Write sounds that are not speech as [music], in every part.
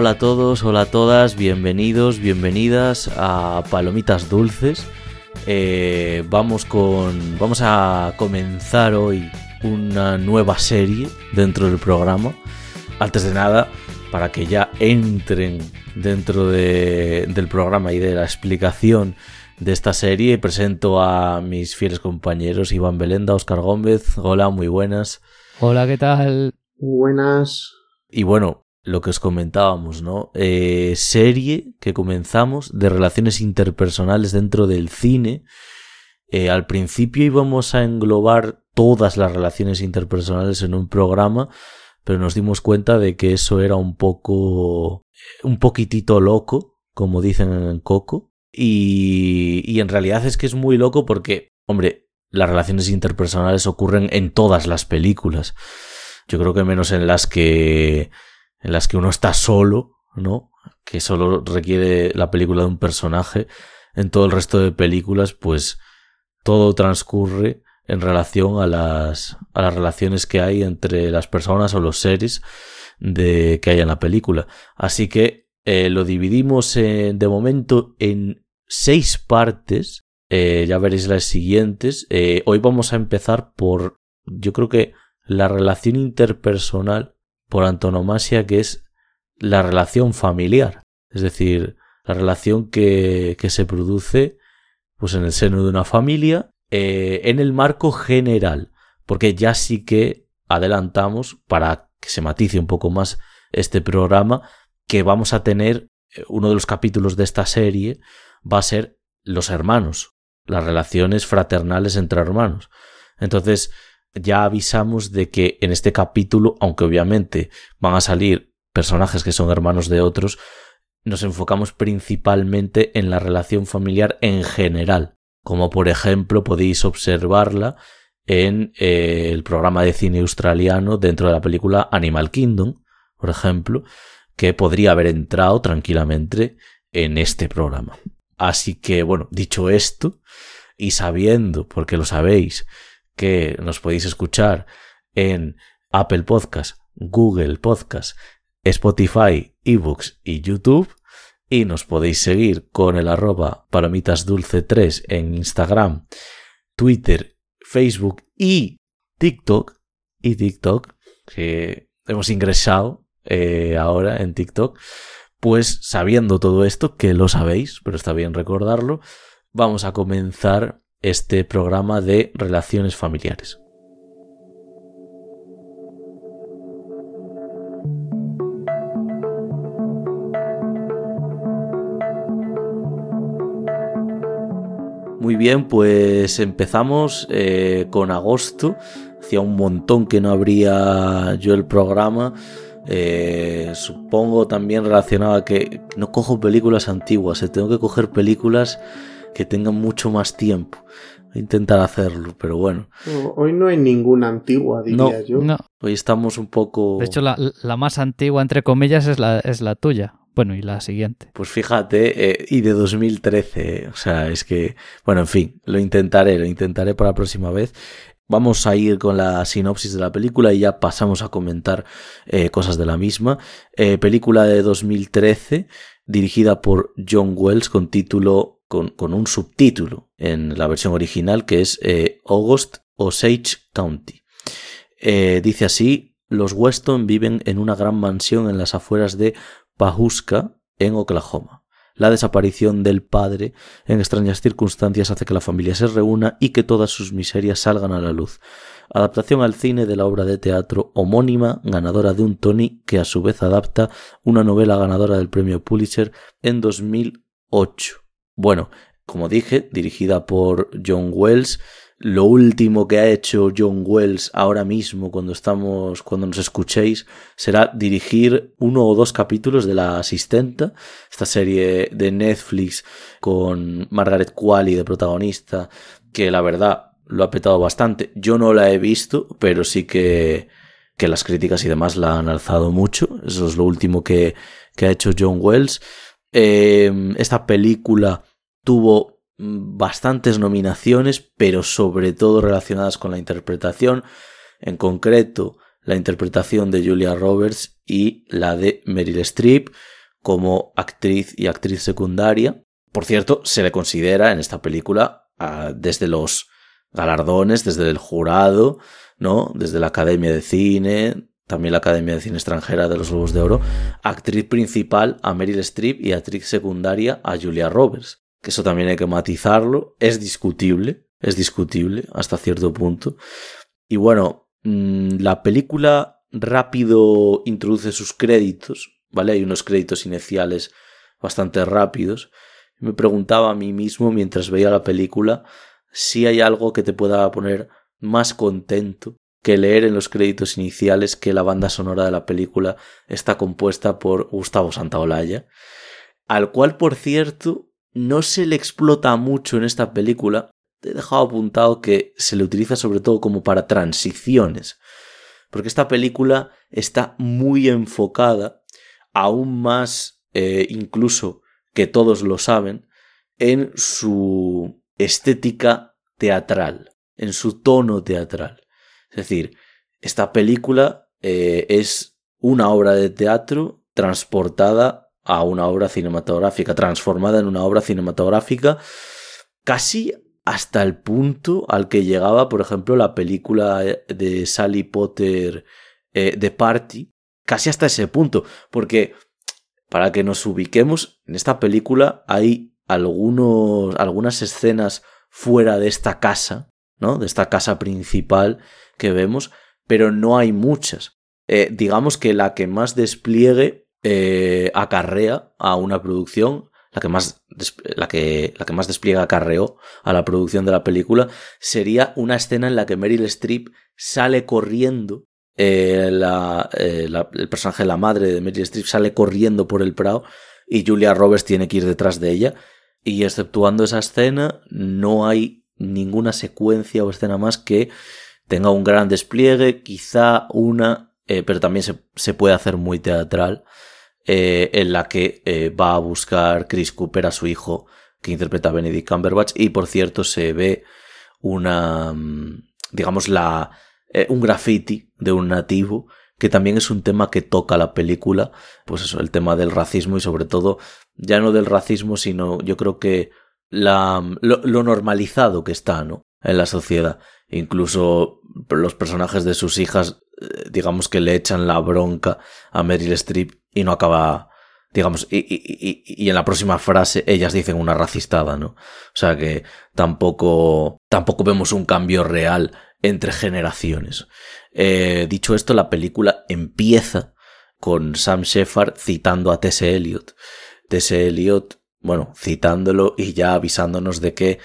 Hola a todos, hola a todas, bienvenidos, bienvenidas a Palomitas Dulces. Eh, vamos con. Vamos a comenzar hoy una nueva serie dentro del programa. Antes de nada, para que ya entren dentro del programa y de la explicación de esta serie, presento a mis fieles compañeros Iván Belenda, Oscar Gómez. Hola, muy buenas. Hola, ¿qué tal? Buenas. Y bueno, lo que os comentábamos, ¿no? Eh, serie que comenzamos de relaciones interpersonales dentro del cine. Eh, al principio íbamos a englobar todas las relaciones interpersonales en un programa, pero nos dimos cuenta de que eso era un poco, un poquitito loco, como dicen en Coco. Y, y en realidad es que es muy loco porque, hombre, las relaciones interpersonales ocurren en todas las películas. Yo creo que menos en las que en las que uno está solo, ¿no? Que solo requiere la película de un personaje. En todo el resto de películas, pues todo transcurre en relación a las, a las relaciones que hay entre las personas o los seres de, que hay en la película. Así que eh, lo dividimos de momento en seis partes. Eh, ya veréis las siguientes. Eh, hoy vamos a empezar por, yo creo que la relación interpersonal por antonomasia que es la relación familiar, es decir, la relación que, que se produce pues en el seno de una familia eh, en el marco general, porque ya sí que adelantamos para que se matice un poco más este programa que vamos a tener eh, uno de los capítulos de esta serie va a ser los hermanos, las relaciones fraternales entre hermanos. Entonces, ya avisamos de que en este capítulo, aunque obviamente van a salir personajes que son hermanos de otros, nos enfocamos principalmente en la relación familiar en general, como por ejemplo podéis observarla en eh, el programa de cine australiano dentro de la película Animal Kingdom, por ejemplo, que podría haber entrado tranquilamente en este programa. Así que, bueno, dicho esto, y sabiendo, porque lo sabéis, que nos podéis escuchar en Apple Podcast, Google Podcast, Spotify, eBooks y YouTube. Y nos podéis seguir con el arroba palomitasdulce3 en Instagram, Twitter, Facebook y TikTok. Y TikTok, que hemos ingresado eh, ahora en TikTok. Pues sabiendo todo esto, que lo sabéis, pero está bien recordarlo, vamos a comenzar este programa de relaciones familiares. Muy bien, pues empezamos eh, con agosto. Hacía un montón que no abría yo el programa. Eh, supongo también relacionado a que no cojo películas antiguas, eh, tengo que coger películas que tengan mucho más tiempo. intentar hacerlo, pero bueno. Hoy no hay ninguna antigua, diría yo. No. Hoy estamos un poco. De hecho, la, más antigua, entre comillas, es la, es la tuya. Bueno, y la siguiente. Pues fíjate, eh, y de 2013, o sea, es que, bueno, en fin, lo intentaré, lo intentaré para la próxima vez. Vamos a ir con la sinopsis de la película y ya pasamos a comentar eh, cosas de la misma. Eh, película de 2013, dirigida por John Wells con título con, un subtítulo en la versión original que es eh, August Osage County. Eh, dice así, los Weston viven en una gran mansión en las afueras de Pawhuska, en Oklahoma. La desaparición del padre en extrañas circunstancias hace que la familia se reúna y que todas sus miserias salgan a la luz. Adaptación al cine de la obra de teatro homónima, ganadora de un Tony, que a su vez adapta una novela ganadora del premio Pulitzer en 2008. Bueno, como dije, dirigida por John Wells. Lo último que ha hecho John Wells ahora mismo, cuando estamos, cuando nos escuchéis, será dirigir uno o dos capítulos de La Asistenta, esta serie de Netflix con Margaret Qualley de protagonista, que la verdad lo ha petado bastante. Yo no la he visto, pero sí que, que las críticas y demás la han alzado mucho. Eso es lo último que, que ha hecho John Wells. Eh, esta película tuvo mm, bastantes nominaciones, pero sobre todo relacionadas con la interpretación. En concreto, la interpretación de Julia Roberts y la de Meryl Streep como actriz y actriz secundaria. Por cierto, se le considera en esta película ah, desde los galardones, desde el jurado, ¿no? Desde la Academia de Cine, también la Academia de Cine Extranjera de los Globos de Oro, actriz principal a Meryl Streep y actriz secundaria a Julia Roberts. Que eso también hay que matizarlo, es discutible, es discutible hasta cierto punto. Y bueno, mm, la película rápido introduce sus créditos, ¿vale? Hay unos créditos iniciales bastante rápidos. Me preguntaba a mí mismo mientras veía la película si hay algo que te pueda poner más contento que leer en los créditos iniciales que la banda sonora de la película está compuesta por Gustavo Santaolalla, al cual, por cierto, no se le explota mucho en esta película. He dejado apuntado que se le utiliza sobre todo como para transiciones, porque esta película está muy enfocada, aún más eh, incluso que todos lo saben, en su estética teatral, en su tono teatral. Es decir, esta película eh, es una obra de teatro transportada a una obra cinematográfica, transformada en una obra cinematográfica casi hasta el punto al que llegaba, por ejemplo, la película de Sally Potter eh, de Party, casi hasta ese punto, porque para que nos ubiquemos, en esta película hay algunos, algunas escenas fuera de esta casa, ¿no? De esta casa principal que vemos, pero no hay muchas. Eh, digamos que la que más despliegue eh, acarrea a una producción, la que, más la, que, la que más despliega acarreó a la producción de la película, sería una escena en la que Meryl Streep sale corriendo, eh, la, el personaje de la madre de Meryl Streep sale corriendo por el Prado y Julia Roberts tiene que ir detrás de ella. Y exceptuando esa escena, no hay ninguna secuencia o escena más que tenga un gran despliegue, quizá una, eh, pero también se, puede hacer muy teatral, eh, en la que eh, va a buscar Chris Cooper a su hijo que interpreta a Benedict Cumberbatch y por cierto se ve una, mm, digamos, la, un graffiti de un nativo que también es un tema que toca la película, pues eso, el tema del racismo y sobre todo, ya no del racismo, sino yo creo que la, lo, normalizado que está, ¿no? En la sociedad. Incluso los personajes de sus hijas, eh, digamos que le echan la bronca a Meryl Streep y no acaba, digamos, y, y, y, en la próxima frase ellas dicen una racistada, ¿no? O sea que tampoco, tampoco vemos un cambio real entre generaciones. Eh, dicho esto, la película empieza con Sam Shepard citando a T.S. Eliot. T.S. Eliot, bueno, citándolo y ya avisándonos de que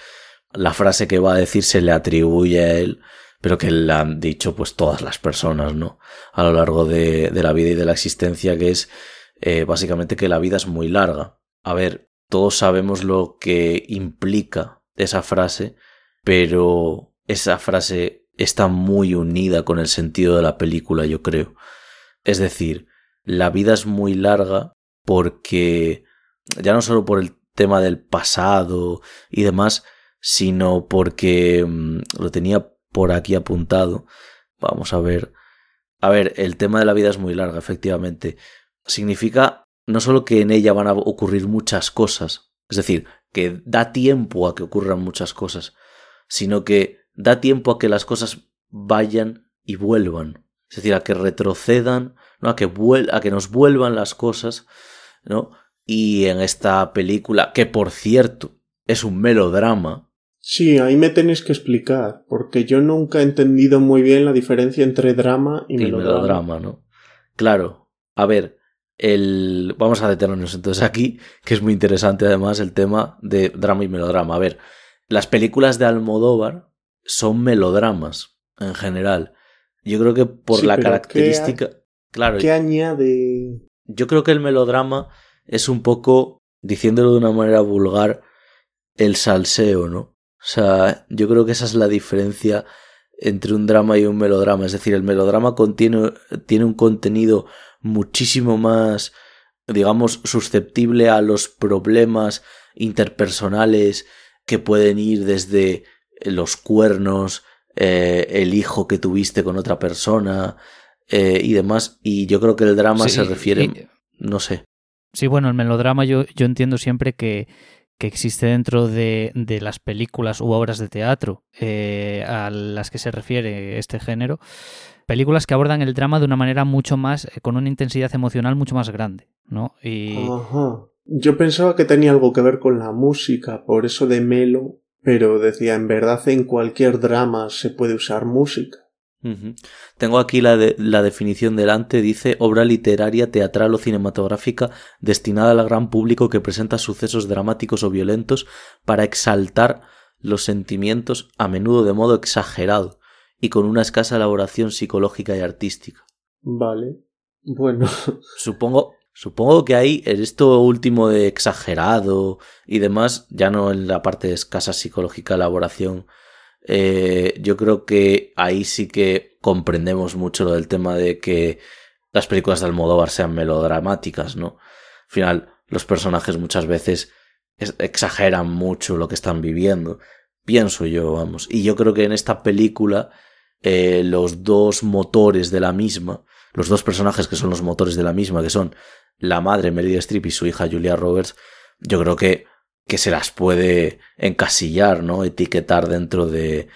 la frase que va a decir se le atribuye a él, pero que le han dicho pues todas las personas, ¿no? A lo largo de, la vida y de la existencia, que es eh, básicamente que la vida es muy larga. A ver, todos sabemos lo que implica esa frase, pero esa frase está muy unida con el sentido de la película, yo creo. Es decir, la vida es muy larga porque ya no solo por el tema del pasado y demás, sino porque mm, lo tenía por aquí apuntado. Vamos a ver. A ver, el tema de la vida es muy larga, efectivamente. Significa no solo que en ella van a ocurrir muchas cosas, es decir, que da tiempo a que ocurran muchas cosas, sino que da tiempo a que las cosas vayan y vuelvan. Es decir, a que retrocedan, ¿no? a, que a que nos vuelvan las cosas, ¿no? Y en esta película, que por cierto es un melodrama, Sí, ahí me tenéis que explicar, porque yo nunca he entendido muy bien la diferencia entre drama y, melodrama. ¿no? Claro, a ver, el... vamos a detenernos entonces aquí, que es muy interesante además el tema de drama y melodrama. A ver, las películas de Almodóvar son melodramas en general. Yo creo que por la característica... claro. ¿Qué añade? Yo creo que el melodrama es un poco, diciéndolo de una manera vulgar, el salseo, ¿no? O sea, yo creo que esa es la diferencia entre un drama y un melodrama. Es decir, el melodrama contiene, tiene un contenido muchísimo más, digamos, susceptible a los problemas interpersonales que pueden ir desde los cuernos, eh, el hijo que tuviste con otra persona, eh, y demás. Y yo creo que el drama se refiere, no sé. Sí, bueno, el melodrama yo, yo entiendo siempre que, que existe dentro de, de, las películas u obras de teatro eh, a las que se refiere este género, películas que abordan el drama de una manera mucho más, eh, con una intensidad emocional mucho más grande, ¿no? Y... Ajá. Yo pensaba que tenía algo que ver con la música, por eso de melo, pero decía, en verdad en cualquier drama se puede usar música. Tengo aquí la, de, la definición delante, dice obra literaria, teatral o cinematográfica destinada al gran público que presenta sucesos dramáticos o violentos para exaltar los sentimientos a menudo de modo exagerado y con una escasa elaboración psicológica y artística. Vale. Bueno. [laughs] Supongo, supongo que ahí en esto último de exagerado y demás, ya no en la parte de escasa psicológica elaboración, eh, yo creo que ahí sí que comprendemos mucho lo del tema de que las películas de Almodóvar sean melodramáticas, ¿no? Al final, los personajes muchas veces exageran mucho lo que están viviendo. Pienso yo, vamos. Y yo creo que en esta película eh, los dos motores de la misma, los dos personajes que son los motores de la misma, que son la madre Meryl Streep y su hija Julia Roberts, yo creo que que se las puede encasillar, ¿no? Etiquetar dentro de,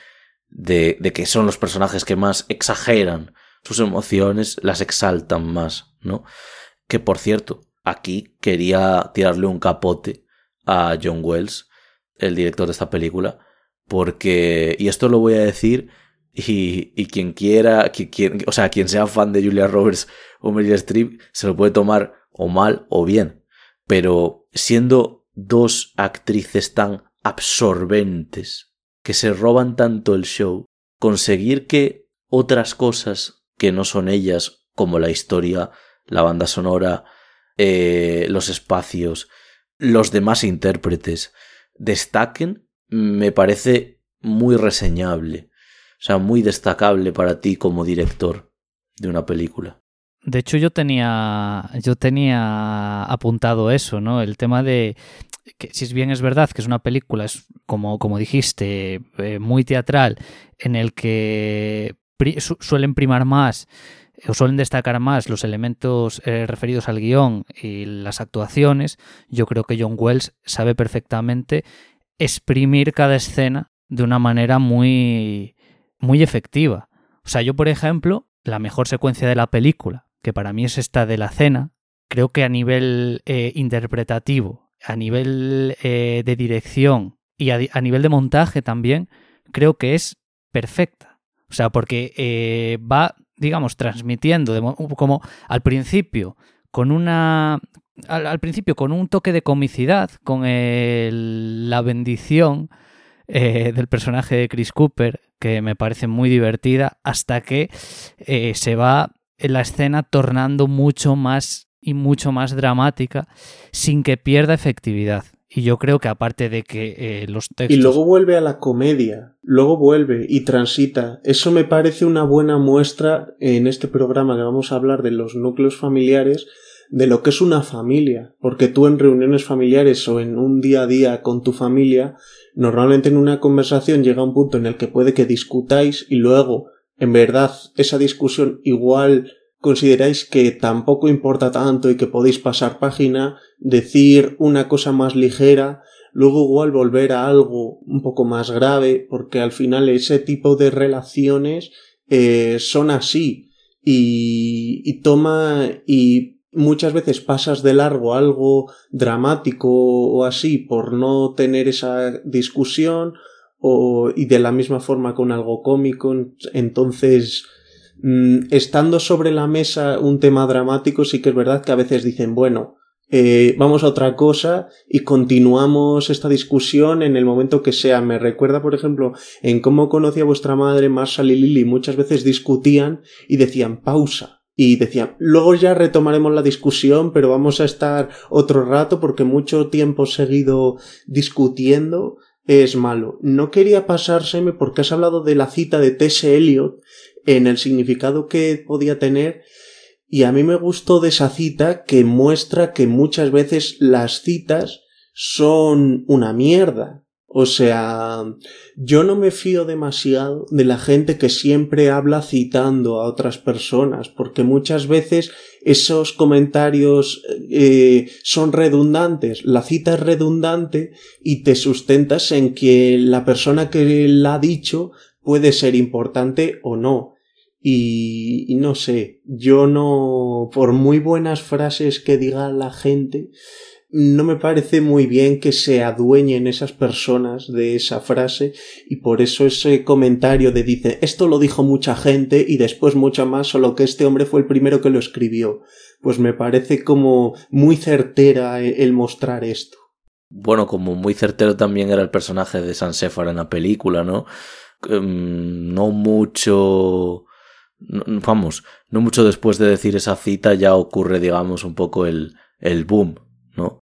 de, que son los personajes que más exageran sus emociones, las exaltan más, ¿no? Que por cierto, aquí quería tirarle un capote a John Wells, el director de esta película, porque, y esto lo voy a decir, y, y quien quiera, quien, o sea, quien sea fan de Julia Roberts o Meryl Streep, se lo puede tomar o mal o bien, pero siendo dos actrices tan absorbentes que se roban tanto el show, conseguir que otras cosas que no son ellas, como la historia, la banda sonora, eh, los espacios, los demás intérpretes, destaquen, me parece muy reseñable, o sea, muy destacable para ti como director de una película. De hecho, yo tenía, yo tenía apuntado eso, ¿no? El tema de que, si bien es verdad que es una película, es como, como dijiste, eh, muy teatral, en el que suelen primar más o suelen destacar más los elementos eh, referidos al guion y las actuaciones, yo creo que John Wells sabe perfectamente exprimir cada escena de una manera muy, muy efectiva. O sea, yo, por ejemplo, la mejor secuencia de la película, que para mí es esta de la cena, creo que a nivel eh, interpretativo, a nivel eh, de dirección y a, nivel de montaje también, creo que es perfecta. O sea, porque eh, va, digamos, transmitiendo como al principio con una al, principio con un toque de comicidad, con la bendición del personaje de Chris Cooper, que me parece muy divertida, hasta que se va la escena tornando mucho más y mucho más dramática sin que pierda efectividad. Y yo creo que aparte de que eh, los textos... Y luego vuelve a la comedia, luego vuelve y transita. Eso me parece una buena muestra en este programa que vamos a hablar de los núcleos familiares, de lo que es una familia. Porque tú en reuniones familiares o en un día a día con tu familia, normalmente en una conversación llega un punto en el que puede que discutáis y luego en verdad esa discusión igual consideráis que tampoco importa tanto y que podéis pasar página, decir una cosa más ligera, luego igual volver a algo un poco más grave, porque al final ese tipo de relaciones eh, son así y, y toma y muchas veces pasas de largo algo dramático o así por no tener esa discusión o, y de la misma forma con algo cómico. Entonces, mm, estando sobre la mesa un tema dramático, sí que es verdad que a veces dicen, bueno, eh, vamos a otra cosa y continuamos esta discusión en el momento que sea. Me recuerda, por ejemplo, en cómo conocí a vuestra madre, Marshall y Lily, muchas veces discutían y decían pausa. Y decían, luego ya retomaremos la discusión, pero vamos a estar otro rato porque mucho tiempo seguido discutiendo es malo. No quería pasárseme porque has hablado de la cita de T.S. Eliot en el significado que podía tener y a mí me gustó de esa cita que muestra que muchas veces las citas son una mierda. O sea, yo no me fío demasiado de la gente que siempre habla citando a otras personas, porque muchas veces esos comentarios eh, son redundantes. La cita es redundante y te sustentas en que la persona que la ha dicho puede ser importante o no. Y, y, no sé, yo no, por muy buenas frases que diga la gente, no me parece muy bien que se adueñen esas personas de esa frase y por eso ese comentario de dice esto lo dijo mucha gente y después mucha más solo que este hombre fue el primero que lo escribió pues me parece como muy certera el mostrar esto. Bueno como muy certero también era el personaje de Sanséfara en la película no em, no mucho vamos no mucho después de decir esa cita ya ocurre digamos un poco el el boom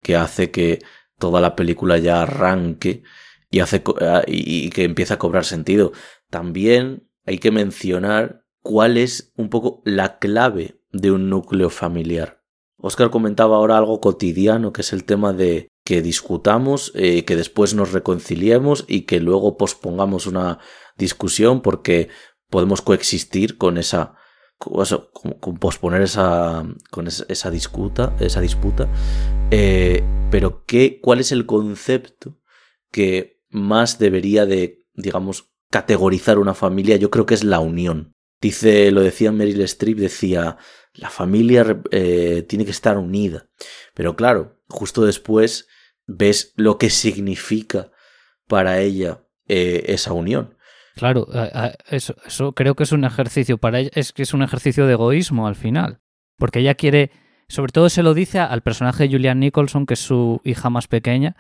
que hace que toda la película ya arranque y, hace, ah, y que empiece a cobrar sentido. También hay que mencionar cuál es un poco la clave de un núcleo familiar. Oscar comentaba ahora algo cotidiano, que es el tema de que discutamos, eh, que después nos reconciliemos y que luego pospongamos una discusión porque podemos coexistir con esa posponer esa, con esa, disputa, esa disputa. Eh, pero ¿qué, ¿cuál es el concepto que más debería de, digamos, categorizar una familia? Yo creo que es la unión. Dice, lo decía Meryl Streep, decía, la familia eh, tiene que estar unida. Pero claro, justo después ves lo que significa para ella eh, esa unión. Claro, eso, eso creo que es un ejercicio para ella, es que es un ejercicio de egoísmo al final, porque ella quiere, sobre todo se lo dice al personaje de Julian Nicholson, que es su hija más pequeña,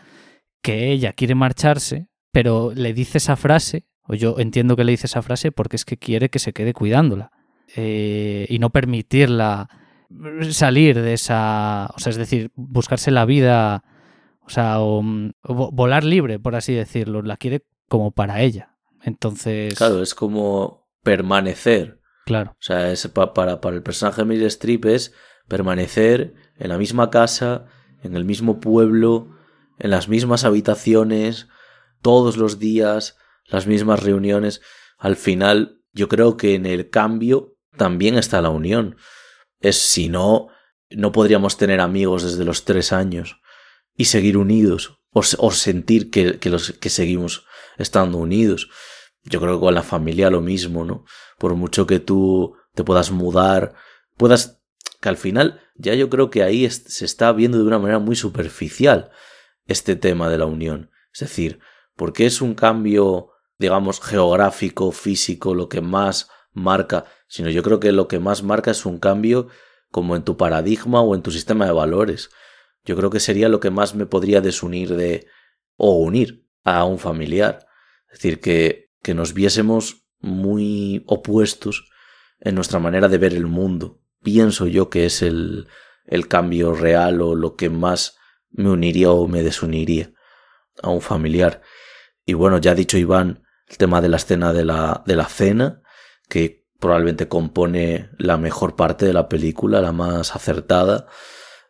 que ella quiere marcharse, pero le dice esa frase, o yo entiendo que le dice esa frase porque es que quiere que se quede cuidándola eh, y no permitirla salir de esa, o sea, es decir, buscarse la vida, o sea, o volar libre, por así decirlo, la quiere como para ella. Entonces. Claro, es como permanecer. Claro. O sea, es para, para el personaje de Meryl Streep es permanecer en la misma casa, en el mismo pueblo, en las mismas habitaciones, todos los días, las mismas reuniones. Al final, yo creo que en el cambio también está la unión. Es si no, no podríamos tener amigos desde los tres años y seguir unidos o, o sentir que, que, los, que seguimos estando unidos. Yo creo que con la familia lo mismo, ¿no? Por mucho que tú te puedas mudar, puedas... que al final ya yo creo que ahí se está viendo de una manera muy superficial este tema de la unión. Es decir, porque es un cambio, digamos, geográfico, físico, lo que más marca, sino yo creo que lo que más marca es un cambio como en tu paradigma o en tu sistema de valores. Yo creo que sería lo que más me podría desunir de o unir a un familiar. Es decir, que que nos viésemos muy opuestos en nuestra manera de ver el mundo. Pienso yo que es el, el cambio real o lo que más me uniría o me desuniría a un familiar. Y bueno, ya ha dicho Iván el tema de la escena de la, de la cena, que probablemente compone la mejor parte de la película, la más acertada.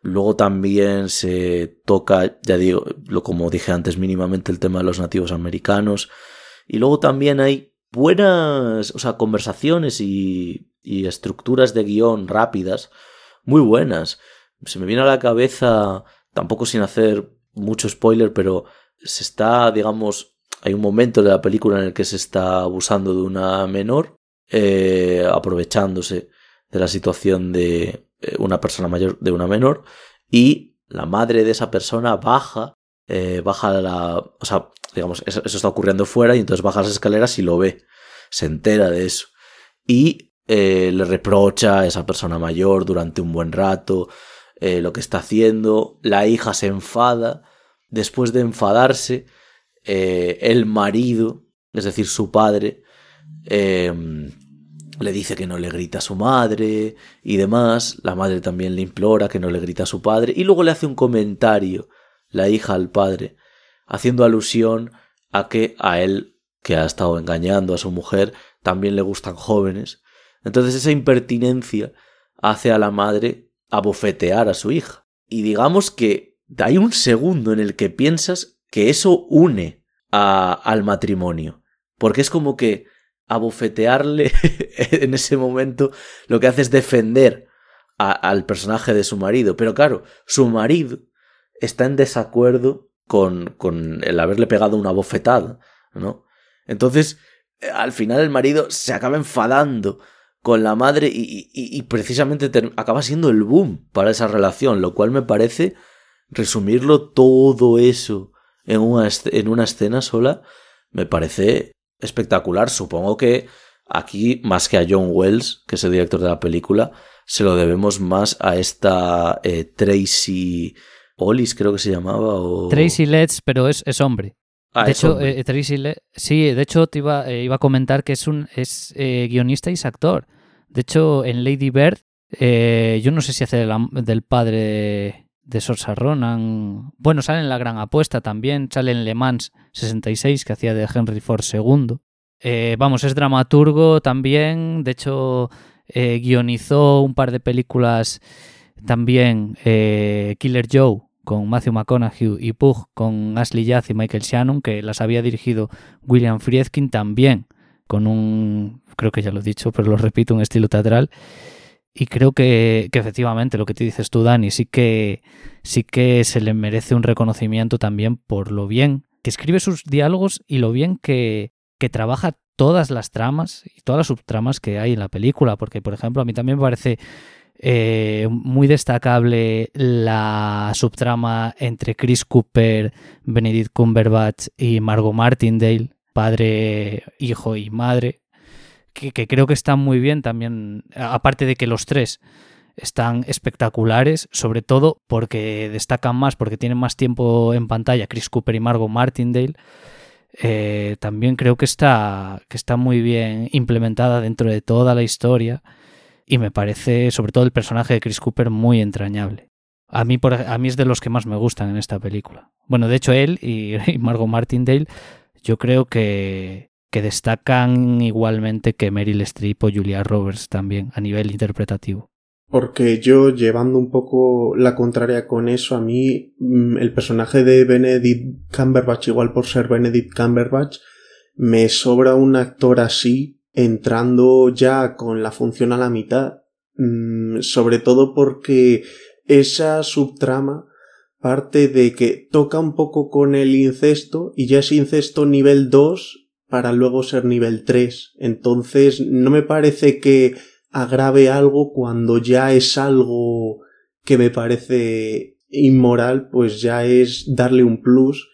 Luego también se toca, ya digo, como dije antes mínimamente, el tema de los nativos americanos, y luego también hay buenas, o sea, conversaciones y, estructuras de guion rápidas, muy buenas. Se me viene a la cabeza, tampoco sin hacer mucho spoiler, pero se está, digamos, hay un momento de la película en el que se está abusando de una menor, eh, aprovechándose de la situación de eh, una persona mayor de una menor, y la madre de esa persona baja, eh, baja la, o sea, digamos, eso, está ocurriendo fuera y entonces baja las escaleras y lo ve, se entera de eso. Y eh, le reprocha a esa persona mayor durante un buen rato eh, lo que está haciendo, la hija se enfada, después de enfadarse, el marido, es decir, su padre, em, le dice que no le grita a su madre y demás, la madre también le implora que no le grita a su padre y luego le hace un comentario, la hija al padre, haciendo alusión a que a él, que ha estado engañando a su mujer, también le gustan jóvenes. Entonces esa impertinencia hace a la madre abofetear a su hija. Y digamos que hay un segundo en el que piensas que eso une al matrimonio. Porque es como que abofetearle [laughs] en ese momento lo que hace es defender al personaje de su marido. Pero claro, su marido está en desacuerdo con, con el haberle pegado una bofetada, ¿no? Entonces, eh, al final el marido se acaba enfadando con la madre y, precisamente acaba siendo el boom para esa relación, lo cual me parece resumirlo todo eso en una, en una escena sola, me parece espectacular. Supongo que aquí, más que a John Wells, que es el director de la película, se lo debemos más a esta eh, Tracy Ollis, creo que se llamaba. O... Tracy Letts, pero es, es hombre. Ah, de hecho, eh, Tracy sí, de hecho te iba, eh, iba, a comentar que es un es guionista y es actor. De hecho, en Lady Bird, yo no sé si hace del padre de, de Sorsa Ronan. Bueno, sale en La Gran Apuesta también, sale en Le Mans 66, que hacía de Henry Ford II. vamos, es dramaturgo también, de hecho eh, guionizó un par de películas también, eh, Killer Joe con Matthew McConaughey y Pug con Ashley Judd y Michael Shannon, que las había dirigido William Friedkin también, con un, creo que ya lo he dicho, pero lo repito, un estilo teatral. Y creo que, que, efectivamente lo que te dices tú, Dani, sí que, sí que se le merece un reconocimiento también por lo bien que escribe sus diálogos y lo bien que, que trabaja todas las tramas y todas las subtramas que hay en la película, porque por ejemplo a mí también me parece eh, muy destacable la subtrama entre Chris Cooper, Benedict Cumberbatch y Margot Martindale, padre, hijo y madre, que, creo que están muy bien también, aparte de que los tres están espectaculares, sobre todo porque destacan más, porque tienen más tiempo en pantalla Chris Cooper y Margot Martindale. Eh, también creo que está, que está muy bien implementada dentro de toda la historia y me parece, sobre todo el personaje de Chris Cooper, muy entrañable. A mí, por, a mí es de los que más me gustan en esta película. Bueno, de hecho él y, [laughs] y Margot Martindale yo creo que, que destacan igualmente que Meryl Streep o Julia Roberts también a nivel interpretativo. Porque yo, llevando un poco la contraria con eso, a mí mm, el personaje de Benedict Cumberbatch, igual por ser Benedict Cumberbatch, me sobra un actor así entrando ya con la función a la mitad. Mm, sobre todo porque esa subtrama parte de que toca un poco con el incesto y ya es incesto nivel 2 para luego ser nivel 3. Entonces no me parece que agrave algo cuando ya es algo que me parece inmoral, pues ya es darle un plus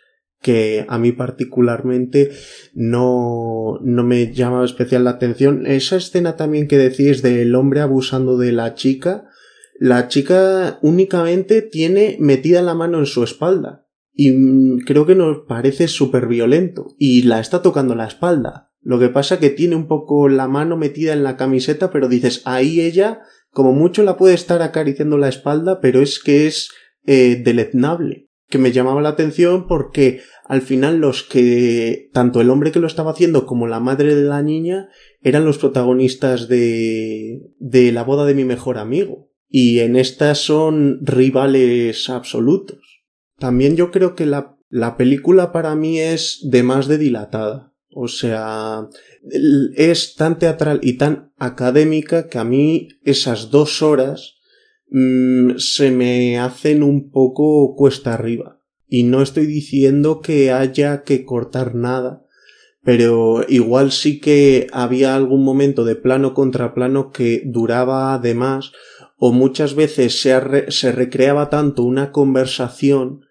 que a mí particularmente no, no me llama especial la atención. Esa escena también que decís del hombre abusando de la chica, la chica únicamente tiene metida la mano en su espalda y creo que nos parece súper violento y la está tocando la espalda. Lo que pasa que tiene un poco la mano metida en la camiseta, pero dices, ahí ella, como mucho la puede estar acariciando la espalda, pero es que es eh, deleznable. Que me llamaba la atención porque al final los que, tanto el hombre que lo estaba haciendo como la madre de la niña, eran los protagonistas de, de la boda de mi mejor amigo. Y en esta son rivales absolutos. También yo creo que la, la película para mí es de más de dilatada. O sea, es tan teatral y tan académica que a mí esas dos horas mm, se me hacen un poco cuesta arriba. Y no estoy diciendo que haya que cortar nada, pero igual sí que había algún momento de plano contra plano que duraba además o muchas veces se, se recreaba tanto una conversación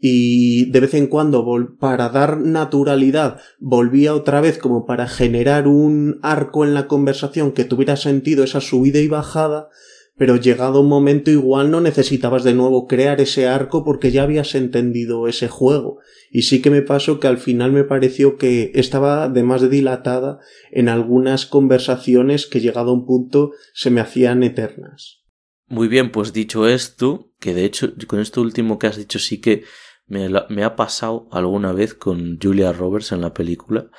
y de vez en cuando para dar naturalidad volvía otra vez como para generar un arco en la conversación que tuviera sentido esa subida y bajada, pero llegado un momento igual no necesitabas de nuevo crear ese arco porque ya habías entendido ese juego. Y sí que me pasó que al final me pareció que estaba de más dilatada en algunas conversaciones que llegado a un punto se me hacían eternas. Muy bien, pues dicho esto, que de hecho con esto último que has dicho sí que me, ha pasado alguna vez con Julia Roberts en la película.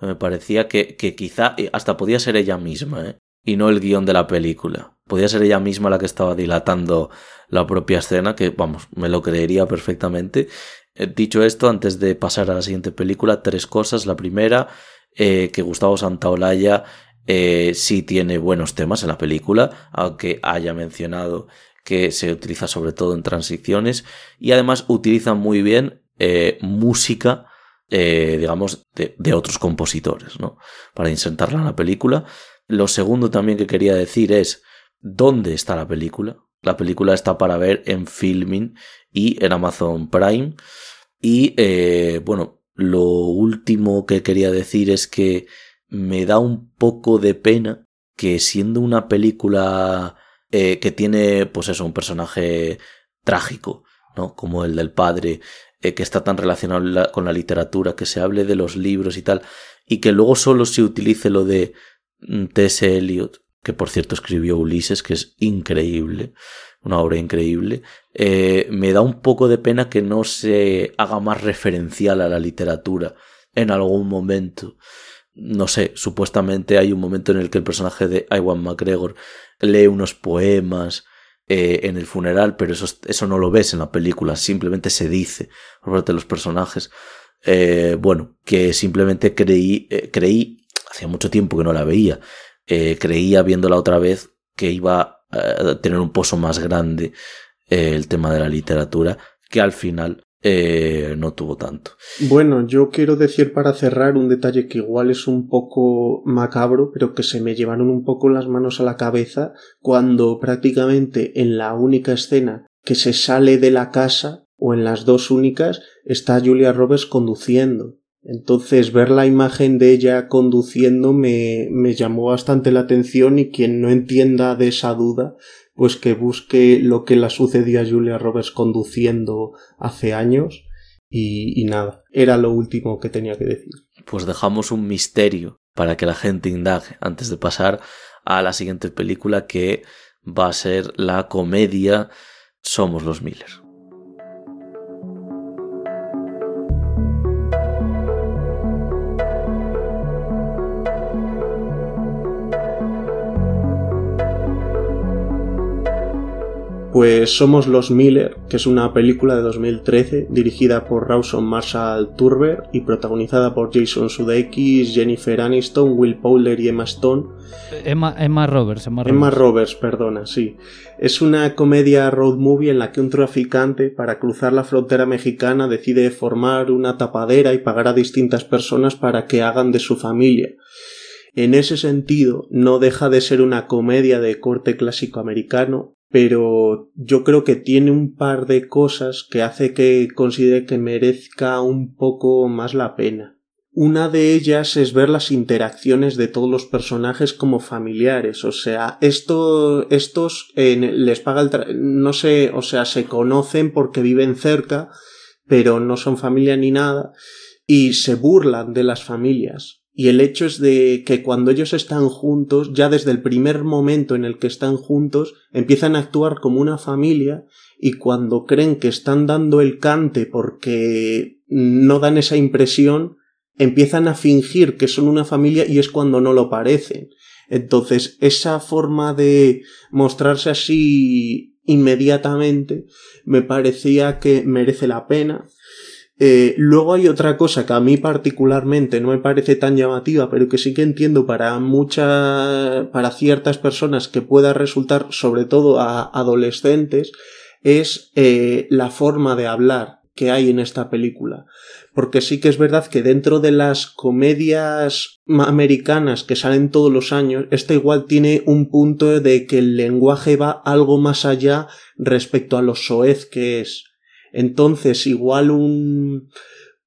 Me parecía que, que quizá hasta podía ser ella misma, ¿eh? Y no el guion de la película. podía ser ella misma la que estaba dilatando la propia escena, que vamos, me lo creería perfectamente. Eh, dicho esto, antes de pasar a la siguiente película, tres cosas. La primera, eh, que Gustavo Santaolalla eh, sí tiene buenos temas en la película, aunque haya mencionado que se utiliza sobre todo en transiciones y además utiliza muy bien música, digamos, de, de, otros compositores, ¿no? Para insertarla en la película. Lo segundo también que quería decir es dónde está la película. La película está para ver en Filming y en Amazon Prime. Y eh, bueno, lo último que quería decir es que me da un poco de pena que siendo una película eh, que tiene, pues eso, un personaje trágico, ¿no? Como el del padre, eh, que está tan relacionado con la literatura, que se hable de los libros y tal, y que luego solo se utilice lo de T.S. Eliot, que por cierto escribió Ulises, que es increíble, una obra increíble, eh, me da un poco de pena que no se haga más referencial a la literatura en algún momento. No sé, supuestamente hay un momento en el que el personaje de Iwan McGregor lee unos poemas eh, en el funeral, pero eso, eso no lo ves en la película, simplemente se dice por parte de los personajes. Eh, bueno, que simplemente creí, creí, hacía mucho tiempo que no la veía, creía viéndola otra vez que iba eh, tener un pozo más grande eh, el tema de la literatura, que al final eh, no tuvo tanto. Bueno, yo quiero decir para cerrar un detalle que igual es un poco macabro, pero que se me llevaron un poco las manos a la cabeza cuando prácticamente en la única escena que se sale de la casa o en las dos únicas está Julia Roberts conduciendo. Entonces ver la imagen de ella conduciendo me, me llamó bastante la atención y quien no entienda de esa duda, pues que busque lo que le sucedió a Julia Roberts conduciendo hace años y, y nada, era lo último que tenía que decir. Pues dejamos un misterio para que la gente indague antes de pasar a la siguiente película que va a ser la comedia Somos los Miller. Pues Somos los Miller, que es una película de 2013 dirigida por Rawson Marshall Turber y protagonizada por Jason Sudeikis, Jennifer Aniston, Will Powler y Emma Stone. Emma, Emma Roberts. Emma Roberts. Emma Roberts, perdona, sí. Es una comedia road movie en la que un traficante, para cruzar la frontera mexicana, decide formar una tapadera y pagar a distintas personas para que hagan de su familia. En ese sentido, no deja de ser una comedia de corte clásico americano, pero yo creo que tiene un par de cosas que hace que considere que merezca un poco más la pena. Una de ellas es ver las interacciones de todos los personajes como familiares, o sea, esto, estos les paga el no sé, o sea, se conocen porque viven cerca, pero no son familia ni nada, y se burlan de las familias. Y el hecho es de que cuando ellos están juntos, ya desde el primer momento en el que están juntos, empiezan a actuar como una familia y cuando creen que están dando el cante porque no dan esa impresión, empiezan a fingir que son una familia y es cuando no lo parecen. Entonces, esa forma de mostrarse así inmediatamente me parecía que merece la pena eh, luego hay otra cosa que a mí particularmente no me parece tan llamativa, pero que sí que entiendo para muchas, para ciertas personas que pueda resultar, sobre todo a adolescentes, es eh, la forma de hablar que hay en esta película. Porque sí que es verdad que dentro de las comedias americanas que salen todos los años, esta igual tiene un punto de que el lenguaje va algo más allá respecto a lo soez que es. Entonces, igual un,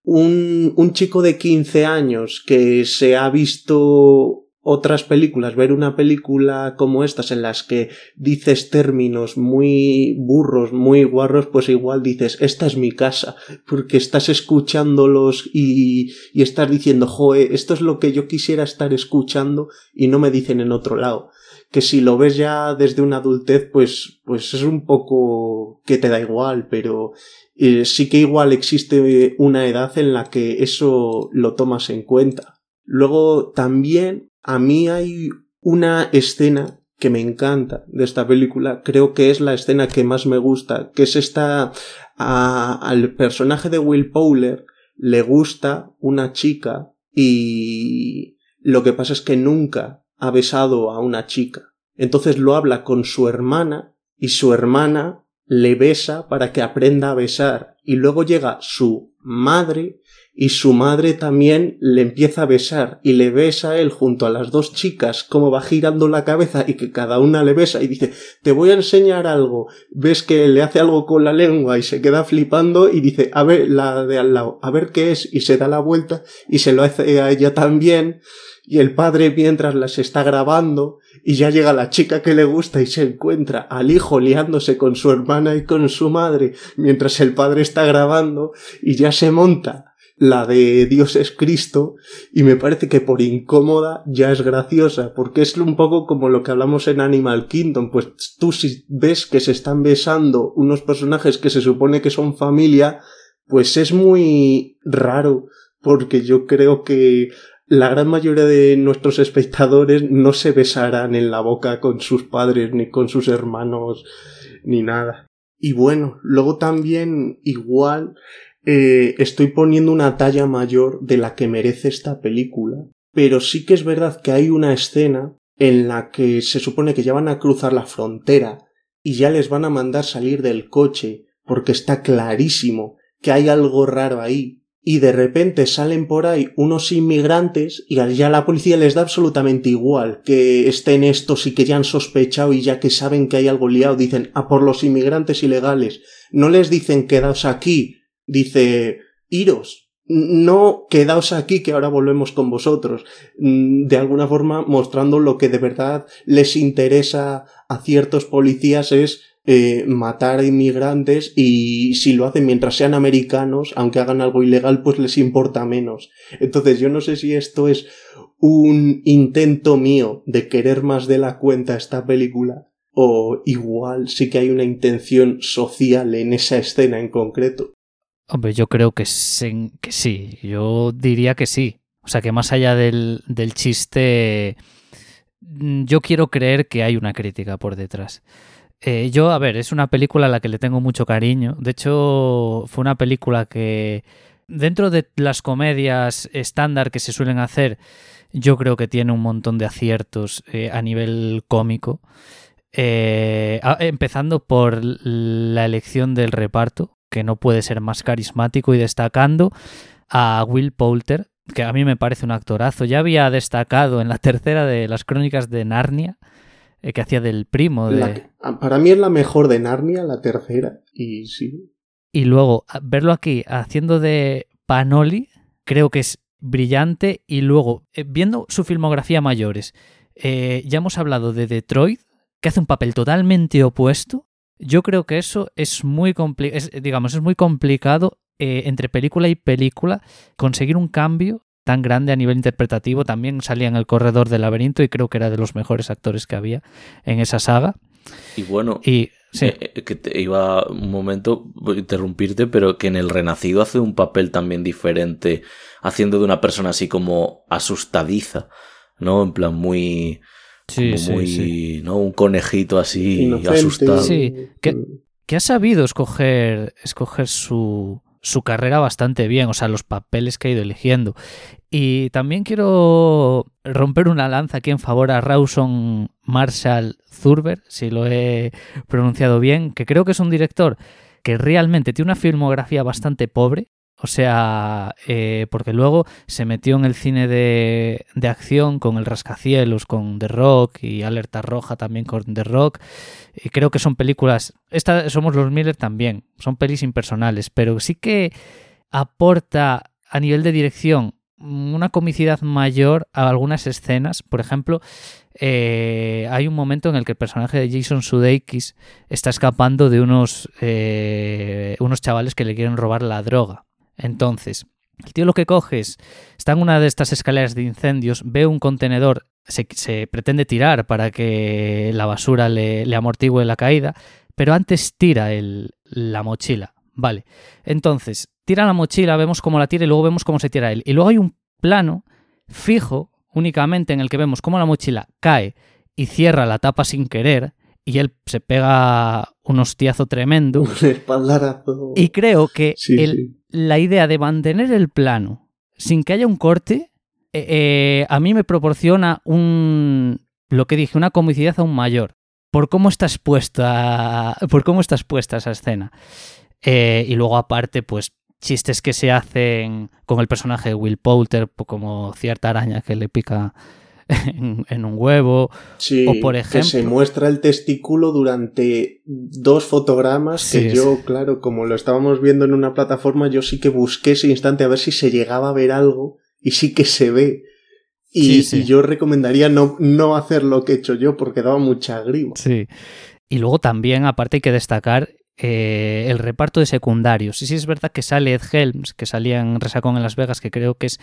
un, chico de 15 años que se ha visto otras películas, ver una película como estas en las que dices términos muy burros, muy guarros, pues igual dices, esta es mi casa, porque estás escuchándolos y, y estás diciendo, joe, esto es lo que yo quisiera estar escuchando y no me dicen en otro lado que si lo ves ya desde una adultez, pues, pues es un poco que te da igual, pero eh, sí que igual existe una edad en la que eso lo tomas en cuenta. Luego también a mí hay una escena que me encanta de esta película, creo que es la escena que más me gusta, que es esta al personaje de Will Powler le gusta una chica y lo que pasa es que nunca ha besado a una chica. Entonces lo habla con su hermana y su hermana le besa para que aprenda a besar y luego llega su madre y su madre también le empieza a besar y le besa a él junto a las dos chicas como va girando la cabeza y que cada una le besa y dice te voy a enseñar algo ves que le hace algo con la lengua y se queda flipando y dice a ver la de al lado a ver qué es y se da la vuelta y se lo hace a ella también. Y el padre mientras las está grabando y ya llega la chica que le gusta y se encuentra al hijo liándose con su hermana y con su madre mientras el padre está grabando y ya se monta la de Dios es Cristo y me parece que por incómoda ya es graciosa porque es un poco como lo que hablamos en Animal Kingdom pues tú si ves que se están besando unos personajes que se supone que son familia pues es muy raro porque yo creo que la gran mayoría de nuestros espectadores no se besarán en la boca con sus padres ni con sus hermanos ni nada. Y bueno, luego también igual eh, estoy poniendo una talla mayor de la que merece esta película, pero sí que es verdad que hay una escena en la que se supone que ya van a cruzar la frontera y ya les van a mandar salir del coche porque está clarísimo que hay algo raro ahí. Y de repente salen por ahí unos inmigrantes y ya la policía les da absolutamente igual que estén estos y que ya han sospechado y ya que saben que hay algo liado dicen a por los inmigrantes ilegales no les dicen quedaos aquí dice, iros, no quedaos aquí que ahora volvemos con vosotros, mm, de alguna forma mostrando lo que de verdad les interesa a ciertos policías es eh, matar a inmigrantes y si lo hacen mientras sean americanos, aunque hagan algo ilegal, pues les importa menos. Entonces yo no sé si esto es un intento mío de querer más de la cuenta esta película o igual sí que hay una intención social en esa escena en concreto. Hombre, yo creo que, sí, yo diría que sí. O sea, que más allá del, del chiste, mm, yo quiero creer que hay una crítica por detrás. Eh, yo, a ver, es una película a la que le tengo mucho cariño. De hecho, fue una película que, dentro de las comedias estándar que se suelen hacer, yo creo que tiene un montón de aciertos eh, a nivel cómico. Eh, empezando por la elección del reparto que no puede ser más carismático y destacando a Will Poulter, que a mí me parece un actorazo. Ya había destacado en la tercera de las crónicas de Narnia, eh, que hacía del primo de... para mí es la mejor de Narnia, la tercera, y sí. Y luego verlo aquí haciendo de Panoli, creo que es brillante. Y luego, eh, viendo su filmografía mayores, eh, ya hemos hablado de Detroit, que hace un papel totalmente opuesto, yo creo que eso es muy, digamos, es muy complicado eh, entre película y película conseguir un cambio tan grande a nivel interpretativo. También salía en El Corredor del Laberinto y creo que era de los mejores actores que había en esa saga. Y bueno, y, eh, eh, que te iba un momento a interrumpirte, pero que en El Renacido hace un papel también diferente, haciendo de una persona así como asustadiza, ¿no? En plan muy Sí, sí, ¿no? Un conejito así asustado. Sí, que, que, ha sabido escoger, escoger su, su carrera bastante bien, o sea, los papeles que ha ido eligiendo. Y también quiero romper una lanza aquí en favor a Rawson Marshall Zurber, si lo he pronunciado bien, que creo que es un director que realmente tiene una filmografía bastante pobre, o sea, eh, porque luego se metió en el cine de, de, acción con El Rascacielos, con The Rock y Alerta Roja también con The Rock. Y creo que son películas. Esta Somos los Miller también. Son pelis impersonales, pero sí que aporta a nivel de dirección una comicidad mayor a algunas escenas. Por ejemplo, eh, hay un momento en el que el personaje de Jason Sudeikis está escapando de unos, eh, unos chavales que le quieren robar la droga. Entonces, el tío lo que coge es, está en una de estas escaleras de incendios, ve un contenedor, se, pretende tirar para que la basura le, le amortigüe la caída, pero antes tira el, la mochila. Vale. Entonces, tira la mochila, vemos cómo la tira y luego vemos cómo se tira él. Y luego hay un plano fijo únicamente en el que vemos cómo la mochila cae y cierra la tapa sin querer y él se pega un hostiazo tremendo. Un espaldarazo. Y creo que Sí, el- sí. La idea de mantener el plano sin que haya un corte, eh, eh, a mí me proporciona un, lo que dije, una comicidad aún mayor por cómo está expuesta, por cómo está expuesta esa escena. Eh, y luego aparte, pues chistes que se hacen con el personaje de Will Poulter, po- como cierta araña que le pica en, en un huevo. Sí, O, por que se ejemplo- muestra el testículo durante dos fotogramas Sí, que yo, claro, como lo estábamos viendo en una plataforma, yo sí que busqué ese instante a ver si se llegaba a ver algo y sí que se ve. Y, yo recomendaría no, no hacer lo que he hecho yo porque daba mucha grima. Sí. Y luego también, aparte, hay que destacar eh, el reparto de secundarios. Sí, sí, es verdad que sale Ed Helms, que salía en Resacón en Las Vegas, que creo que es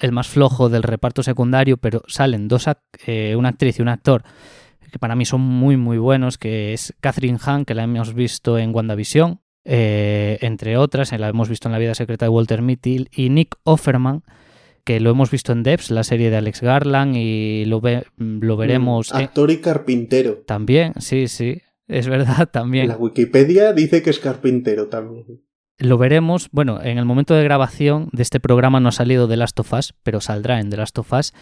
el más flojo del reparto secundario, pero salen dos eh, una actriz y un actor que para mí son muy, muy buenos, que es Catherine Hahn, que la hemos visto en WandaVision, eh, entre otras, la hemos visto en La vida secreta de Walter Mitty, y Nick Offerman, que lo hemos visto en Debs, la serie de Alex Garland, y lo, ve- lo veremos Mm, en- Actor y carpintero. también, sí, sí, es verdad, [laughs] también. La Wikipedia dice que es carpintero también. Lo veremos, bueno, en el momento de grabación de este programa no ha salido The Last of Us, pero saldrá en The Last of Us.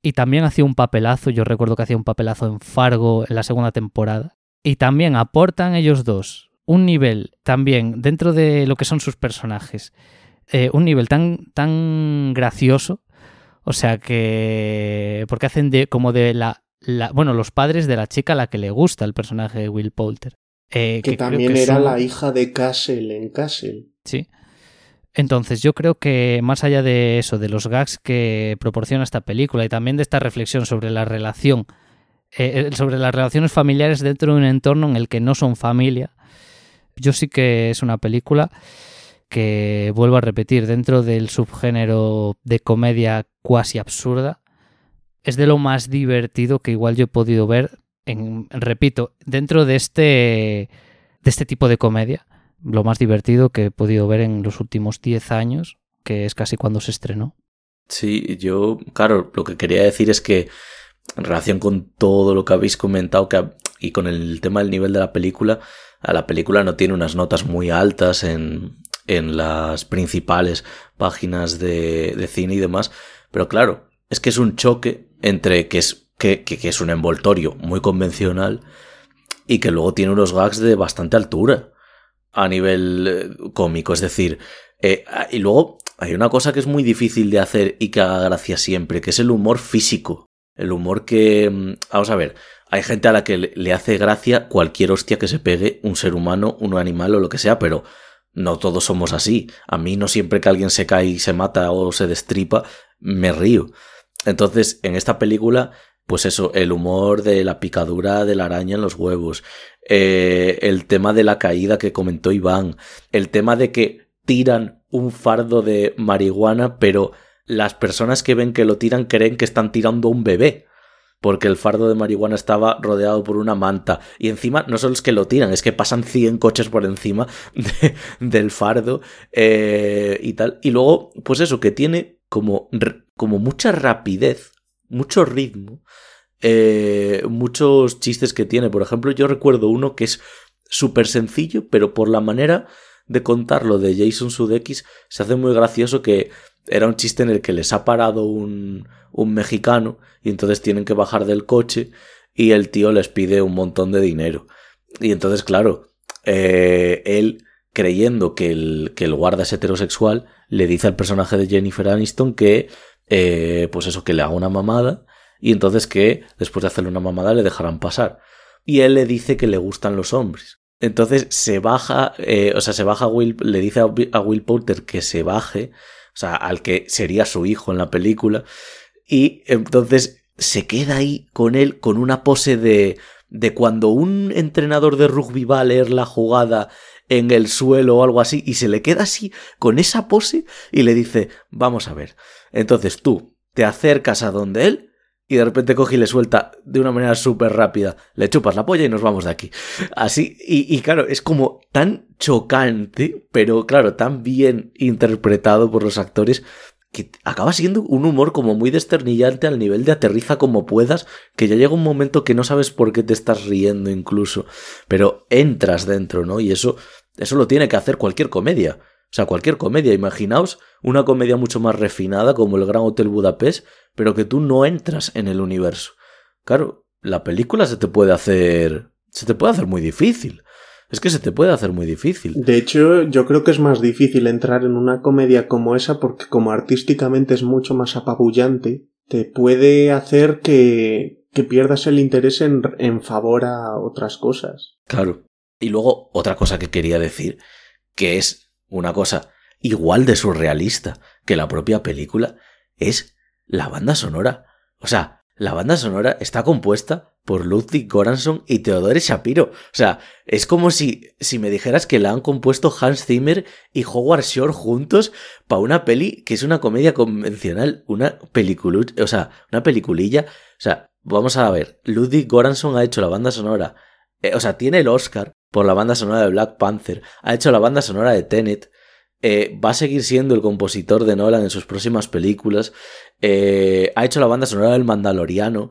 Y también hacía un papelazo, yo recuerdo que hacía un papelazo en Fargo en la segunda temporada. Y también aportan ellos dos un nivel también dentro de lo que son sus personajes, eh, un nivel tan, tan gracioso, o sea que... porque hacen de como de la, la- Bueno, los padres de la chica a la que le gusta el personaje de Will Poulter. Eh, Que, también que era son- la hija de Castle en Castle. Sí. Entonces, yo creo que más allá de eso, de los gags que proporciona esta película y también de esta reflexión sobre la relación, eh, eh, sobre las relaciones familiares dentro de un entorno en el que no son familia, yo sí que es una película que, vuelvo a repetir, dentro del subgénero de comedia cuasi absurda, es de lo más divertido que igual yo he podido ver, en, repito, dentro de este, de este tipo de comedia lo más divertido que he podido ver en los últimos 10 años, que es casi cuando se estrenó. Sí, yo, claro, lo que quería decir es que en relación con todo lo que habéis comentado que, y con el tema del nivel de la película, a la película no tiene unas notas muy altas en, en las principales páginas de, de cine y demás, pero claro, es que es un choque entre que es, que, que, es un envoltorio muy convencional y que luego tiene unos gags de bastante altura a nivel eh, cómico, es decir, eh, y luego hay una cosa que es muy difícil de hacer y que haga gracia siempre, que es el humor físico. El humor que... mm, Vamos a ver, hay gente a la que le hace gracia cualquier hostia que se pegue un ser humano, un animal o lo que sea, pero no todos somos así. A mí no siempre que alguien se cae y se mata o se destripa, me río. Entonces, en esta película, pues eso, el humor de la picadura de la araña en los huevos, eh, el tema de la caída que comentó Iván, el tema de que tiran un fardo de marihuana, pero las personas que ven que lo tiran creen que están tirando un bebé. Porque el fardo de marihuana estaba rodeado por una manta. Y encima, no solo es que lo tiran, es que pasan 100 coches por encima [laughs] de- del fardo eh, y tal. Y luego, pues eso, que tiene como, como mucha rapidez, mucho ritmo, eh, muchos chistes que tiene. Por ejemplo, yo recuerdo uno que es súper sencillo, pero por la manera de contarlo de Jason Sudeikis se hace muy gracioso que era un chiste en el que les ha parado un, un mexicano y entonces tienen que bajar del coche y el tío les pide un montón de dinero. Y entonces, claro, eh, él creyendo que el, que el guarda es heterosexual, le dice al personaje de Jennifer Aniston que, eh, pues eso, que le haga una mamada y entonces que después de hacerle una mamada le dejarán pasar. Y él le dice que le gustan los hombres. Entonces se baja, eh, o sea, se baja Will, le dice a, a Will Poulter que se baje, o sea, al que sería su hijo en la película, y entonces se queda ahí con él con una pose de, de cuando un entrenador de rugby va a leer la jugada en el suelo o algo así, y se le queda así con esa pose y le dice, vamos a ver, entonces tú te acercas a donde él, y de repente coge y le suelta de una manera súper rápida, le chupas la polla y nos vamos de aquí. Así, y, y claro, es como tan chocante, pero claro, tan bien interpretado por los actores, que acaba siendo un humor como muy desternillante al nivel de aterriza como puedas, que ya llega un momento que no sabes por qué te estás riendo incluso, pero entras dentro, ¿no? Y eso, eso lo tiene que hacer cualquier comedia. O sea, cualquier comedia, imaginaos una comedia mucho más refinada como el Gran Hotel Budapest, pero que tú no entras en el universo. Claro, la película se te puede hacer. se te puede hacer muy difícil. Es que se te puede hacer muy difícil. De hecho, yo creo que es más difícil entrar en una comedia como esa porque como artísticamente es mucho más apabullante, te puede hacer que, que pierdas el interés en, en favor a otras cosas. Claro. Y luego otra cosa que quería decir, que es una cosa igual de surrealista que la propia película, es la banda sonora. O sea, la banda sonora está compuesta por Ludwig Göransson y Theodore Shapiro. O sea, es como si, si me dijeras que la han compuesto Hans Zimmer y Howard Shore juntos para una peli que es una comedia convencional, una película, o sea, una peliculilla. O sea, vamos a ver, Ludwig Göransson ha hecho la banda sonora, eh, o sea, tiene el Oscar por la banda sonora de Black Panther, ha hecho la banda sonora de Tenet, eh, va a seguir siendo el compositor de Nolan en sus próximas películas, eh, ha hecho la banda sonora del Mandaloriano,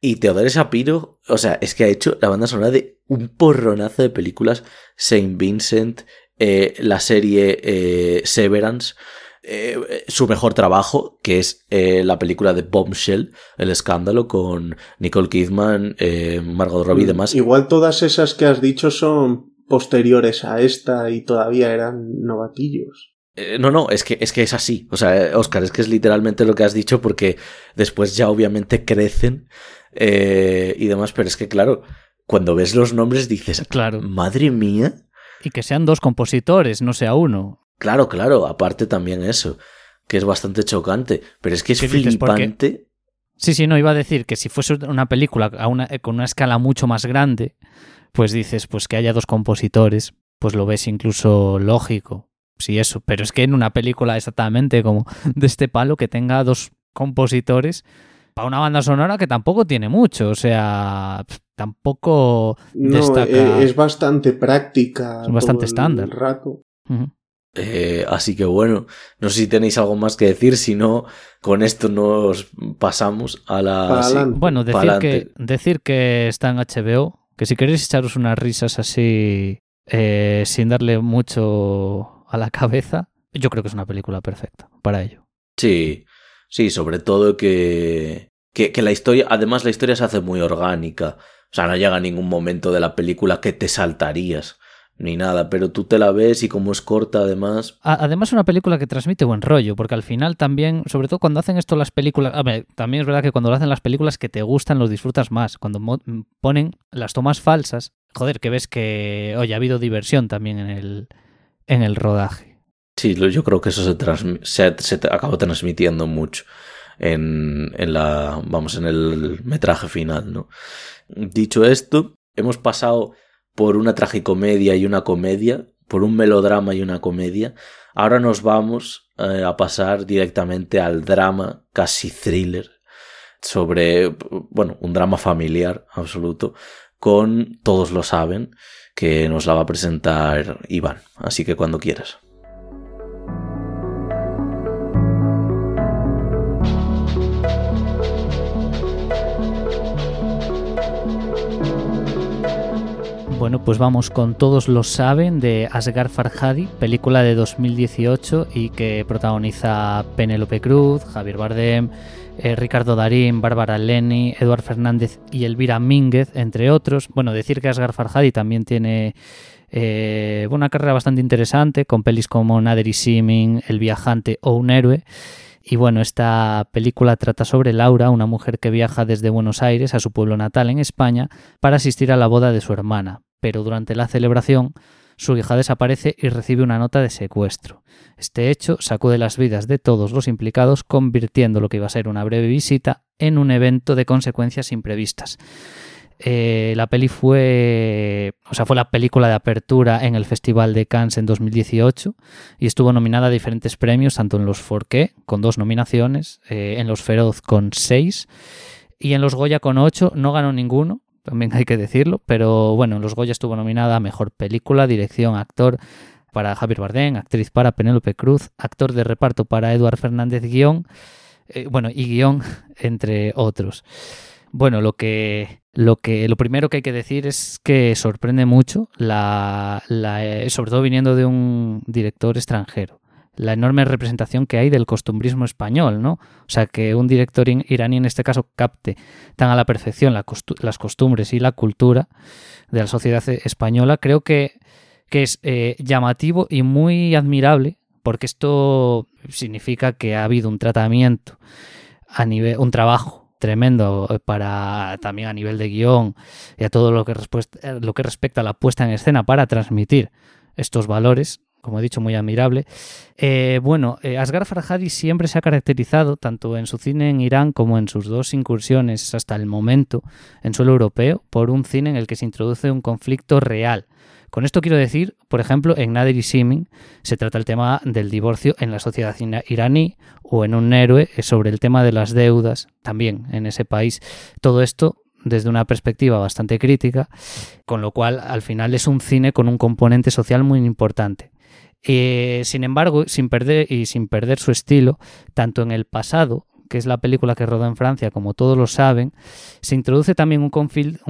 y Teodoro Shapiro, o sea, es que ha hecho la banda sonora de un porronazo de películas, Saint Vincent, eh, la serie Severance, eh, su mejor trabajo, que es la película de Bombshell, El escándalo, con Nicole Kidman, Margot Robbie y demás. Igual todas esas que has dicho son posteriores a esta y todavía eran novatillos. no, no, es que, es que es así. O sea, Oscar, es que es literalmente lo que has dicho porque después ya obviamente crecen eh, y demás, pero es que claro, cuando ves los nombres dices, claro. madre mía. Y que sean dos compositores, no sea uno. Claro, claro, aparte también eso, que es bastante chocante, pero es que es flipante. Sí, sí, no, iba a decir que si fuese una película con una escala mucho más grande, pues dices, pues que haya dos compositores, pues lo ves incluso lógico. Sí, eso, pero es que en una película exactamente como [laughs] de este palo que tenga dos compositores, para una banda sonora que tampoco tiene mucho, o sea, tampoco destaca. Eh, es bastante práctica. Es bastante estándar. Rato. Eh, así que bueno, no sé si tenéis algo más que decir, si no, con esto nos pasamos a la... bueno, decir que, decir que está en HBO, que si queréis echaros unas risas así eh, sin darle mucho a la cabeza, yo creo que es una película perfecta para ello. Sí, Sí, sobre todo que, que, la historia, además la historia se hace muy orgánica. O sea, no llega a ningún momento de la película que te saltarías ni nada, pero tú te la ves y como es corta además. Además es una película que transmite buen rollo, porque al final también, sobre todo cuando hacen esto las películas, a ver, también es verdad que cuando lo hacen las películas que te gustan los disfrutas más, cuando ponen las tomas falsas, joder, que ves que, oye, ha habido diversión también en el, en el rodaje. Sí, yo creo que eso se, se, acabó transmitiendo mucho en, en, la, vamos, en el metraje final, ¿no? Dicho esto, hemos pasado por una tragicomedia y una comedia, por un melodrama y una comedia. Ahora nos vamos eh, a pasar directamente al drama, casi thriller, sobre, bueno, un drama familiar absoluto, con Todos lo saben, que nos la va a presentar Iván. Así que cuando quieras. Bueno, pues vamos con Todos lo saben de Asghar Farhadi, película de 2018 y que protagoniza Penélope Cruz, Javier Bardem, eh, Ricardo Darín, Bárbara Leni, Eduard Fernández y Elvira Mínguez, entre otros. Bueno, decir que Asghar Farhadi también tiene eh, una carrera bastante interesante con pelis como Nader y Simin, El viajante o Un héroe. Y bueno, esta película trata sobre Laura, una mujer que viaja desde Buenos Aires a su pueblo natal en España para asistir a la boda de su hermana, pero durante la celebración su hija desaparece y recibe una nota de secuestro. Este hecho sacude las vidas de todos los implicados, convirtiendo lo que iba a ser una breve visita en un evento de consecuencias imprevistas. Eh, la peli fue, o sea, fue la película de apertura en el Festival de Cannes en 2018 y estuvo nominada a diferentes premios, tanto en los Forqué con dos nominaciones, eh, en los Feroz con seis y en los Goya con ocho. No ganó ninguno, también hay que decirlo, pero bueno, en los Goya estuvo nominada a Mejor Película, Dirección, Actor, para Javier Bardem, actriz para Penélope Cruz, actor de reparto para Eduard Fernández Guión, eh, bueno, y guion, [laughs] entre otros. Bueno, lo que, lo que lo primero que hay que decir es que sorprende mucho, la, la, eh, sobre todo viniendo de un director extranjero, la enorme representación que hay del costumbrismo español, ¿no? O sea, que un director iraní en este caso capte tan a la perfección las costumbres y la cultura de la sociedad española, creo que, que es eh, llamativo y muy admirable, porque esto significa que ha habido un tratamiento a nivel, un trabajo tremendo eh, para también a nivel de guion y a todo lo que, lo que respecta a la puesta en escena para transmitir estos valores como he dicho, muy admirable. Eh, bueno, eh, Asghar Farhadi siempre se ha caracterizado, tanto en su cine en Irán como en sus dos incursiones hasta el momento en suelo europeo, por un cine en el que se introduce un conflicto real. Con esto quiero decir, por ejemplo, en Nader y Simin se trata el tema del divorcio en la sociedad iraní o en Un héroe sobre el tema de las deudas también en ese país. Todo esto desde una perspectiva bastante crítica, con lo cual al final es un cine con un componente social muy importante. Eh, sin embargo, sin perder y sin perder su estilo, tanto en el pasado, que es la película que rodó en Francia, como todos lo saben, se introduce también un,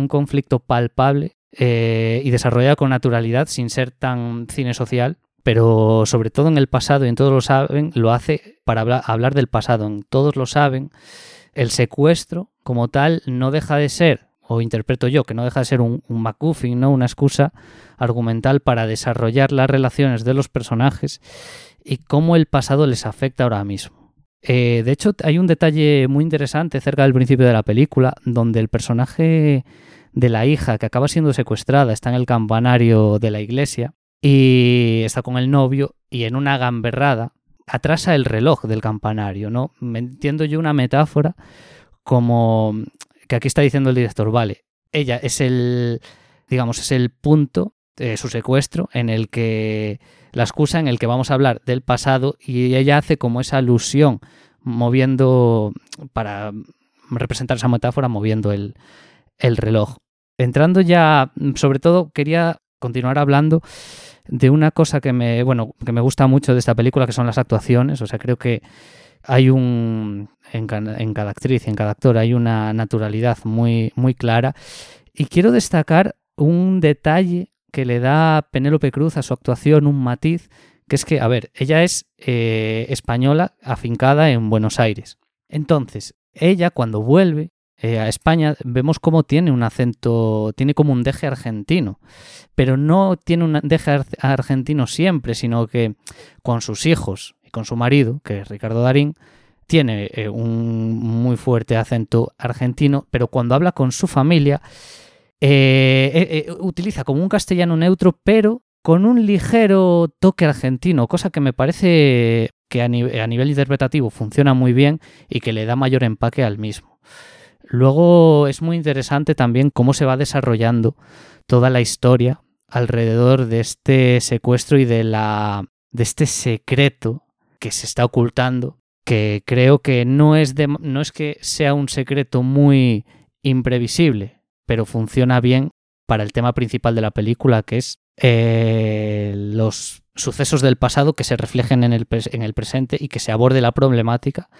conflicto palpable eh, y desarrollado con naturalidad, sin ser tan cine social, pero sobre todo en el pasado, y en todos lo saben, lo hace para hablar del pasado, en todos lo saben, el secuestro como tal no deja de ser o interpreto yo, que no deja de ser un, un ¿no? una excusa argumental para desarrollar las relaciones de los personajes y cómo el pasado les afecta ahora mismo. Eh, de hecho, hay un detalle muy interesante cerca del principio de la película, donde el personaje de la hija que acaba siendo secuestrada está en el campanario de la iglesia y está con el novio y en una gamberrada atrasa el reloj del campanario, ¿no? Entiendo yo una metáfora como que aquí está diciendo el director, vale, ella es el, digamos, es el punto de su secuestro en el que la excusa en el que vamos a hablar del pasado y ella hace como esa alusión moviendo para representar esa metáfora moviendo el, el reloj. Entrando ya, sobre todo quería continuar hablando de una cosa que me, bueno, que me gusta mucho de esta película, que son las actuaciones. O sea, creo que hay un en cada, actriz, en cada actor, hay una naturalidad muy, muy clara. Y quiero destacar un detalle que le da Penélope Cruz a su actuación, un matiz, que es que, a ver, ella es eh, española afincada en Buenos Aires. Entonces, ella cuando vuelve eh, a España vemos cómo tiene un acento, tiene como un deje argentino, pero no tiene un deje argentino siempre, sino que con sus hijos con su marido, que es Ricardo Darín, tiene eh, un muy fuerte acento argentino, pero cuando habla con su familia eh, utiliza como un castellano neutro, pero con un ligero toque argentino, cosa que me parece que a, a nivel interpretativo funciona muy bien y que le da mayor empaque al mismo. Luego es muy interesante también cómo se va desarrollando toda la historia alrededor de este secuestro y de la de este secreto que se está ocultando, que creo que no es no es que sea un secreto muy imprevisible, pero funciona bien para el tema principal de la película, que es eh, los sucesos del pasado que se reflejen en el, en el presente y que se aborde la problemática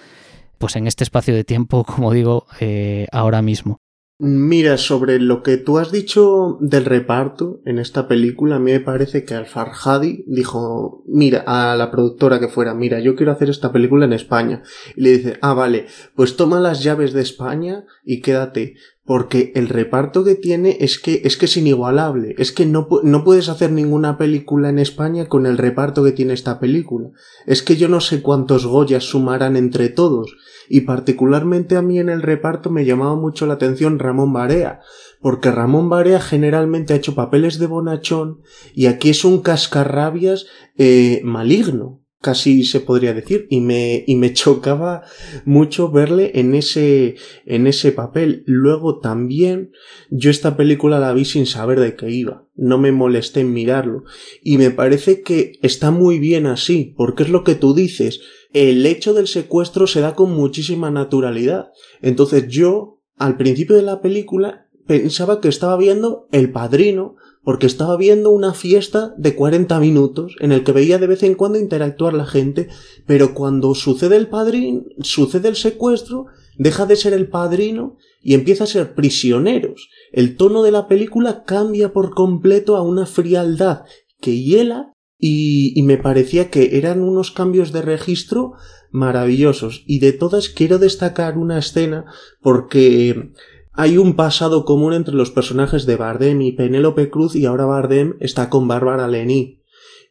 pues en este espacio de tiempo, [laughs] como digo, eh, ahora mismo. Mira, sobre lo que tú has dicho del reparto en esta película, a mí me parece que Al-Farhadi dijo, mira, a la productora que fuera, mira, yo quiero hacer esta película en España. Y le dice, ah, vale, pues toma las llaves de España y quédate porque el reparto que tiene es que es que es inigualable, es que no, no puedes hacer ninguna película en España con el reparto que tiene esta película. Es que yo no sé cuántos Goyas sumarán entre todos, y particularmente a mí en el reparto me llamaba mucho la atención Ramón Barea, porque Ramón Barea generalmente ha hecho papeles de bonachón y aquí es un cascarrabias eh, maligno casi se podría decir y me y me [laughs] chocaba mucho verle en ese en ese papel. Luego también yo esta película la vi sin saber de qué iba. No me molesté en mirarlo. Y me parece que está muy bien así porque es lo que tú dices. El hecho del secuestro se da con muchísima naturalidad. Entonces yo al principio de la película pensaba que estaba viendo El Padrino, porque estaba viendo una fiesta de 40 minutos en el que veía de vez en cuando interactuar la gente, pero cuando sucede el padrino, sucede el secuestro, deja de ser el padrino y empieza a ser prisioneros. El tono de la película cambia por completo a una frialdad que hiela y, y me parecía que eran unos cambios de registro maravillosos. Y de todas quiero destacar una escena porque hay un pasado común entre los personajes de Bardem y Penélope Cruz y ahora Bardem está con Bárbara Leni.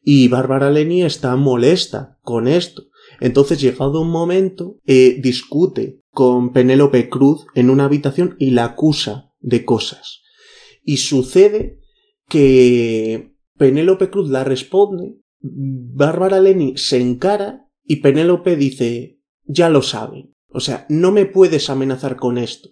Y Bárbara Leni está molesta con esto. Entonces, llegado un momento, eh, discute con Penélope Cruz en una habitación y la acusa de cosas. Y sucede que Penélope Cruz la responde, Bárbara Leni se encara y Penélope dice, ya lo saben. O sea, no me puedes amenazar con esto.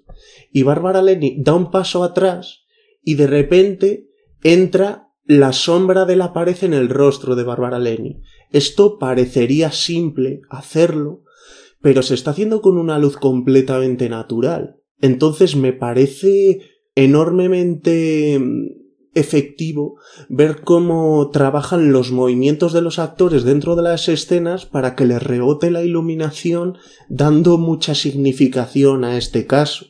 Y Bárbara Leni da un paso atrás y de repente entra la sombra de la pared en el rostro de Bárbara Leni. Esto parecería simple hacerlo, pero se está haciendo con una luz completamente natural. Entonces me parece enormemente efectivo ver cómo trabajan los movimientos de los actores dentro de las escenas para que les rebote la iluminación dando mucha significación a este caso.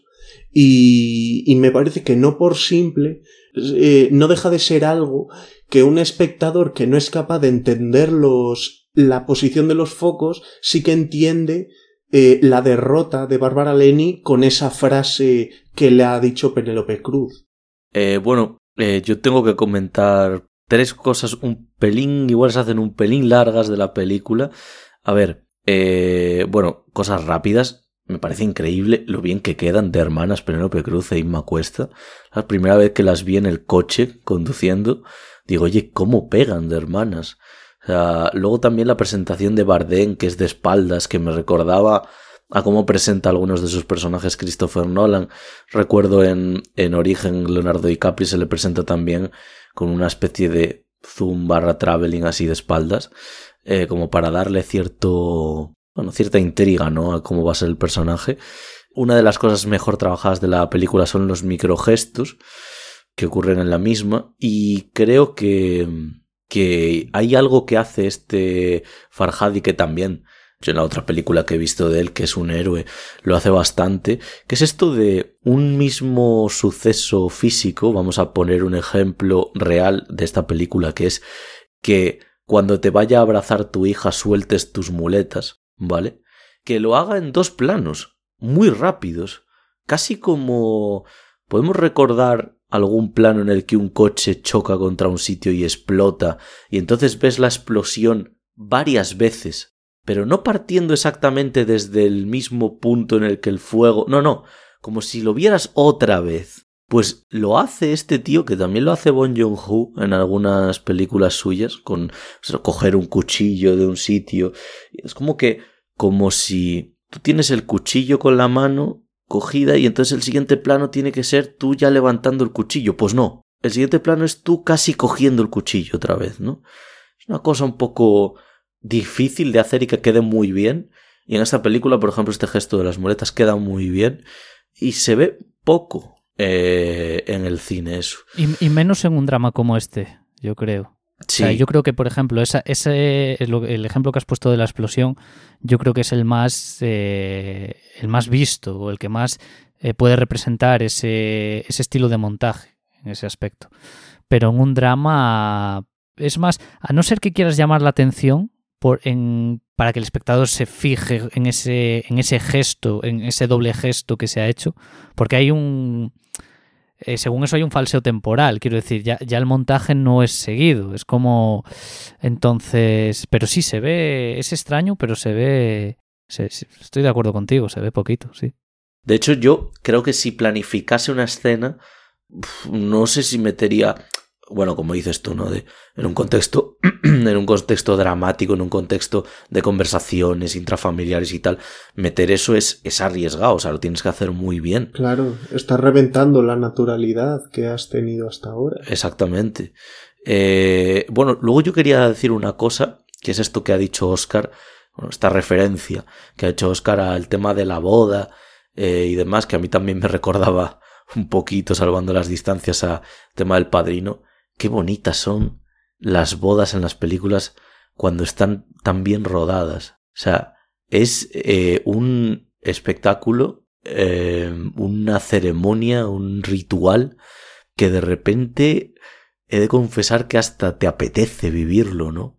Y, me parece que no por simple eh, no deja de ser algo que un espectador que no es capaz de entender los, la posición de los focos sí que entiende eh, la derrota de Bárbara Leni con esa frase que le ha dicho Penélope Cruz. Eh, bueno, eh, yo tengo que comentar tres cosas un pelín, igual se hacen un pelín largas de la película. A ver, eh, bueno, cosas rápidas. Me parece increíble lo bien que quedan de hermanas Penélope Cruz e Inma Cuesta. La primera vez que las vi en el coche conduciendo, digo, oye, ¿cómo pegan de hermanas? Luego también la presentación de Bardem, que es de espaldas, que me recordaba a cómo presenta algunos de sus personajes Christopher Nolan. Recuerdo en, en Origen Leonardo DiCaprio se le presenta también con una especie de zoom barra traveling así de espaldas, eh, como para darle cierto, bueno, cierta intriga, ¿no? A cómo va a ser el personaje. Una de las cosas mejor trabajadas de la película son los microgestos que ocurren en la misma y creo que, que hay algo que hace este Farhadi que también en la otra película que he visto de él, que es un héroe, lo hace bastante, que es esto de un mismo suceso físico, vamos a poner un ejemplo real de esta película, que es que cuando te vaya a abrazar tu hija sueltes tus muletas, ¿vale? Que lo haga en dos planos, muy rápidos, casi como podemos recordar algún plano en el que un coche choca contra un sitio y explota, y entonces ves la explosión varias veces pero no partiendo exactamente desde el mismo punto en el que el fuego, no, no, como si lo vieras otra vez. Pues lo hace este tío, que también lo hace Bon Joon-ho en algunas películas suyas, con coger un cuchillo de un sitio. Es como que, como si tú tienes el cuchillo con la mano cogida y entonces el siguiente plano tiene que ser tú ya levantando el cuchillo. Pues no, el siguiente plano es tú casi cogiendo el cuchillo otra vez, ¿no? Es una cosa un poco difícil de hacer y que quede muy bien. Y en esta película, por ejemplo, este gesto de las muletas queda muy bien y se ve poco eh, en el cine eso. Y, menos en un drama como este, yo creo. Sí. yo creo que, por ejemplo, esa, ese, el ejemplo que has puesto de la explosión, yo creo que es el más, eh, el más visto o el que más eh, puede representar ese, ese estilo de montaje en ese aspecto. Pero en un drama, es más, a no ser que quieras llamar la atención, en, para que el espectador se fije en ese, en ese gesto, en ese doble gesto que se ha hecho, porque hay un... Eh, según eso hay un falseo temporal, quiero decir, ya, ya el montaje no es seguido, es como... Entonces, pero sí se ve, es extraño, pero se ve... estoy de acuerdo contigo, se ve poquito, sí. De hecho, yo creo que si planificase una escena, no sé si metería bueno, como dices tú, ¿no? De, en un contexto, [clears throat] en un contexto dramático, en un contexto de conversaciones intrafamiliares y tal, meter eso es, es arriesgado, o sea, lo tienes que hacer muy bien. Claro, estás reventando la naturalidad que has tenido hasta ahora. Exactamente. Eh, bueno, luego yo quería decir una cosa, que es esto que ha dicho Oscar, bueno, esta referencia que ha hecho Oscar al tema de la boda eh, y demás, que a mí también me [laughs] recordaba un poquito salvando las distancias a tema del padrino, qué bonitas son las bodas en las películas cuando están tan bien rodadas. O sea, es eh, un espectáculo, eh, una ceremonia, un ritual que de repente he de confesar que hasta te apetece vivirlo, ¿no?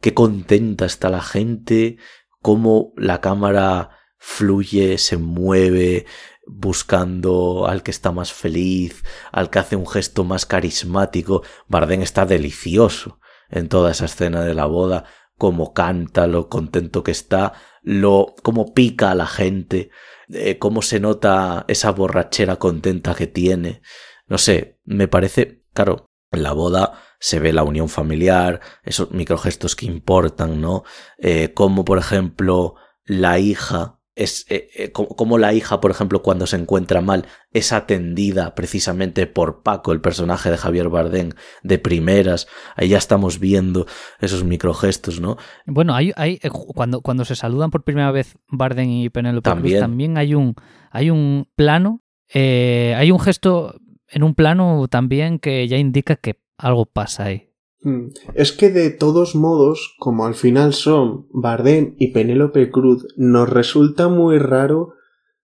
Qué contenta está la gente, cómo la cámara fluye, se mueve, buscando al que está más feliz, al que hace un gesto más carismático. Bardem está delicioso en toda esa escena de la boda, cómo canta, lo contento que está, lo cómo pica a la gente, eh, cómo se nota esa borrachera contenta que tiene. No sé, me parece, claro, en la boda se ve la unión familiar, esos microgestos que importan, ¿no? Eh, como por ejemplo la hija es eh, eh, como, la hija, por ejemplo, cuando se encuentra mal, es atendida precisamente por Paco, el personaje de Javier Bardem, de primeras. Ahí ya estamos viendo esos microgestos, ¿no? Bueno, hay, hay eh, cuando, cuando se saludan por primera vez Bardem y Penélope también. también hay un, hay un plano, hay un gesto en un plano también que ya indica que algo pasa ahí. Mm. Es que de todos modos, como al final son Bardem y Penélope Cruz, nos resulta muy raro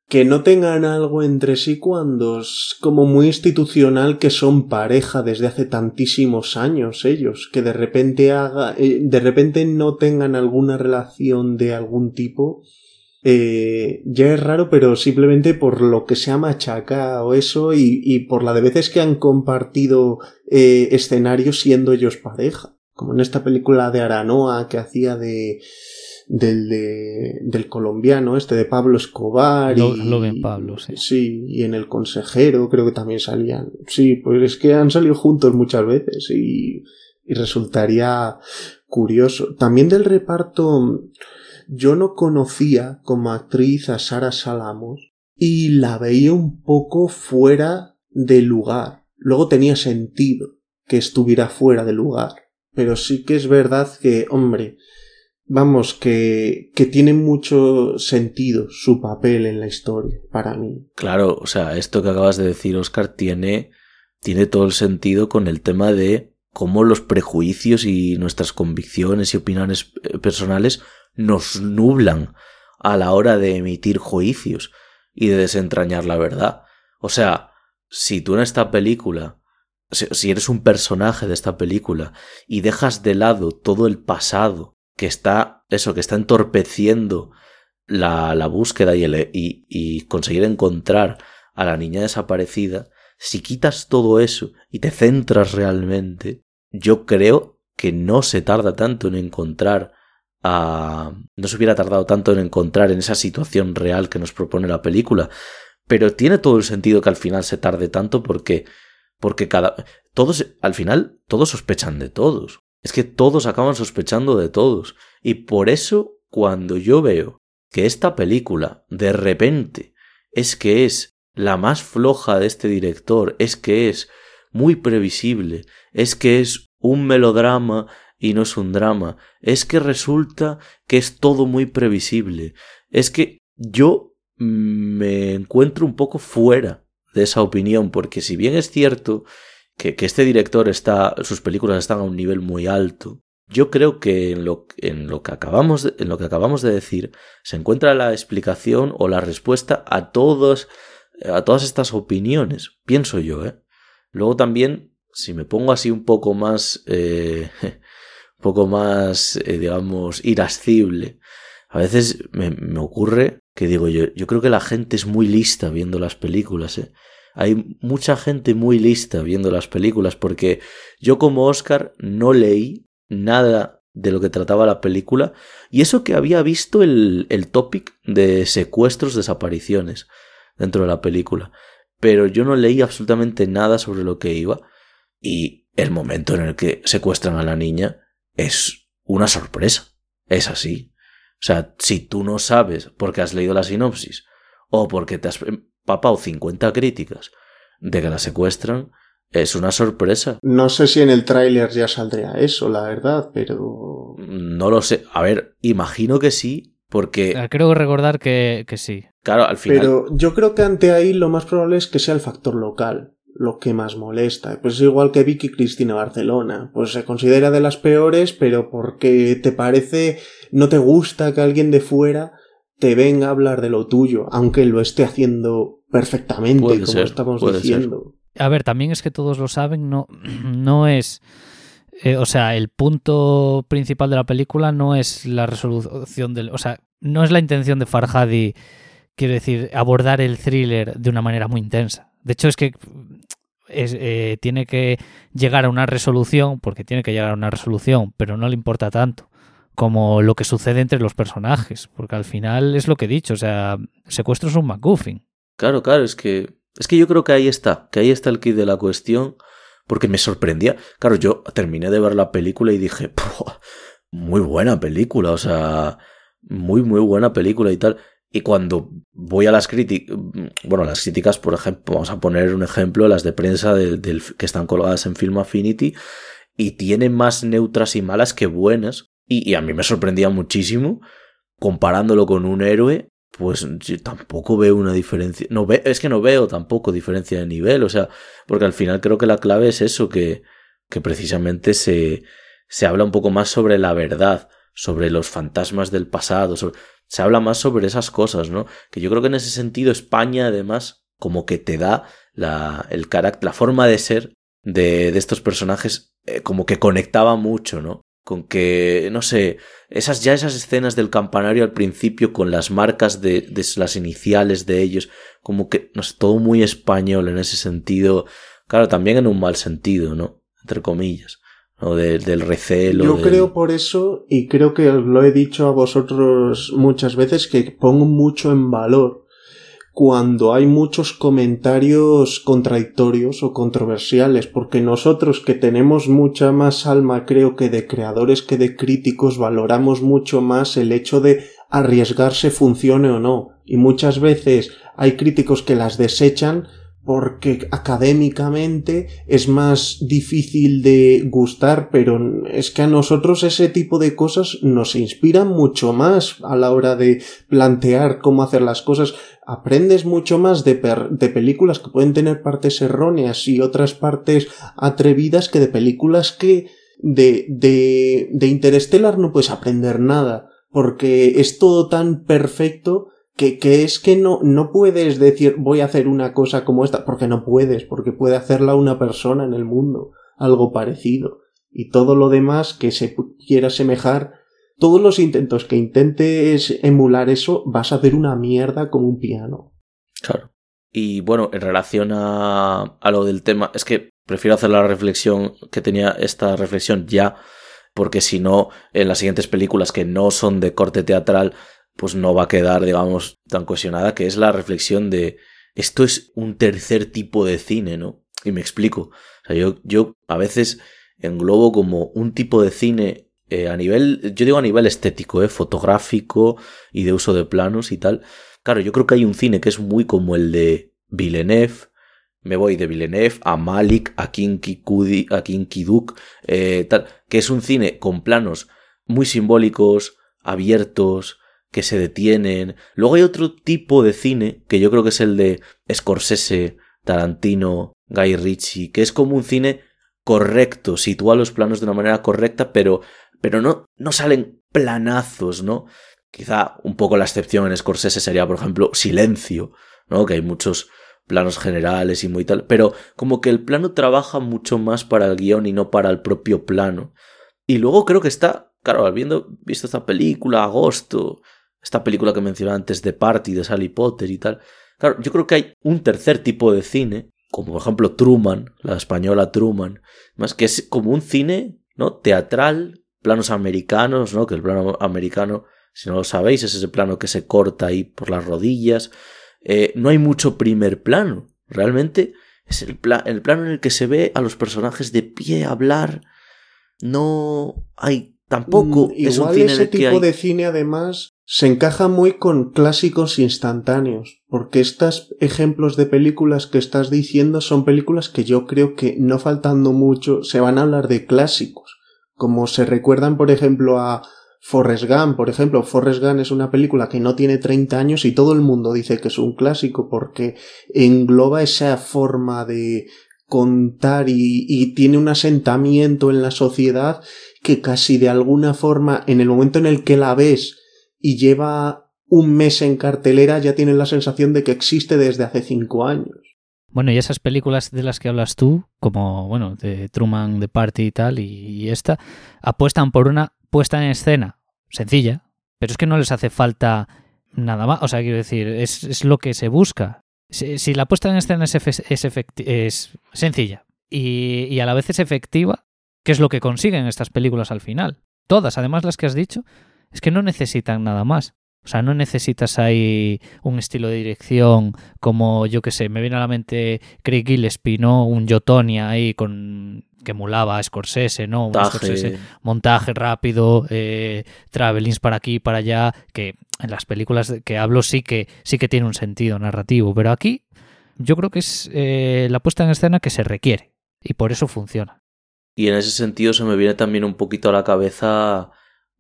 que no tengan algo entre sí cuando es como muy institucional que son pareja desde hace tantísimos años ellos, que de repente haga, eh, de repente no tengan alguna relación de algún tipo eh, ya es raro, pero simplemente por lo que se ha machacado eso y, y por la de veces que han compartido eh, escenarios siendo ellos pareja. Como en esta película de Aranoa que hacía de del, de, del colombiano, este de Pablo Escobar. y, Pablo, sí. Sí, y en El Consejero creo que también salían. Sí, pues es que han salido juntos muchas veces y, y resultaría curioso. También del reparto yo no conocía como actriz a Sara Salamos y la veía un poco fuera de lugar. Luego tenía sentido que estuviera fuera de lugar. Pero sí que es verdad que, hombre, vamos, que, que tiene mucho sentido su papel en la historia, para mí. Claro, o sea, esto que acabas de decir, Oscar, tiene, tiene todo el sentido con el tema de cómo los prejuicios y nuestras convicciones y opiniones eh, personales nos nublan a la hora de emitir juicios y de desentrañar la verdad. O sea, si tú en esta película, si eres un personaje de esta película y dejas de lado todo el pasado que está, eso, que está entorpeciendo la, búsqueda y conseguir encontrar a la niña desaparecida, si quitas todo eso y te centras realmente, yo creo que no se tarda tanto en encontrar no se hubiera tardado tanto en encontrar en esa situación real que nos propone la película. Pero tiene todo el sentido que al final se tarde tanto porque, porque cada, todos, al final, todos sospechan de todos. Es que todos acaban sospechando de todos. Y por eso, cuando yo veo que esta película, de repente, es que es la más floja de este director, es que es muy previsible, es que es un melodrama y no es un drama. Es que resulta que es todo muy previsible. Es que yo me encuentro un poco fuera de esa opinión, porque si bien es cierto que, este director está, sus películas están a un nivel muy alto, yo creo que en lo, en lo, que acabamos de, en lo que acabamos de decir se encuentra la explicación o la respuesta a todos a todas estas opiniones, pienso yo, ¿eh? Luego también, si me pongo así un poco más eh, poco más, eh, digamos, irascible. A veces me, ocurre que digo yo, yo creo que la gente es muy lista viendo las películas, ¿eh? Hay mucha gente muy lista viendo las películas porque yo como Oscar no leí nada de lo que trataba la película y eso que había visto el, el topic de secuestros, desapariciones dentro de la película. Pero yo no leí absolutamente nada sobre lo que iba y el momento en el que secuestran a la niña es una sorpresa. Es así. O sea, si tú no sabes porque has leído la sinopsis o porque te has papado 50 críticas de que la secuestran, es una sorpresa. No sé si en el tráiler ya saldría eso, la verdad, pero... No lo sé. A ver, imagino que sí, Porque. Ah, creo recordar que, que sí. Claro, al final. Pero yo creo que ante ahí lo más probable es que sea el factor local lo que más molesta. Pues es igual que Vicky Cristina Barcelona. Pues se considera de las peores, pero porque te parece, no te gusta que alguien de fuera te venga a hablar de lo tuyo, aunque lo esté haciendo perfectamente, como ser, estamos puede diciendo. A ver, también es que todos lo saben, no, [clears throat] no es. eh, o sea, el punto principal de la película no es la resolución del. O sea, no es la intención de Farhadi, quiero decir, abordar el thriller de una manera muy intensa. De hecho, es que es, eh, tiene que llegar a una resolución, porque tiene que llegar a una resolución, pero no le importa tanto como lo que sucede entre los personajes, porque al final es lo que he dicho, o sea, secuestro es un MacGuffin. Claro, claro, es que. Es que yo creo que ahí está, que ahí está el kit de la cuestión, porque me sorprendía. Claro, yo terminé de ver la película y dije, [laughs] "Puah, muy buena película, o sea, muy, muy buena película y tal. Y cuando voy a las críticas, bueno, las críticas, por ejemplo, vamos a poner un ejemplo, las de prensa del, del- que están colgadas en Film Affinity, y tienen más neutras y malas que buenas. Y, y a mí me sorprendía muchísimo, comparándolo con un héroe, pues yo tampoco veo una diferencia. No ve, es que no veo tampoco diferencia de nivel, o sea, porque al final creo que la clave es eso, que, que precisamente se, se habla un poco más sobre la verdad, sobre los fantasmas del pasado, sobre- se habla más sobre esas cosas, ¿no? Que yo creo que en ese sentido España además como que te da la, el carácter, la forma de ser de, de estos personajes eh, como que conectaba mucho, ¿no? Con que, no sé, esas ya esas escenas del campanario al principio con las marcas de, de las iniciales de ellos, como que, no sé, todo muy español en ese sentido, claro, también en un mal sentido, ¿no? Entre comillas, del recelo. Yo del- creo por eso, y creo que os lo he dicho a vosotros muchas veces, que pongo mucho en valor cuando hay muchos comentarios contradictorios o controversiales, porque nosotros que tenemos mucha más alma, creo que de creadores que de críticos, valoramos mucho más el hecho de arriesgarse funcione o no. Y muchas veces hay críticos que las desechan porque académicamente es más difícil de gustar, pero es que a nosotros ese tipo de cosas nos inspiran mucho más a la hora de plantear cómo hacer las cosas. Aprendes mucho más de, per- de películas que pueden tener partes erróneas y otras partes atrevidas que de películas que de, de, de Interstellar no puedes aprender nada, porque es todo tan perfecto que, que es que no, no puedes decir voy a hacer una cosa como esta, porque no puedes, porque puede hacerla una persona en el mundo, algo parecido. Y todo lo demás que se quiera asemejar, todos los intentos que intentes emular eso, vas a hacer una mierda como un piano. Claro. Y bueno, en relación a, a lo del tema, es que prefiero hacer la reflexión que tenía esta reflexión ya, porque si no, en las siguientes películas que no son de corte teatral, pues no va a quedar, digamos, tan cohesionada, que es la reflexión de esto es un tercer tipo de cine, ¿no? Y me explico. O sea, yo, yo a veces englobo como un tipo de cine eh, a nivel, yo digo a nivel estético, eh, fotográfico y de uso de planos y tal. Claro, yo creo que hay un cine que es muy como el de Villeneuve. Me voy de Villeneuve a Malik, a Kinky, Kudi, a Kinky Duk, eh, tal, que es un cine con planos muy simbólicos, abiertos, que se detienen. Luego hay otro tipo de cine, que yo creo que es el de Scorsese, Tarantino, Guy Ritchie, que es como un cine correcto, sitúa los planos de una manera correcta, pero, pero no, no salen planazos, ¿no? Quizá un poco la excepción en Scorsese sería, por ejemplo, Silencio, ¿no? Que hay muchos planos generales y muy tal, pero como que el plano trabaja mucho más para el guion y no para el propio plano. Y luego creo que está, claro, habiendo visto esta película, Agosto, esta película que mencionaba antes de Party, de Sally Potter y tal, claro, yo creo que hay un tercer tipo de cine, como por ejemplo Truman, la española Truman, más que es como un cine, ¿no? Teatral, planos americanos, ¿no? Que el plano americano, si no lo sabéis, es ese plano que se corta ahí por las rodillas. Eh, no hay mucho primer plano, realmente es el, pla- el plano en el que se ve a los personajes de pie hablar. No hay tampoco. Mm, es un Igual cine en ese tipo hay- de cine además se encaja muy con clásicos instantáneos, porque estos ejemplos de películas que estás diciendo son películas que yo creo que no faltando mucho se van a hablar de clásicos, como se recuerdan por ejemplo a Forrest Gump, por ejemplo, Forrest Gump es una película que no tiene 30 años y todo el mundo dice que es un clásico porque engloba esa forma de contar y, y tiene un asentamiento en la sociedad que casi de alguna forma en el momento en el que la ves y lleva un mes en cartelera ya tienes la sensación de que existe desde hace cinco años. Bueno, y esas películas de las que hablas tú, como, bueno, de Truman, de Party y tal, y, esta, apuestan por una puesta en escena sencilla, pero es que no les hace falta nada más. O sea, quiero decir, es, es lo que se busca. Si, si, la puesta en escena es, es, es sencilla y, y, a la vez es efectiva, ¿qué es lo que consiguen estas películas al final? Todas, además las que has dicho, es que no necesitan nada más. O sea, no necesitas ahí un estilo de dirección como, yo que sé, me viene a la mente Craig Gillespie, ¿no? Un Jotonia ahí con que emulaba a Scorsese, ¿no? Montaje, Scorsese, montaje rápido, eh, travelings para aquí, para allá, que en las películas que hablo sí que, sí que tiene un sentido narrativo, pero aquí yo creo que es eh, la puesta en escena que se requiere y por eso funciona. Y en ese sentido se me viene también un poquito a la cabeza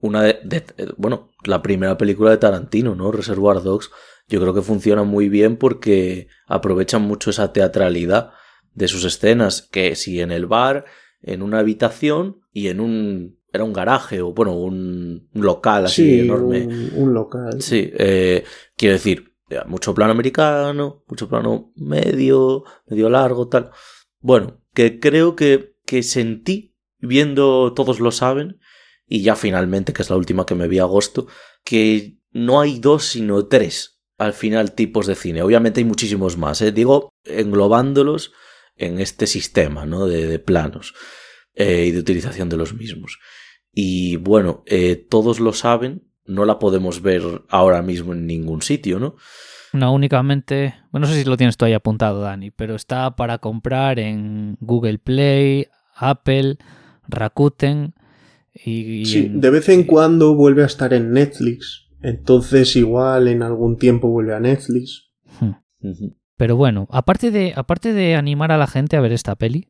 una de, de, bueno, la primera película de Tarantino, ¿no? Reservoir Dogs. Yo creo que funciona muy bien porque aprovechan mucho esa teatralidad de sus escenas, que si en el bar, en una habitación y en un era un garaje o bueno, un, local así sí, enorme. Un, un, local. Sí, eh, quiero decir, mucho plano americano, mucho plano medio, medio largo, tal. Bueno, que creo que, que sentí viendo Todos lo saben y ya finalmente, que es la última que me vi agosto, que no hay dos sino tres al final tipos de cine. Obviamente hay muchísimos más, ¿eh? digo englobándolos en este sistema ¿no? de, planos eh, y de utilización de los mismos. Y bueno, eh, todos lo saben, no la podemos ver ahora mismo en ningún sitio, ¿no? No, únicamente, bueno, no sé si lo tienes tú ahí apuntado, Dani, pero está para comprar en Google Play, Apple, Rakuten y... Sí, de vez en cuando vuelve a estar en Netflix, entonces igual en algún tiempo vuelve a Netflix. Hmm. Uh -huh. Pero bueno, aparte de, aparte de animar a la gente a ver esta peli,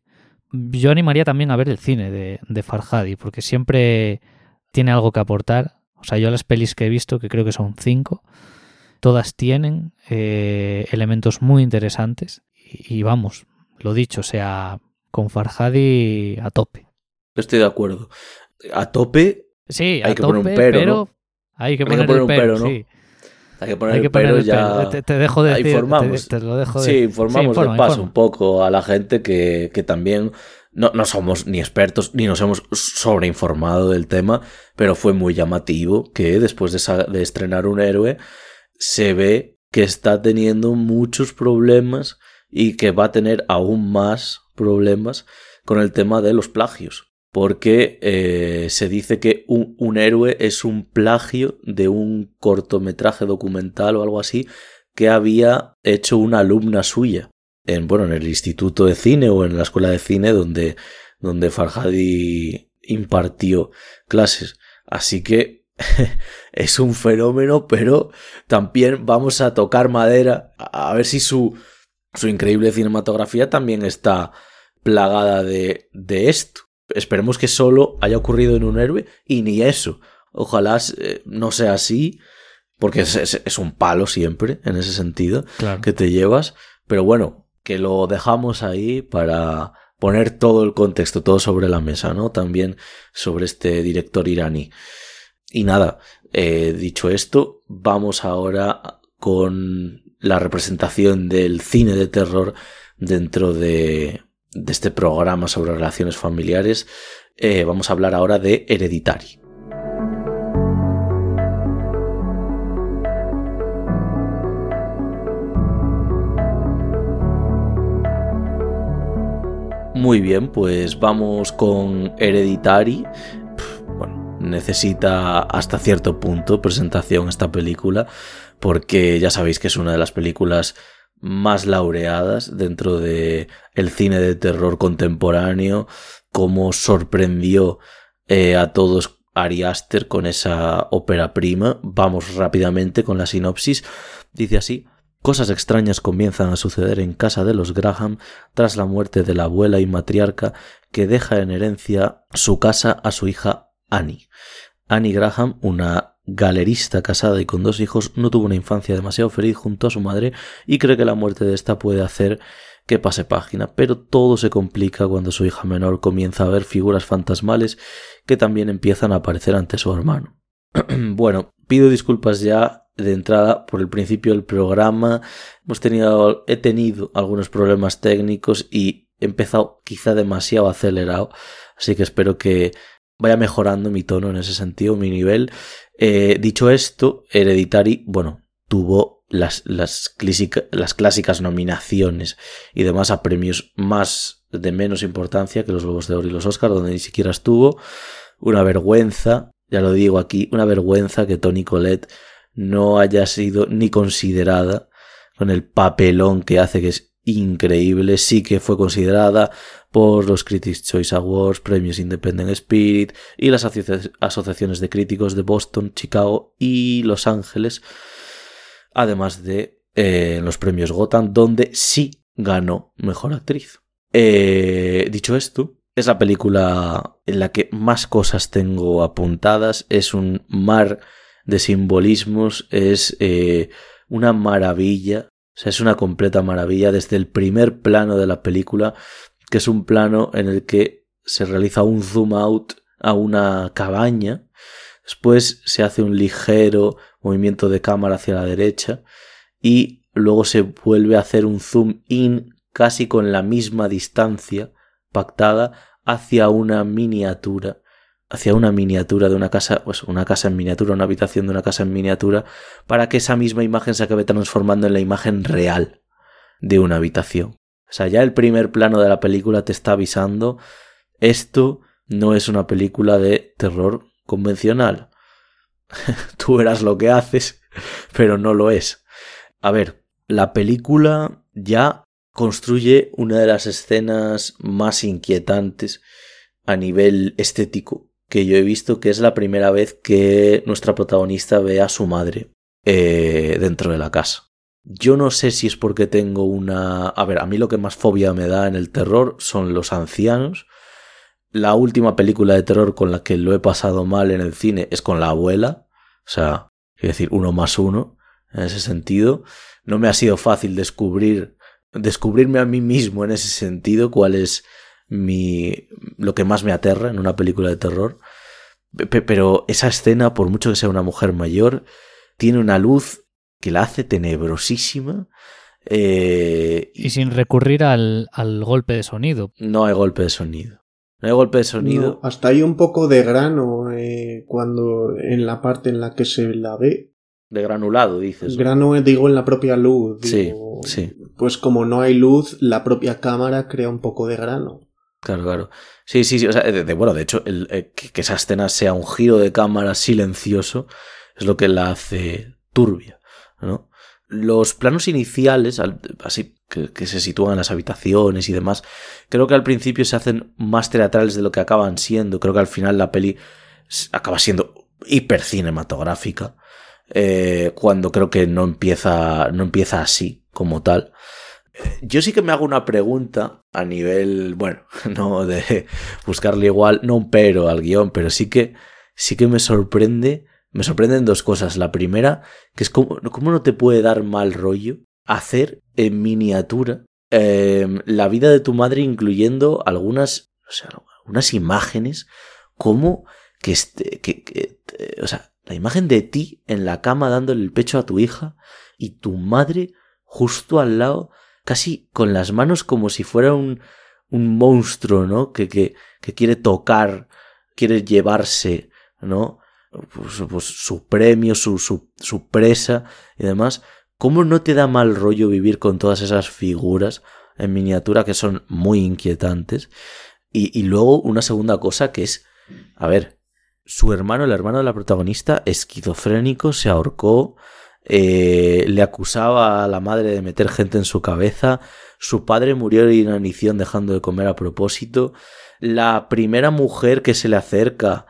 yo animaría también a ver el cine de, de Farhadi, porque siempre tiene algo que aportar. O sea, yo las pelis que he visto, que creo que son cinco, todas tienen eh, elementos muy interesantes. Y, y, vamos, lo dicho, o sea, con Farhadi a tope. Estoy de acuerdo. A tope. Sí, hay a que tope, poner un pero. pero ¿no? Hay que Hay poner, que poner el un pero, ¿no? sí. Hay que poner Hay que el poner pero el ya. pero. Te, te dejo de decir, formamos. Te, te lo dejo de Sí, informamos Sí, informa, de paso informa. un poco a la gente que, que también no, no, somos ni expertos ni nos hemos sobreinformado del tema, pero fue muy llamativo que después de, de estrenar un héroe se ve que está teniendo muchos problemas y que va a tener aún más problemas con el tema de los plagios. Porque eh, se dice que un, héroe es un plagio de un cortometraje documental o algo así que había hecho una alumna suya en, bueno, en el instituto de cine o en la escuela de cine donde, donde Farhadi impartió clases. Así que [laughs] es un fenómeno, pero también vamos a tocar madera a ver si su, su increíble cinematografía también está plagada de, de esto. Esperemos que solo haya ocurrido en un héroe y ni eso. Ojalá eh, no sea así, porque es, es, es, un palo siempre en ese sentido Claro. que te llevas. Pero bueno, que lo dejamos ahí para poner todo el contexto, todo sobre la mesa, ¿no? También sobre este director iraní. Y nada, eh, dicho esto, vamos ahora con la representación del cine de terror dentro de, de este programa sobre relaciones familiares. Eh, vamos a hablar ahora de Hereditary. Muy bien, pues vamos con Hereditary. Bueno, necesita hasta cierto punto presentación esta película, porque ya sabéis que es una de las películas más laureadas dentro de el cine de terror contemporáneo, como sorprendió eh, a todos Ari Aster con esa ópera prima. Vamos rápidamente con la sinopsis. Dice así. Cosas extrañas comienzan a suceder en casa de los Graham tras la muerte de la abuela y matriarca que deja en herencia su casa a su hija Annie. Annie Graham, una galerista casada y con dos hijos, no tuvo una infancia demasiado feliz junto a su madre y cree que la muerte de esta puede hacer que pase página, pero todo se complica cuando su hija menor comienza a ver figuras fantasmales que también empiezan a aparecer ante su hermano. [clears throat] bueno, pido disculpas ya de entrada por el principio del programa. Hemos tenido, he tenido algunos problemas técnicos y he empezado quizá demasiado acelerado, así que espero que vaya mejorando mi tono en ese sentido, mi nivel. Eh, dicho esto, Hereditary, bueno, tuvo las, las, clásicas nominaciones y demás a premios más de menos importancia que los Globos de Oro y los Oscars, donde ni siquiera estuvo. Una vergüenza, ya lo digo aquí, una vergüenza que Tony Collette no haya sido ni considerada con el papelón que hace, que es increíble. Sí que fue considerada por los Critics Choice Awards, premios Independent Spirit y las asociaciones de críticos de Boston, Chicago y Los Ángeles, además de eh, los premios Gotham, donde sí ganó Mejor Actriz. Eh, dicho esto, es la película en la que más cosas tengo apuntadas, es un mar de simbolismos, es eh, una maravilla, o sea, es una completa maravilla desde el primer plano de la película, que es un plano en el que se realiza un zoom out a una cabaña, después se hace un ligero movimiento de cámara hacia la derecha y luego se vuelve a hacer un zoom in casi con la misma distancia pactada hacia una miniatura hacia una miniatura de una casa, pues una casa en miniatura, una habitación de una casa en miniatura, para que esa misma imagen se acabe transformando en la imagen real de una habitación. O sea, ya el primer plano de la película te está avisando, esto no es una película de terror convencional. [laughs] Tú verás lo que haces, pero no lo es. A ver, la película ya construye una de las escenas más inquietantes a nivel estético que yo he visto que es la primera vez que nuestra protagonista ve a su madre eh, dentro de la casa. Yo no sé si es porque tengo una... A ver, a mí lo que más fobia me da en el terror son los ancianos. La última película de terror con la que lo he pasado mal en el cine es con la abuela. O sea, quiero decir, uno más uno. En ese sentido, no me ha sido fácil descubrir, descubrirme a mí mismo en ese sentido cuál es mi, lo que más me aterra en una película de terror. Pero esa escena, por mucho que sea una mujer mayor, tiene una luz que la hace tenebrosísima. Eh, y sin recurrir al, golpe de sonido. No hay golpe de sonido. No hay golpe de sonido. hasta hay un poco de grano eh, cuando en la parte en la que se la ve. De granulado, dices. Grano, digo, en la propia luz. sí, sí. Pues como no hay luz, la propia cámara crea un poco de grano. Claro, claro. Sí, sí, sí. O sea, de, bueno, de hecho, el, eh, que, esa escena sea un giro de cámara silencioso es lo que la hace turbia, Los planos iniciales, así que, se sitúan en las habitaciones y demás, creo que al principio se hacen más teatrales de lo que acaban siendo. Creo que al final la peli acaba siendo hiper cinematográfica. Eh, cuando creo que no empieza, no empieza así como tal. Yo sí que me hago una pregunta a nivel, bueno, [laughs] no de buscarle igual, no un pero al guion, pero sí que, sí que me sorprende, me sorprenden dos cosas. La primera, que es cómo, no te puede dar mal rollo hacer en miniatura em, la vida de tu madre, incluyendo algunas, o sea, algunas imágenes, como que, este, que, que, o sea, la imagen de ti en la cama dándole el pecho a tu hija y tu madre justo al lado casi con las manos como si fuera un, un monstruo, ¿no? Que, que, que, quiere tocar, quiere llevarse, ¿no? Pues, pues su premio, su, su, su, presa y demás. ¿Cómo no te da mal rollo vivir con todas esas figuras en miniatura que son muy inquietantes? Y, y luego una segunda cosa que es, a ver, su hermano, el hermano de la protagonista, esquizofrénico, se ahorcó, eh, le acusaba a la madre de meter gente en su cabeza, su padre murió de inanición dejando de comer a propósito, la primera mujer que se le acerca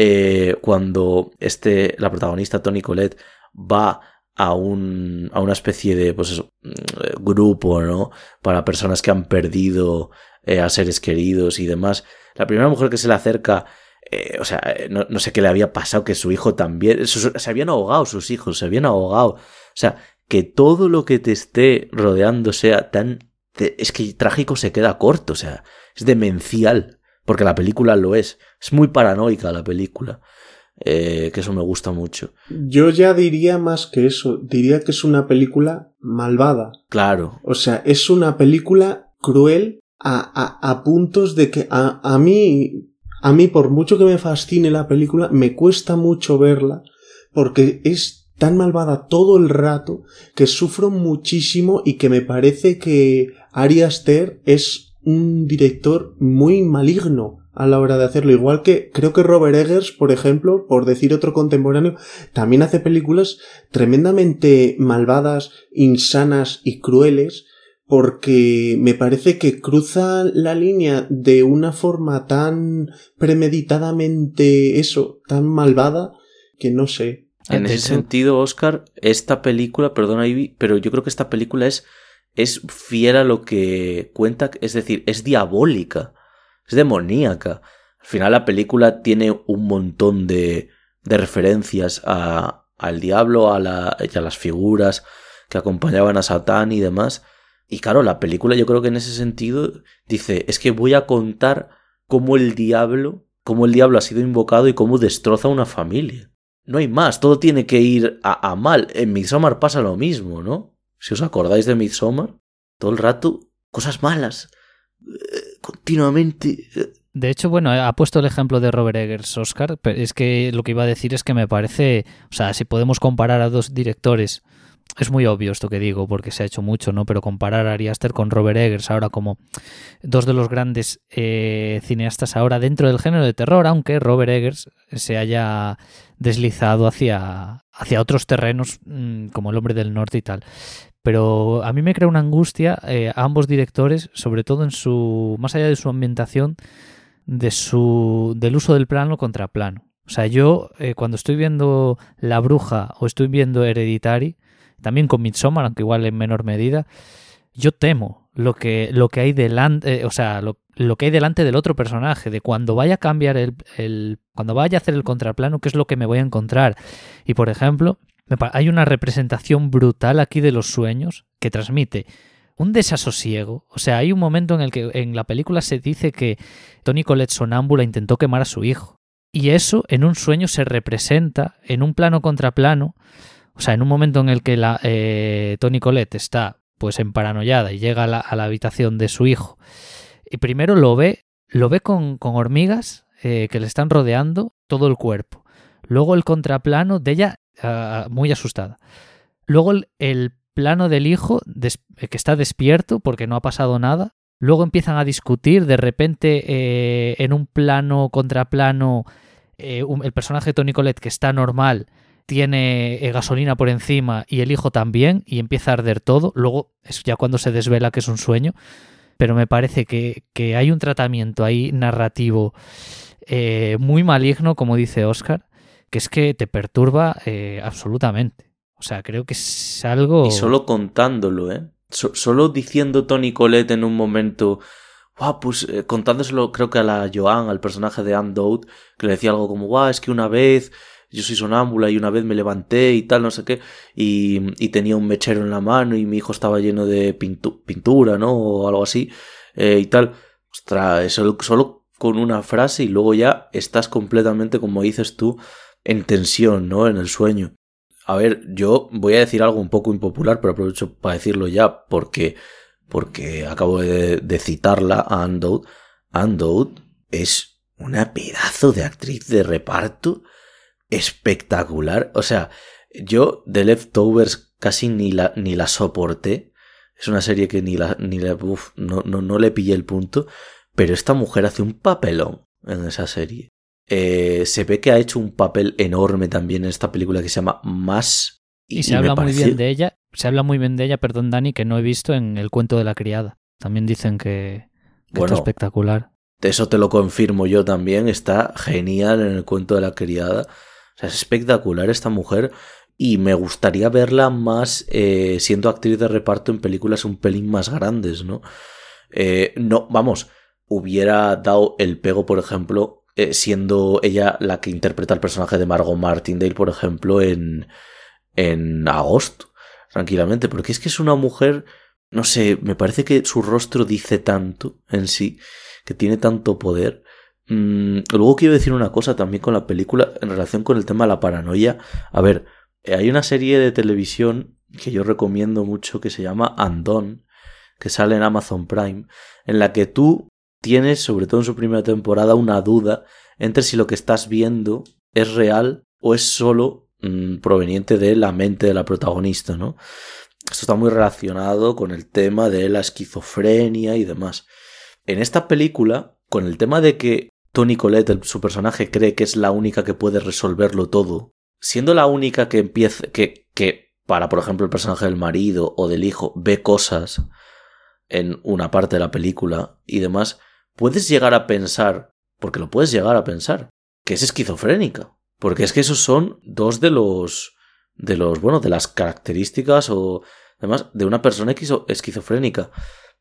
eh, cuando este, la protagonista Tony Colette va a, un, a una especie de pues mm, grupo, ¿no? Para personas que han perdido eh, a seres queridos y demás. La primera mujer que se le acerca eh, o sea, no, no, sé qué le había pasado, que su hijo también, se habían ahogado sus hijos, se habían ahogado. O sea, que todo lo que te esté rodeando sea tan... Es que trágico se queda corto, o sea, es demencial, porque la película lo es. Es muy paranoica la película. Eh, que eso me gusta mucho. Yo ya diría más que eso, diría que es una película malvada. Claro. O sea, es una película cruel a, a, a puntos de que a, a mí a mí, por mucho que me fascine la película, me cuesta mucho verla porque es tan malvada todo el rato que sufro muchísimo y que me parece que Ari Aster es un director muy maligno a la hora de hacerlo. Igual que creo que Robert Eggers, por ejemplo, por decir otro contemporáneo, también hace películas tremendamente malvadas, insanas y crueles porque me parece que cruza la línea de una forma tan premeditadamente eso, tan malvada, que no sé. En ese sentido, Oscar, esta película, perdona Ivy, pero yo creo que esta película es, es fiel a lo que cuenta, es decir, es diabólica, es demoníaca. Al final la película tiene un montón de, de referencias a, al diablo, a, la, a las figuras que acompañaban a Satán y demás y claro, la película yo creo que en ese sentido dice, es que voy a contar cómo el diablo, cómo el diablo ha sido invocado y cómo destroza una familia. No hay más, todo tiene que ir a, mal. En Midsommar pasa lo mismo, ¿no? Si os acordáis de Midsommar, todo el rato cosas malas, eh, continuamente. Eh. De hecho, bueno, ha puesto el ejemplo de Robert Eggers, Oscar, pero es que lo que iba a decir es que me parece, o sea, si podemos comparar a dos directores es muy obvio esto que digo porque se ha hecho mucho, ¿no? Pero comparar a Ari con Robert Eggers ahora como dos de los grandes eh, cineastas ahora dentro del género de terror, aunque Robert Eggers se haya deslizado hacia, hacia otros terrenos mm, como El hombre del norte y tal. Pero a mí me crea una angustia eh, a ambos directores, sobre todo en su, más allá de su ambientación, de su, del uso del plano contra plano. O sea, yo eh, cuando estoy viendo La Bruja o estoy viendo Hereditary, también con Midsommar, aunque igual en menor medida, yo temo lo que, lo que hay delante, eh, o sea, lo, que hay delante del otro personaje, de cuando vaya a cambiar el, cuando vaya a hacer el contraplano, qué es lo que me voy a encontrar. Y por ejemplo, hay una representación brutal aquí de los sueños que transmite un desasosiego. O sea, hay un momento en el que en la película se dice que Tony Colette sonámbula intentó quemar a su hijo. Y eso en un sueño se representa en un plano contra plano o sea, en un momento en el que eh, Tony Colette está pues en paranoiada y llega a la, habitación de su hijo, y primero lo ve, lo ve con, hormigas eh, que le están rodeando todo el cuerpo. Luego el contraplano de ella ah, muy asustada. Luego el, plano del hijo que está despierto porque no ha pasado nada. Luego empiezan a discutir, de repente eh, en un plano contraplano el personaje de Tony Colette que está normal tiene eh, gasolina por encima y el hijo también y empieza a arder todo. Luego es ya cuando se desvela que es un sueño. Pero me parece que, hay un tratamiento ahí narrativo eh, muy maligno, como dice Oscar, que es que te perturba eh, absolutamente. O sea, creo que es algo... Y solo contándolo, ¿eh? solo diciendo Tony Colette en un momento... Wow, pues contándoselo creo que a la Joan, al personaje de Anne que le decía algo como, wow, es que una vez yo soy sonámbula y una vez me levanté y tal, no sé qué, y, tenía un mechero en la mano y mi hijo estaba lleno de pintura, ¿no? O algo así, eh, y tal. Ostras, solo, solo con una frase y luego ya estás completamente, como dices tú, en tensión, ¿no? En el sueño. A ver, yo voy a decir algo un poco impopular, pero aprovecho para decirlo ya porque, porque acabo de, citarla a Andout. Andout es una pedazo de actriz de reparto espectacular. O sea, yo The Leftovers casi ni la, ni la soporté. Es una serie que ni la, ni la, no, no, no le pillé el punto. Pero esta mujer hace un papelón en esa serie. Eh, se ve que ha hecho un papel enorme también en esta película que se llama Más. Y, se habla muy bien de ella. Se habla muy bien de ella, perdón, Dani, que no he visto en El cuento de la criada. También dicen que, que está espectacular. Eso te lo confirmo yo también. Está genial en el cuento de la criada es espectacular esta mujer y me gustaría verla más eh, siendo actriz de reparto en películas un pelín más grandes, ¿no? Eh, no, vamos, hubiera dado el pego, por ejemplo, eh, siendo ella la que interpreta el personaje de Margot Martindale, por ejemplo, en, en agosto, tranquilamente, porque es que es una mujer, no sé, me parece que su rostro dice tanto en sí, que tiene tanto poder. Mm, luego quiero decir una cosa también con la película en relación con el tema de la paranoia. A ver, hay una serie de televisión que yo recomiendo mucho que se llama Andon, que sale en Amazon Prime, en la que tú tienes, sobre todo en su primera temporada, una duda entre si lo que estás viendo es real o es solo mm, proveniente de la mente de la protagonista, ¿no? Esto está muy relacionado con el tema de la esquizofrenia y demás. En esta película, con el tema de que Tony Colette, su personaje, cree que es la única que puede resolverlo todo, siendo la única que empieza, que, que para, por ejemplo, el personaje del marido o del hijo ve cosas en una parte de la película y demás, puedes llegar a pensar, porque lo puedes llegar a pensar, que es esquizofrénica. Porque es que esos son dos de los, de los, bueno, de las características o demás de una persona esquizofrénica.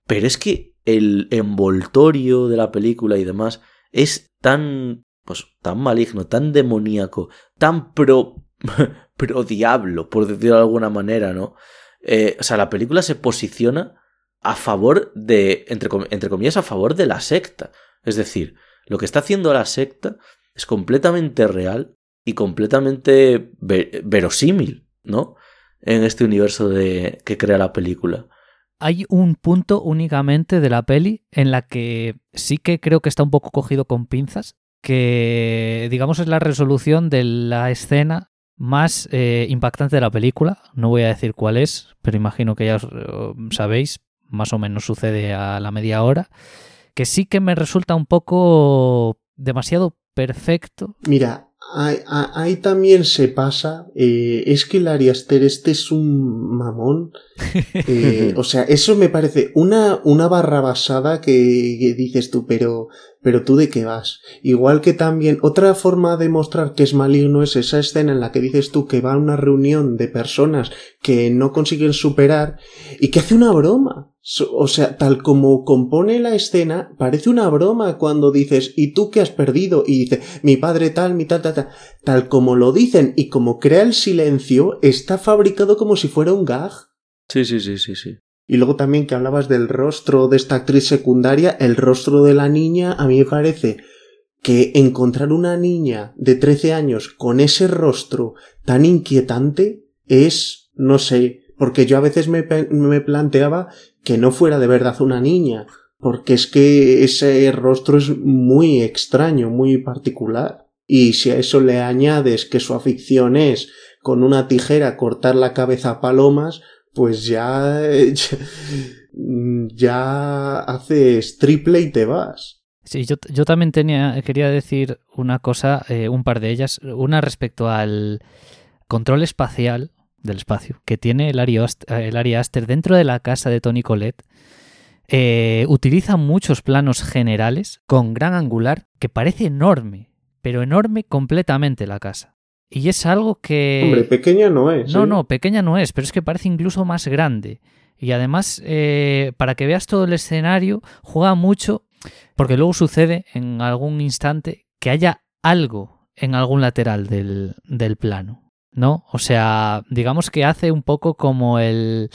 Pero es que el envoltorio de la película y demás es tan, pues, tan maligno, tan demoníaco, tan pro, [laughs] pro diablo, por decirlo de alguna manera, ¿no? Eh, o sea, la película se posiciona a favor de, entre, entre comillas, a favor de la secta. Es decir, lo que está haciendo la secta es completamente real y completamente verosímil, ¿no? En este universo de, que crea la película. Hay un punto únicamente de la peli en la que sí que creo que está un poco cogido con pinzas, que digamos es la resolución de la escena más eh, impactante de la película. No voy a decir cuál es, pero imagino que ya sabéis, más o menos sucede a la media hora, que sí que me resulta un poco demasiado perfecto. Mira, ahí, también se pasa. Eh, es que el Ariaster este es un mamón. [laughs] Eh, o sea, eso me parece una, una barra basada que, dices tú, pero, pero tú de qué vas. Igual que también otra forma de mostrar que es maligno es esa escena en la que dices tú que va a una reunión de personas que no consiguen superar y que hace una broma. O sea, tal como compone la escena, parece una broma cuando dices, ¿y tú qué has perdido? Y dice, mi padre tal, mi tal, tal, tal. Tal como lo dicen y como crea el silencio, está fabricado como si fuera un gag. Sí, sí, sí, sí, sí. Y luego también que hablabas del rostro de esta actriz secundaria, el rostro de la niña, a mí me parece que encontrar una niña de 13 años con ese rostro tan inquietante es, no sé, porque yo a veces me, me planteaba que no fuera de verdad una niña, porque es que ese rostro es muy extraño, muy particular. Y si a eso le añades que su afición es con una tijera cortar la cabeza a palomas, pues ya, ya, haces triple y te vas. Sí, yo, yo también tenía, quería decir una cosa, eh, un par de ellas. Una respecto al control espacial del espacio que tiene el Ari, el Aster dentro de la casa de Tony Colette. Eh, utiliza muchos planos generales con gran angular que parece enorme, pero enorme completamente la casa. Y es algo que... Hombre, pequeña no es. No, ¿eh? no, pequeña no es, pero es que parece incluso más grande. Y además, eh, para que veas todo el escenario, juega mucho, porque luego sucede en algún instante que haya algo en algún lateral del, del plano. ¿No? O sea, digamos que hace un poco como el...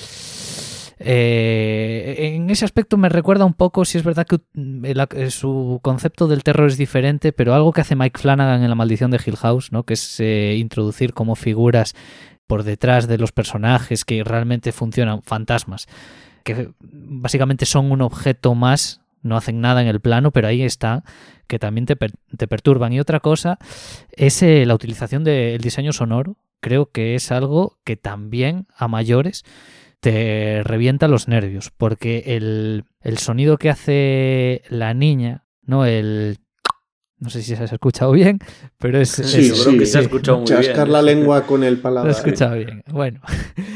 Eh, en ese aspecto me recuerda un poco, si es verdad que su concepto del terror es diferente, pero algo que hace Mike Flanagan en La maldición de Hill House, ¿no? que es eh, introducir como figuras por detrás de los personajes que realmente funcionan, fantasmas, que básicamente son un objeto más, no hacen nada en el plano, pero ahí está, que también te, perturban. Y otra cosa es eh, la utilización del diseño sonoro, creo que es algo que también a mayores te revienta los nervios, porque el, sonido que hace la niña, ¿no? El... No sé si se ha escuchado bien, pero es... Sí, creo que se ha escuchado muy Chascar la lengua con el paladar. Se ha escuchado bien. Bueno,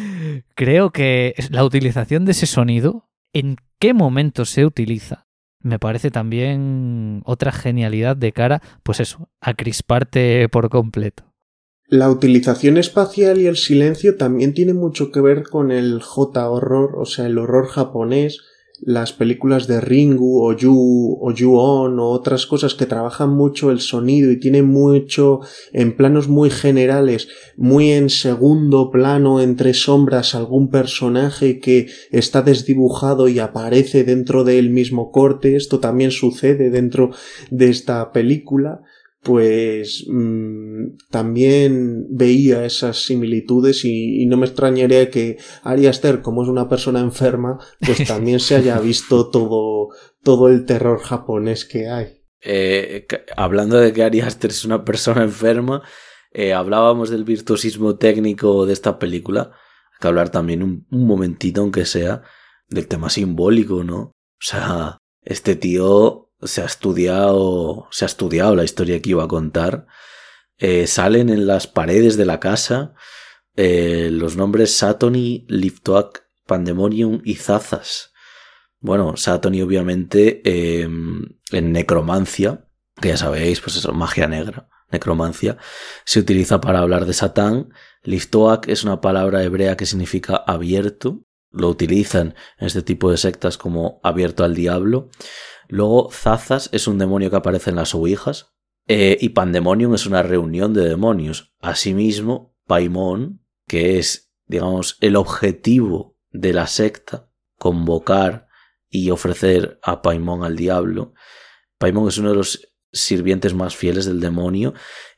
[laughs] creo que la utilización de ese sonido, ¿en qué momento se utiliza? Me parece también otra genialidad de cara, pues eso, a crisparte por completo. La utilización espacial y el silencio también tiene mucho que ver con el J-horror, o sea, el horror japonés, las películas de Ringu o Yu o Ju-on o otras cosas que trabajan mucho el sonido y tienen mucho en planos muy generales, muy en segundo plano entre sombras algún personaje que está desdibujado y aparece dentro del mismo corte. Esto también sucede dentro de esta película pues mmm, también veía esas similitudes y, y, no me extrañaría que Ari Aster, como es una persona enferma, pues [laughs] también se haya visto todo, todo el terror japonés que hay. Eh, hablando de que Ari Aster es una persona enferma, eh, hablábamos del virtuosismo técnico de esta película. Hay que hablar también un, un momentito, aunque sea, del tema simbólico, ¿no? O sea, este tío se ha estudiado, se ha estudiado la historia que iba a contar. Eh, salen en las paredes de la casa eh, los nombres Satoni, Liftoak, Pandemonium y Zazas. Bueno, Satoni obviamente eh, en necromancia, que ya sabéis, pues eso, magia negra, necromancia, se utiliza para hablar de Satán. Liftoak es una palabra hebrea que significa abierto. Lo utilizan en este tipo de sectas como abierto al diablo. Luego, Zazas es un demonio que aparece en las Ouijas. Eh, y Pandemonium es una reunión de demonios. Asimismo, Paimon, que es, digamos, el objetivo de la secta, convocar y ofrecer a Paimon al diablo. Paimon es uno de los sirvientes más fieles del demonio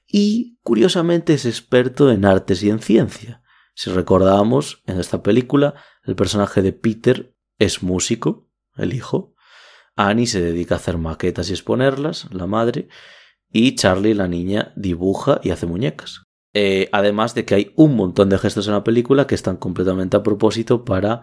y, curiosamente, es experto en artes y en ciencia. Si recordamos, en esta película, el personaje de Peter es músico, el hijo, Annie se dedica a hacer maquetas y exponerlas, la madre, y Charlie, la niña, dibuja y hace muñecas. Eh, además de que hay un montón de gestos en la película que están completamente a propósito para,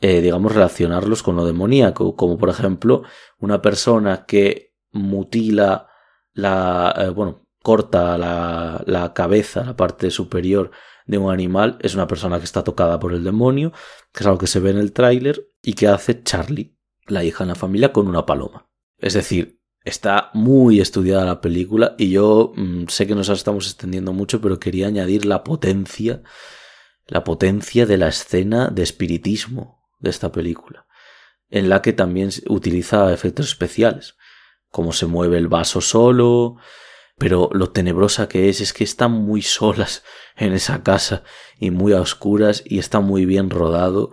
eh, digamos, relacionarlos con lo demoníaco, como por ejemplo una persona que mutila la, eh, bueno, corta la, la cabeza, la parte superior de un animal, es una persona que está tocada por el demonio, que es algo que se ve en el tráiler y que hace Charlie la hija en la familia con una paloma. Es decir, está muy estudiada la película y yo mmm, sé que nos estamos extendiendo mucho, pero quería añadir la potencia, la potencia de la escena de espiritismo de esta película, en la que también utiliza efectos especiales, como se mueve el vaso solo, pero lo tenebrosa que es es que están muy solas en esa casa y muy a oscuras y está muy bien rodado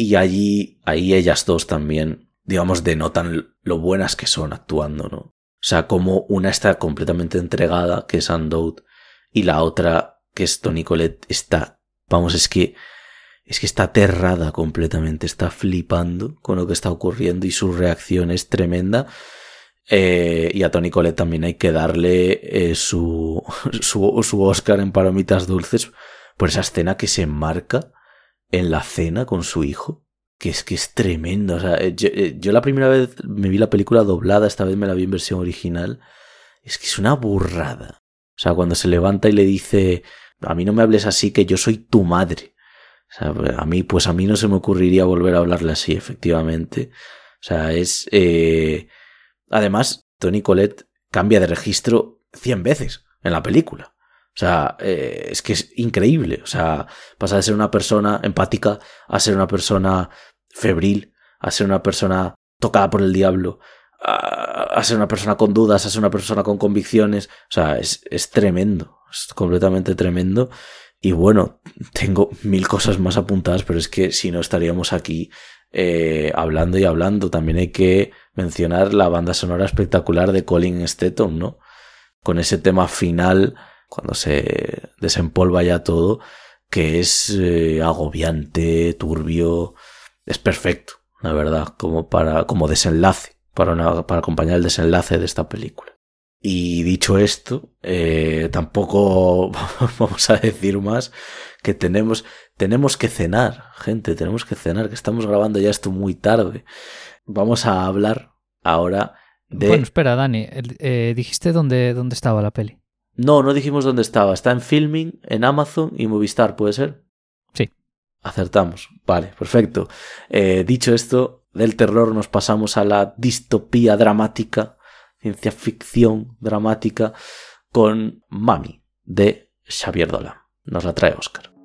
y allí, ahí ellas dos también, digamos, denotan lo buenas que son actuando, ¿no? O sea, como una está completamente entregada, que es Andout, y la otra, que es Tony Colette, está, vamos, es que, es que está aterrada completamente, está flipando con lo que está ocurriendo y su reacción es tremenda. Eh, y a Tony Colette también hay que darle eh, su, [laughs] su, su Oscar en Palomitas Dulces por esa escena que se enmarca en la cena con su hijo, que es que es tremendo. O sea, eh, eh, yo, la primera vez me vi la película doblada, esta vez me la vi en versión original. Es que es una burrada. O sea, cuando se levanta y le dice, a mí no me hables así, que yo soy tu madre. O sea, a mí, pues a mí no se me ocurriría volver a hablarle así, efectivamente. O sea, es... Eh... Además, Tony Colette cambia de registro cien veces en la película. O sea, eh, es que es increíble. O sea, pasa de ser una persona empática a ser una persona febril, a ser una persona tocada por el diablo, a, ser una persona con dudas, a ser una persona con convicciones. O sea, es, es tremendo, es completamente tremendo. Y bueno, tengo mil cosas más apuntadas, pero es que si no estaríamos aquí eh, hablando y hablando. También hay que mencionar la banda sonora espectacular de Colin Stetton, ¿no? Con ese tema final cuando se desempolva ya todo, que es eh, agobiante, turbio, es perfecto, la verdad, como para como desenlace, para, para acompañar el desenlace de esta película. Y dicho esto, eh, tampoco [laughs] vamos a decir más que tenemos, tenemos que cenar, gente, tenemos que cenar, que estamos grabando ya esto muy tarde. Vamos a hablar ahora de... Bueno, espera, Dani, eh, dijiste dónde, dónde estaba la peli. No, no dijimos dónde estaba. Está en Filming, en Amazon y Movistar, ¿puede ser? Sí. Acertamos. Vale, perfecto. Eh, dicho esto, del terror nos pasamos a la distopía dramática, ciencia ficción dramática, con Mami, de Xavier Dolan. Nos la trae Oscar.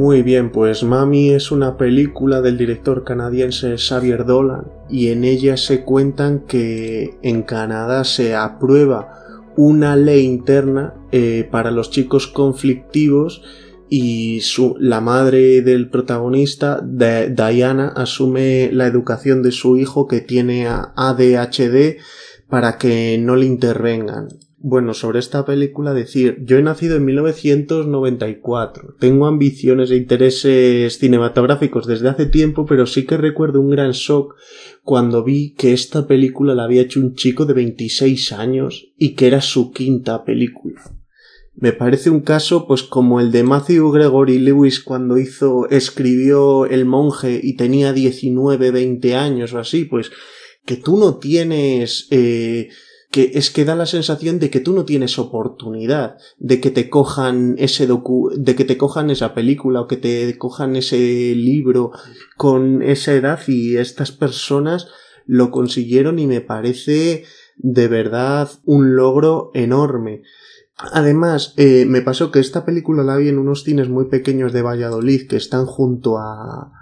Muy bien, pues Mami es una película del director canadiense Xavier Dolan y en ella se cuentan que en Canadá se aprueba una ley interna eh, para los chicos conflictivos y su, la madre del protagonista, Diana, asume la educación de su hijo que tiene ADHD para que no le intervengan. Bueno, sobre esta película decir, yo he nacido en 1994, tengo ambiciones e intereses cinematográficos desde hace tiempo, pero sí que recuerdo un gran shock cuando vi que esta película la había hecho un chico de 26 años y que era su quinta película. Me parece un caso pues como el de Matthew Gregory Lewis cuando hizo, escribió El monje y tenía 19, 20 años o así, pues que tú no tienes eh, que es que da la sensación de que tú no tienes oportunidad de que te cojan ese docu de que te cojan esa película o que te cojan ese libro con esa edad y estas personas lo consiguieron y me parece de verdad un logro enorme. Además, eh, me pasó que esta película la vi en unos cines muy pequeños de Valladolid que están junto a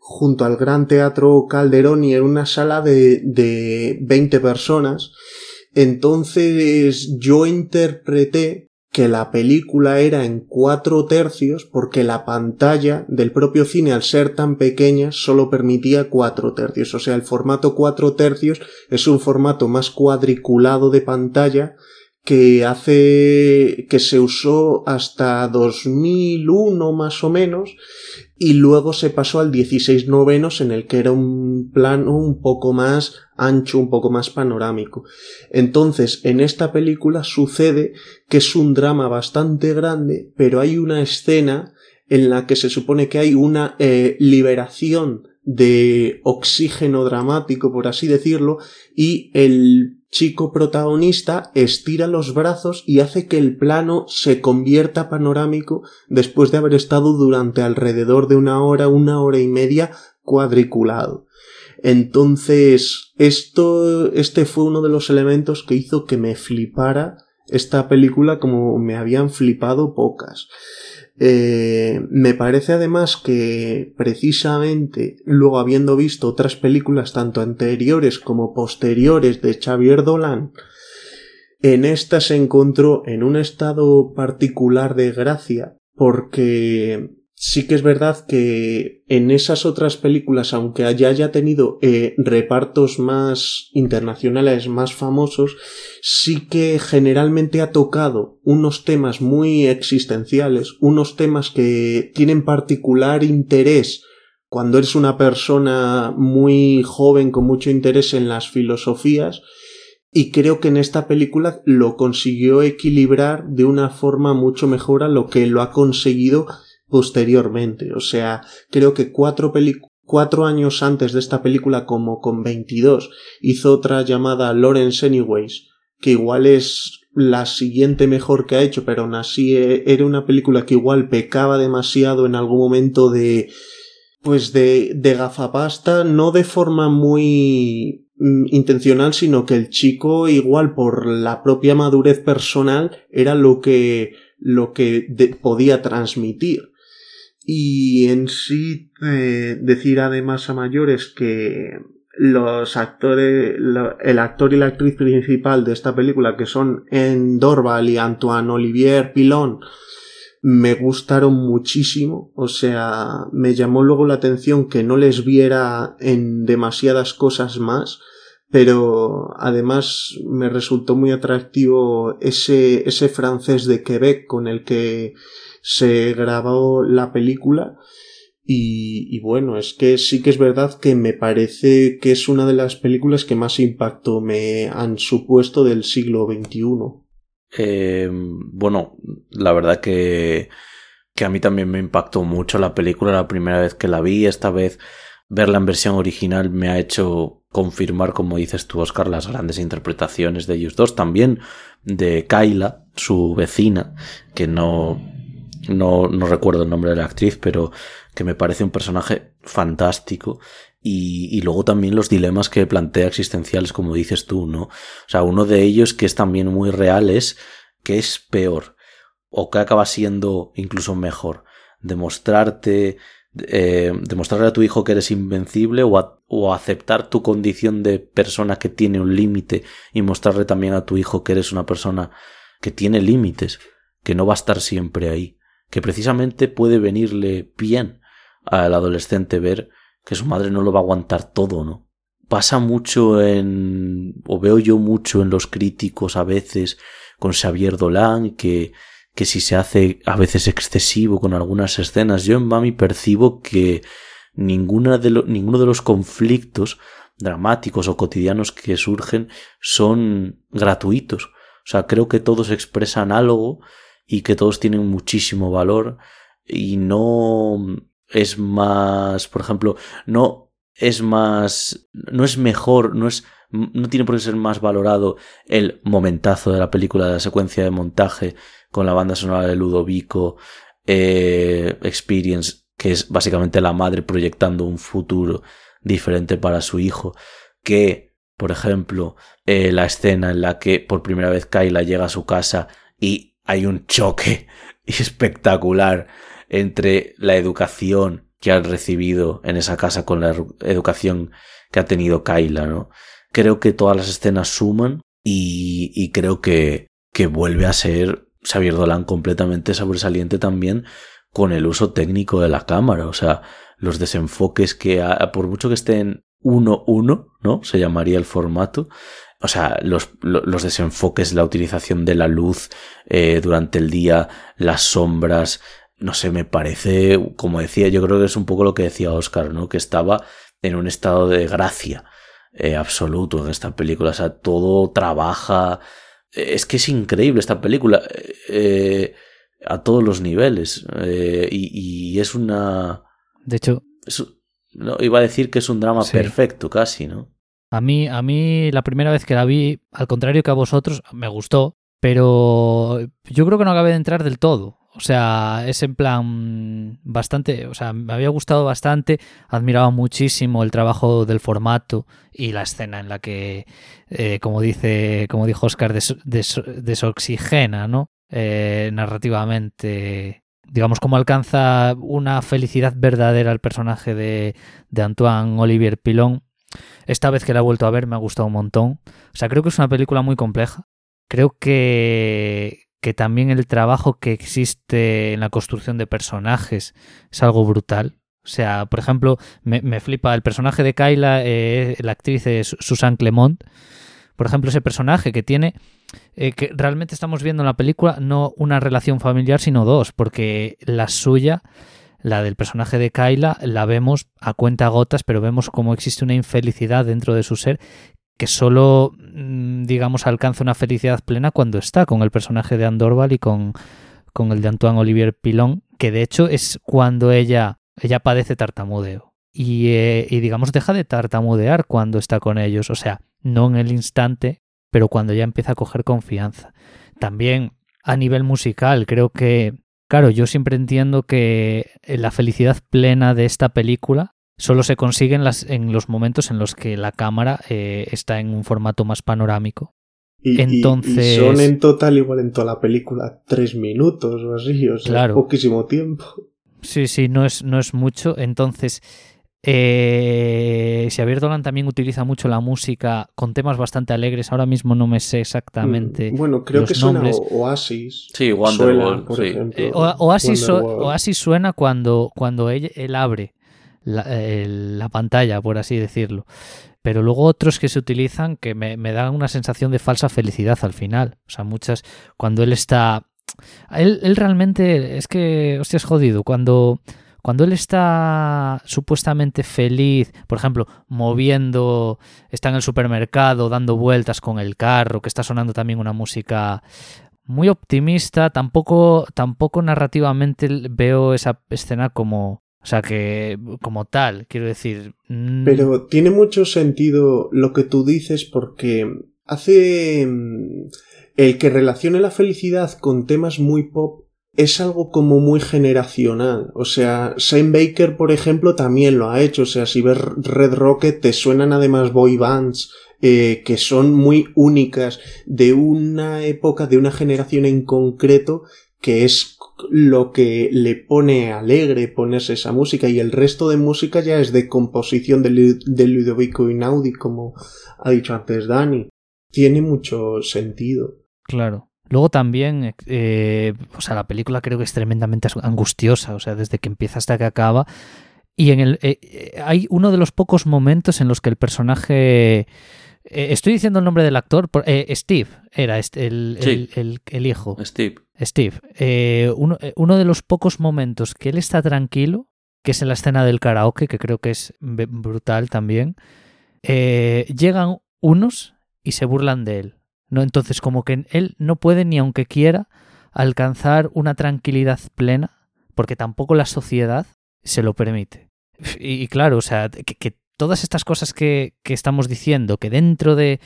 junto al Gran Teatro Calderón y en una sala de, de 20 personas entonces yo interpreté que la película era en cuatro tercios porque la pantalla del propio cine al ser tan pequeña solo permitía cuatro tercios. O sea, el formato cuatro tercios es un formato más cuadriculado de pantalla que hace que se usó hasta 2001 más o menos y luego se pasó al 16 novenos en el que era un plano un poco más ancho, un poco más panorámico. Entonces, en esta película sucede que es un drama bastante grande, pero hay una escena en la que se supone que hay una eh, liberación de oxígeno dramático, por así decirlo, y el chico protagonista estira los brazos y hace que el plano se convierta panorámico después de haber estado durante alrededor de una hora, una hora y media cuadriculado. Entonces, esto, este fue uno de los elementos que hizo que me flipara esta película como me habían flipado pocas. Eh, me parece además que precisamente luego habiendo visto otras películas tanto anteriores como posteriores de Xavier Dolan, en esta se encontró en un estado particular de gracia porque sí que es verdad que en esas otras películas, aunque haya, haya tenido eh, repartos más internacionales, más famosos, sí que generalmente ha tocado unos temas muy existenciales, unos temas que tienen particular interés cuando eres una persona muy joven con mucho interés en las filosofías, y creo que en esta película lo consiguió equilibrar de una forma mucho mejor a lo que lo ha conseguido posteriormente. O sea, creo que cuatro cuatro años antes de esta película, como con 22, hizo otra llamada Lawrence Anyways, que igual es la siguiente mejor que ha hecho, pero aún así eh, era una película que igual pecaba demasiado en algún momento de pues de, de gafapasta, no de forma muy mm, intencional, sino que el chico igual por la propia madurez personal era lo que lo que podía transmitir. Y en sí eh, decir además a mayores que los actores, el actor y la actriz principal de esta película, que son En Dorval y Antoine Olivier Pilon, me gustaron muchísimo. O sea, me llamó luego la atención que no les viera en demasiadas cosas más. Pero además me resultó muy atractivo ese, ese francés de Quebec con el que se grabó la película y, bueno, es que sí que es verdad que me parece que es una de las películas que más impacto me han supuesto del siglo XXI. Eh, bueno, la verdad que, que a mí también me impactó mucho la película la primera vez que la vi. Esta vez verla en versión original me ha hecho confirmar, como dices tú, Oscar, las grandes interpretaciones de ellos dos. También de Kyla, su vecina, que no, no, no recuerdo el nombre de la actriz, pero que me parece un personaje fantástico. Y, y, luego también los dilemas que plantea existenciales, como dices tú, ¿no? O sea, uno de ellos que es también muy real es que es peor o que acaba siendo incluso mejor demostrarte, eh, demostrarle a tu hijo que eres invencible o, o aceptar tu condición de persona que tiene un límite y mostrarle también a tu hijo que eres una persona que tiene límites, que no va a estar siempre ahí, que precisamente puede venirle bien al adolescente ver que su madre no lo va a aguantar todo, ¿no? Pasa mucho en, o veo yo mucho en los críticos a veces con Xavier Dolan, que que si se hace a veces excesivo con algunas escenas, yo en Mami percibo que ninguna de ninguno de los conflictos dramáticos o cotidianos que surgen son gratuitos. O sea, creo que todos expresan algo y que todos tienen muchísimo valor y no es más, por ejemplo, no es más, no es mejor, no es, no tiene por qué ser más valorado el momentazo de la película, de la secuencia de montaje, con la banda sonora de Ludovico eh, Experience, que es básicamente la madre proyectando un futuro diferente para su hijo, que, por ejemplo, eh, la escena en la que por primera vez Kyla llega a su casa y hay un choque [laughs] espectacular entre la educación que han recibido en esa casa con la educación que ha tenido Kyla, ¿no? Creo que todas las escenas suman y, creo que, que vuelve a ser Xavier Dolan completamente sobresaliente también con el uso técnico de la cámara, o sea, los desenfoques que, por mucho que estén 1-1, ¿no? Se llamaría el formato. O sea, los, los desenfoques, la utilización de la luz eh, durante el día, las sombras, no sé, me parece, como decía, yo creo que es un poco lo que decía Oscar, ¿no? Que estaba en un estado de gracia eh, absoluto en esta película, o sea, todo trabaja, es que es increíble esta película eh, a todos los niveles eh, y, es una... De hecho... no, iba a decir que es un drama perfecto casi, ¿no? A mí, a mí la primera vez que la vi, al contrario que a vosotros, me gustó, pero yo creo que no acabé de entrar del todo. O sea, es en plan bastante, o sea, me había gustado bastante, admiraba muchísimo el trabajo del formato y la escena en la que, eh, como dice, como dijo Oscar, desoxigena, ¿no? Eh, narrativamente, digamos, cómo alcanza una felicidad verdadera el personaje de, de Antoine Olivier Pilon. Esta vez que la he vuelto a ver me ha gustado un montón. O sea, creo que es una película muy compleja. Creo que, que también el trabajo que existe en la construcción de personajes es algo brutal. O sea, por ejemplo, me, flipa el personaje de Kyla, eh, la actriz es Susan Clemont. Por ejemplo, ese personaje que tiene, eh, que realmente estamos viendo en la película no una relación familiar, sino dos, porque la suya, la del personaje de Kyla, la vemos a cuenta gotas, pero vemos cómo existe una infelicidad dentro de su ser que solo, mm, digamos, alcanza una felicidad plena cuando está con el personaje de Andorval y con, con el de Antoine Olivier Pilon, que de hecho es cuando ella, ella padece tartamudeo. Y, eh, y, digamos, deja de tartamudear cuando está con ellos. O sea, no en el instante, pero cuando ya empieza a coger confianza. También a nivel musical, creo que, claro, yo siempre entiendo que la felicidad plena de esta película solo se consigue en, las, en los momentos en los que la cámara eh, está en un formato más panorámico. Y, Entonces... son en total igual en toda la película tres minutos o así, o sea, poquísimo tiempo. Sí, sí, no es, no es mucho. Entonces, eh, Xavier Dolan también utiliza mucho la música con temas bastante alegres. Ahora mismo no me sé exactamente. Mm, bueno, creo que suena Oasis. Sí, Wonderwall, por ejemplo. Eh, Oasis, Oasis, suena cuando, cuando él, él abre la, pantalla, por así decirlo. Pero luego otros que se utilizan que me, dan una sensación de falsa felicidad al final. O sea, muchas, cuando él está... Él, él realmente, es que, hostia, es jodido. Cuando, cuando él está supuestamente feliz, por ejemplo, moviendo, está en el supermercado, dando vueltas con el carro, que está sonando también una música muy optimista, tampoco, tampoco narrativamente veo esa escena como, o sea que, como tal, quiero decir. Mm, Pero tiene mucho sentido lo que tú dices porque hace. Mm, el que relacione la felicidad con temas muy pop es algo como muy generacional. O sea, Shane Baker, por ejemplo, también lo ha hecho. O sea, si ves Red Rocket, te suenan además boy bands eh, que son muy únicas de una época, de una generación en concreto, que es lo que le pone alegre ponerse esa música y el resto de música ya es de composición de, Ludovico Inaudi, como ha dicho antes Dani. Tiene mucho sentido. Claro. Luego también, eh, o sea, la película creo que es tremendamente angustiosa, o sea, desde que empieza hasta que acaba. Y en el eh, eh, hay uno de los pocos momentos en los que el personaje eh, estoy diciendo el nombre del actor. Eh, Steve era este, el, el, hijo. Steve. Steve. Eh, uno, de los pocos momentos que él está tranquilo, que es en la escena del karaoke, que creo que es brutal también, llegan unos y se burlan de él. ¿No? Entonces, como que él no puede ni aunque quiera alcanzar una tranquilidad plena, porque tampoco la sociedad se lo permite. Y, claro, o sea, que todas estas cosas que, estamos diciendo, que dentro de,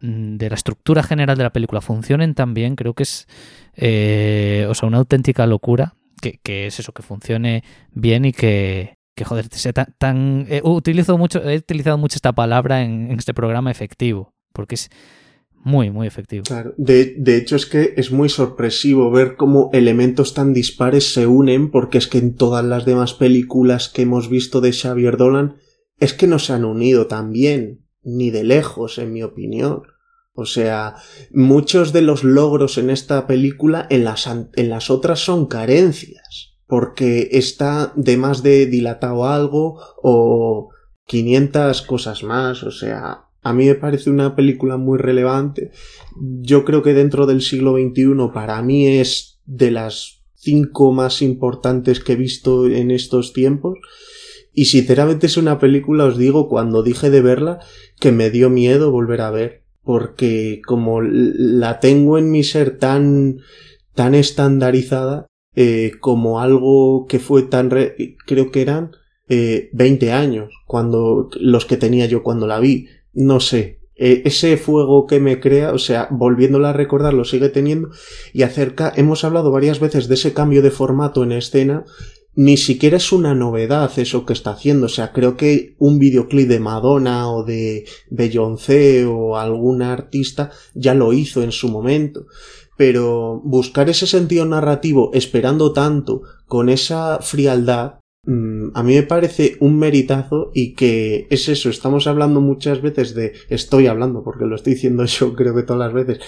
mm, de, la estructura general de la película funcionen tan bien, creo que es eh, o sea, una auténtica locura, que, es eso, que funcione bien y que, que joder, sea tan... Eh, utilizo mucho, he utilizado mucho esta palabra en, este programa efectivo, porque es muy, muy efectivo. De, de, hecho es que es muy sorpresivo ver cómo elementos tan dispares se unen, porque es que en todas las demás películas que hemos visto de Xavier Dolan es que no se han unido tan bien, ni de lejos, en mi opinión. O sea, muchos de los logros en esta película en las, en las otras son carencias, porque está de más de dilatado algo o 500 cosas más, o sea, a mí me parece una película muy relevante. Yo creo que dentro del siglo XXI para mí es de las cinco más importantes que he visto en estos tiempos y sinceramente es una película, os digo, cuando dije de verla, que me dio miedo volver a ver. Porque como la tengo en mi ser tan, tan estandarizada, eh, como algo que fue tan, creo que eran eh, 20 años, cuando, los que tenía yo cuando la vi. No sé, e, ese fuego que me crea, o sea, volviéndola a recordar, lo sigue teniendo. Y acerca, hemos hablado varias veces de ese cambio de formato en escena ni siquiera es una novedad eso que está haciendo. O sea, creo que un videoclip de Madonna o de Beyoncé o algún artista ya lo hizo en su momento. Pero buscar ese sentido narrativo esperando tanto con esa frialdad a mí me parece un meritazo y que es eso, estamos hablando muchas veces de, estoy hablando porque lo estoy diciendo [laughs] yo creo que todas las veces,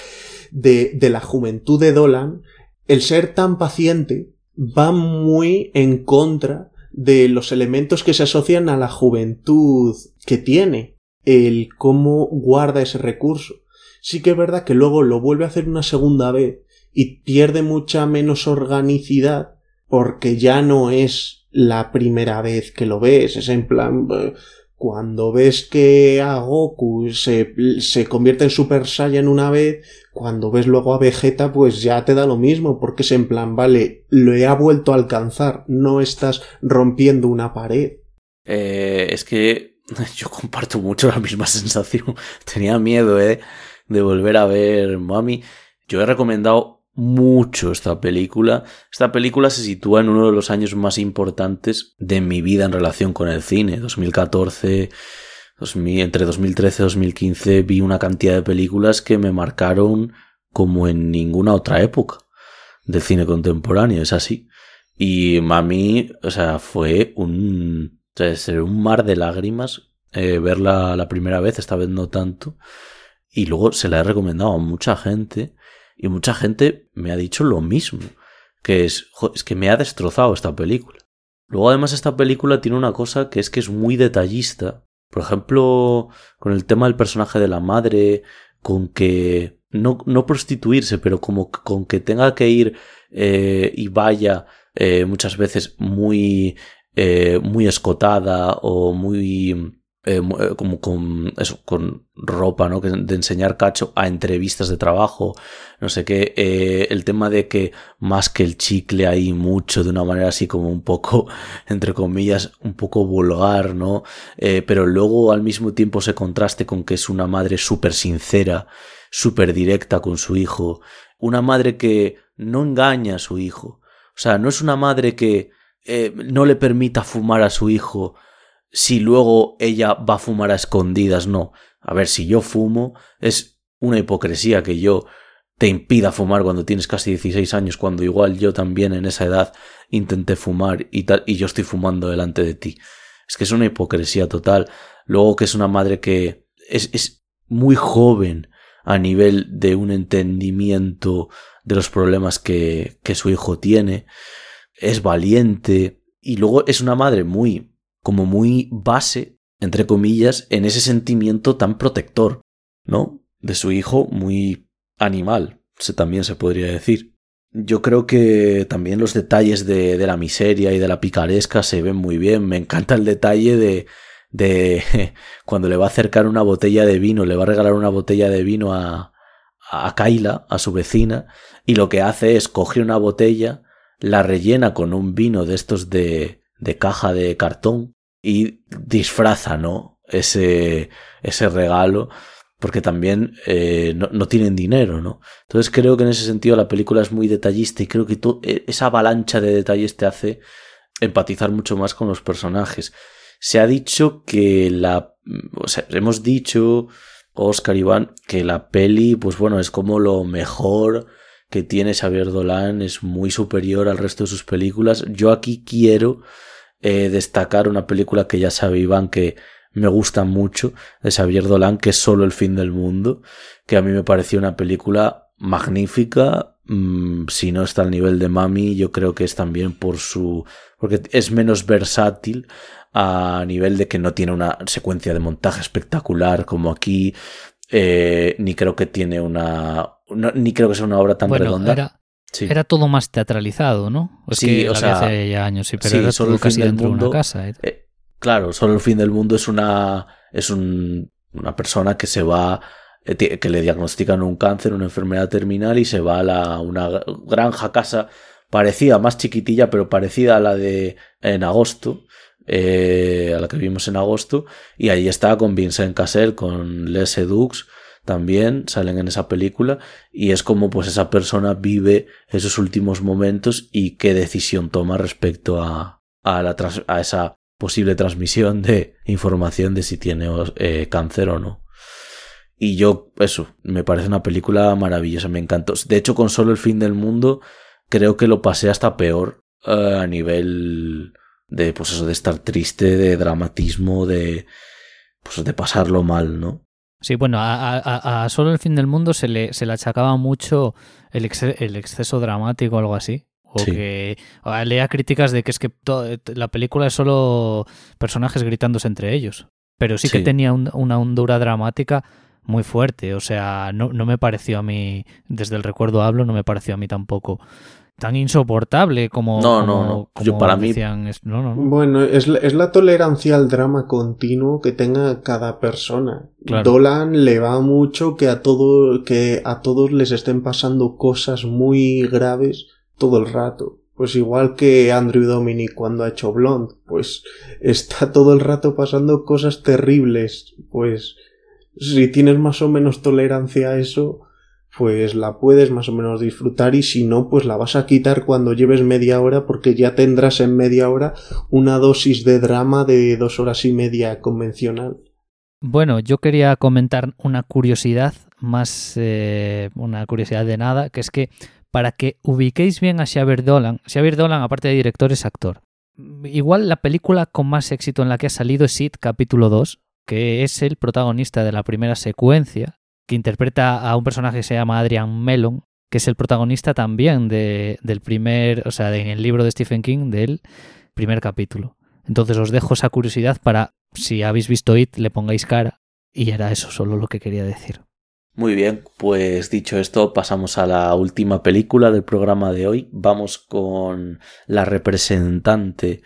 de, de la juventud de Dolan, el ser tan paciente va muy en contra de los elementos que se asocian a la juventud que tiene, el cómo guarda ese recurso. Sí que es verdad que luego lo vuelve a hacer una segunda vez y pierde mucha menos organicidad porque ya no es la primera vez que lo ves, es en plan cuando ves que a Goku se, se convierte en Super Saiyan una vez, cuando ves luego a Vegeta, pues ya te da lo mismo, porque es en plan, vale, lo he vuelto a alcanzar, no estás rompiendo una pared. Eh, es que [laughs] yo comparto mucho la misma sensación. [laughs] Tenía miedo, eh, de volver a ver Mami. Yo he recomendado mucho esta película. Esta película se sitúa en uno de los años más importantes de mi vida en relación con el cine. 2014, entre 2013 y 2015 vi una cantidad de películas que me marcaron como en ninguna otra época del cine contemporáneo, es así. Y a mí, o sea, fue un, o un mar de lágrimas eh, verla la primera vez, esta vez no tanto. Y luego se la he recomendado a mucha gente y mucha gente me ha dicho lo mismo, que es, es que me ha destrozado esta película. Luego además esta película tiene una cosa que es que es muy detallista por ejemplo, con el tema del personaje de la madre, con que no, no prostituirse, pero como con que tenga que ir eh, y vaya eh, muchas veces muy, eh, muy escotada o muy eh, eh, como con eso, con ropa, ¿no? De enseñar cacho a entrevistas de trabajo, no sé qué, eh, el tema de que más que el chicle hay mucho, de una manera así como un poco, [laughs] entre comillas, un poco vulgar, ¿no? pero luego al mismo tiempo se contraste con que es una madre súper sincera, súper directa con su hijo, una madre que no engaña a su hijo, o sea, no es una madre que no le permita fumar a su hijo, si luego ella va a fumar a escondidas, no. A ver, si yo fumo, es una hipocresía que yo te impida fumar cuando tienes casi 16 años, cuando igual yo también en esa edad intenté fumar y tal, y yo estoy fumando delante de ti. Es que es una hipocresía total. Luego que es una madre que es, es muy joven a nivel de un entendimiento de los problemas que, que su hijo tiene. Es valiente. Y luego es una madre muy, como muy base, entre comillas, en ese sentimiento tan protector, ¿no? De su hijo muy animal, se, también se podría decir. Yo creo que también los detalles de, de, la miseria y de la picaresca se ven muy bien. Me encanta el detalle de, de [laughs] cuando le va a acercar una botella de vino, le va a regalar una botella de vino a, a Kaila, a su vecina, y lo que hace es coger una botella, la rellena con un vino de estos de, de caja de cartón y disfraza, ¿no? Ese, ese regalo porque también eh, no, no, tienen dinero, ¿no? Entonces creo que en ese sentido la película es muy detallista y creo que e, esa avalancha de detalles te hace empatizar mucho más con los personajes. Se ha dicho que la... O sea, hemos dicho, Oscar Iván, que la peli, pues bueno, es como lo mejor que tiene Xavier Dolan, es muy superior al resto de sus películas. Yo aquí quiero eh, destacar una película que ya sabe Iván que me gusta mucho de Xavier Dolan, que es solo el fin del mundo, que a mí me pareció una película magnífica. Mmm, si no está al nivel de Mami, yo creo que es también por su. porque es menos versátil a nivel de que no tiene una secuencia de montaje espectacular como aquí. Eh, ni creo que tiene una. No, ni creo que sea una obra tan bueno, redonda. Era, sí. era, todo más teatralizado, ¿no? Es sí, que o sea, hace ya años, sí, pero sí, era solo todo el fin casi del dentro mundo, de una casa. ¿eh? Eh, claro, solo el fin del mundo es una. es un, una persona que se va. eh, que le diagnostican un cáncer, una enfermedad terminal y se va a la, una granja casa parecida, más chiquitilla, pero parecida a la de en agosto, eh, a la que vimos en agosto, y ahí está con Vincent Cassel, con Les Edux, también salen en esa película, y es como pues esa persona vive esos últimos momentos y qué decisión toma respecto a, a, la a esa posible transmisión de información de si tiene eh, cáncer o no. Y yo, eso, me parece una película maravillosa, me encantó. De hecho, con solo el fin del mundo, creo que lo pasé hasta peor uh, a nivel de, pues eso, de estar triste, de dramatismo, de, pues de pasarlo mal, ¿no? Sí, bueno, a, a, a, solo el fin del mundo se le, se le achacaba mucho el, ex, el exceso dramático o algo así. O Sí. que o leía críticas de que es que la película es solo personajes gritándose entre ellos. Pero sí que tenía un- una hondura dramática muy fuerte. O sea, no, no me pareció a mí, desde el recuerdo hablo, no me pareció a mí tampoco tan insoportable como, No, no, como- no. Yo como para mí- es- no, no, no. Bueno, es, la- es la tolerancia al drama continuo que tenga cada persona. Claro. Dolan le va mucho que a todo, que a todos les estén pasando cosas muy graves todo el rato. Pues igual que Andrew Dominic cuando ha hecho Blonde, pues está todo el rato pasando cosas terribles. Pues si tienes más o menos tolerancia a eso, pues la puedes más o menos disfrutar y si no, pues la vas a quitar cuando lleves media hora porque ya tendrás en media hora una dosis de drama de dos horas y media convencional. Bueno, yo quería comentar una curiosidad, más eh, una curiosidad de nada, que es que para que ubiquéis bien a Xavier Dolan, Xavier Dolan, aparte de director, es actor. Igual la película con más éxito en la que ha salido es It, capítulo 2, que es el protagonista de la primera secuencia, que interpreta a un personaje que se llama Adrian Mellon, que es el protagonista también de, del primer, o sea, de- en el libro de Stephen King del primer capítulo. Entonces os dejo esa curiosidad para, si habéis visto It, le pongáis cara. Y era eso solo lo que quería decir. Muy bien, pues dicho esto, pasamos a la última película del programa de hoy. Vamos con la representante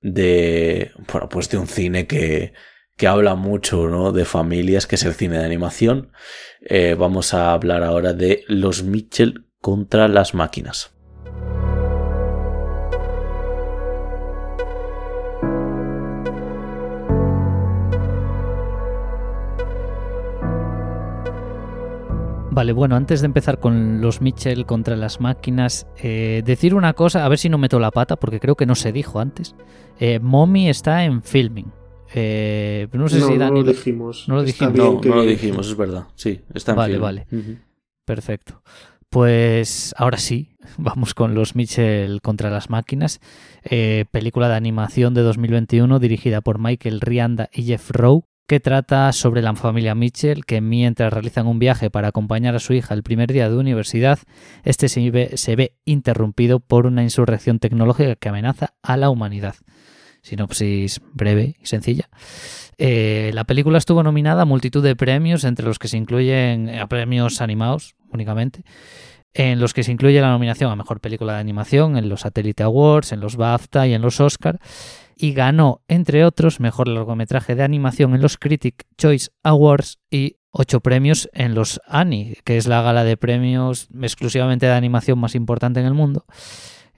de, bueno, pues de un cine que, que habla mucho, ¿no? De familias, que es el cine de animación. Eh, vamos a hablar ahora de Los Mitchell contra las máquinas. Vale, bueno, antes de empezar con los Mitchell contra las máquinas, eh, decir una cosa, a ver si no meto la pata, porque creo que no se dijo antes. Eh, Mommy está en filming. Eh, no sé no, si no Dani lo lo- dijimos. no lo dijimos. No, que- no lo dijimos, es verdad. Sí, está en Vale, film. vale. Perfecto. Pues ahora sí, [laughs] vamos con los Mitchell contra las máquinas, eh, película de animación de 2021 dirigida por Michael Rianda y Jeff Rowe, que trata sobre la familia Mitchell que mientras realizan un viaje para acompañar a su hija el primer día de universidad, este se ve, se ve interrumpido por una insurrección tecnológica que amenaza a la humanidad. Sinopsis breve y sencilla. Eh, la película estuvo nominada a multitud de premios, entre los que se incluyen a premios animados únicamente, en los que se incluye la nominación a Mejor Película de Animación en los Satellite Awards, en los BAFTA y en los Oscar, y ganó, entre otros, Mejor Largometraje de Animación en los Critic Choice Awards y ocho premios en los Annie, que es la gala de premios exclusivamente de animación más importante en el mundo.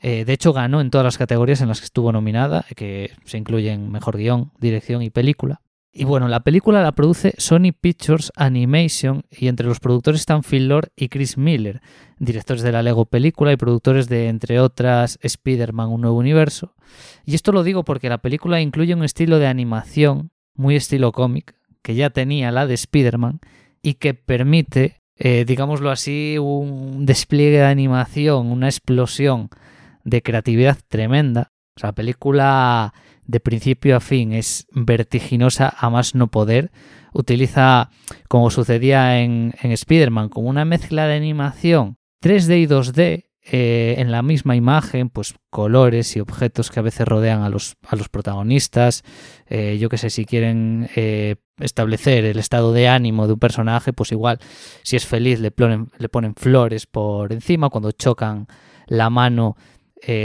Eh, de hecho, ganó en todas las categorías en las que estuvo nominada, que se incluyen Mejor Guión, Dirección y Película. Y bueno, la película la produce Sony Pictures Animation y entre los productores están Phil Lord y Chris Miller, directores de la Lego película y productores de, entre otras, Spider-Man Un Nuevo Universo. Y esto lo digo porque la película incluye un estilo de animación muy estilo cómic, que ya tenía la de Spider-Man y que permite, eh, digámoslo así, un despliegue de animación, una explosión de creatividad tremenda. O sea, la película de principio a fin es vertiginosa a más no poder. Utiliza, como sucedía en, en Spider-Man, como una mezcla de animación 3D y 2D eh, en la misma imagen, pues colores y objetos que a veces rodean a los, a los protagonistas. Eh, yo que sé, si quieren eh, establecer el estado de ánimo de un personaje, pues igual, si es feliz, le ponen, le ponen flores por encima. Cuando chocan la mano,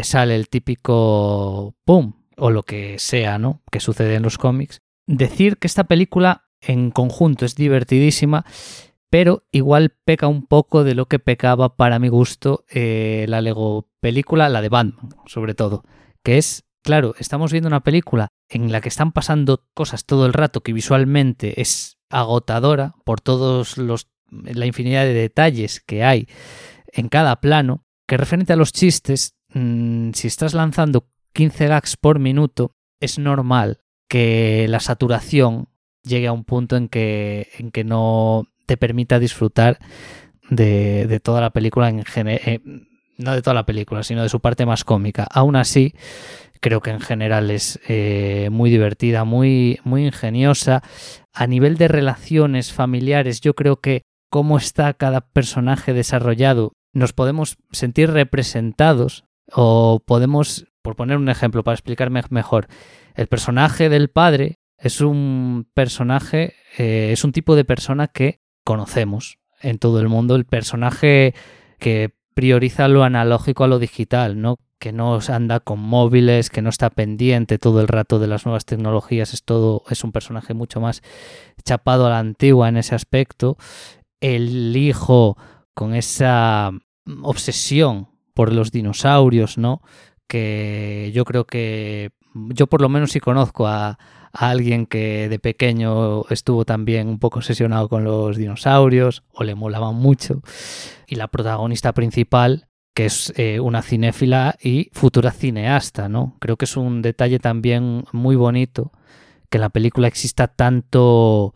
sale el típico ¡pum! o lo que sea, ¿no? Que sucede en los cómics. Decir que esta película en conjunto es divertidísima, pero igual peca un poco de lo que pecaba para mi gusto eh, la Lego película, la de Batman, sobre todo, que es, claro, estamos viendo una película en la que están pasando cosas todo el rato que visualmente es agotadora por todos los la infinidad de detalles que hay en cada plano, que referente a los chistes, mm, si estás lanzando 15 gags por minuto, es normal que la saturación llegue a un punto en que, en que no te permita disfrutar de, toda la película en general. Eh, no de toda la película, sino de su parte más cómica. Aún así, creo que en general es eh, muy divertida, muy, muy ingeniosa. A nivel de relaciones familiares, yo creo que cómo está cada personaje desarrollado, nos podemos sentir representados o podemos por poner un ejemplo para explicarme mejor, el personaje del padre es un personaje, eh, es un tipo de persona que conocemos en todo el mundo, el personaje que prioriza lo analógico a lo digital, ¿no? que no anda con móviles, que no está pendiente todo el rato de las nuevas tecnologías, es todo, es un personaje mucho más chapado a la antigua en ese aspecto. El hijo con esa obsesión por los dinosaurios, ¿no? que yo creo que yo por lo menos sí conozco a, alguien que de pequeño estuvo también un poco obsesionado con los dinosaurios o le molaban mucho. Y la protagonista principal, que es eh, una cinéfila y futura cineasta, ¿no? Creo que es un detalle también muy bonito que en la película exista tanto,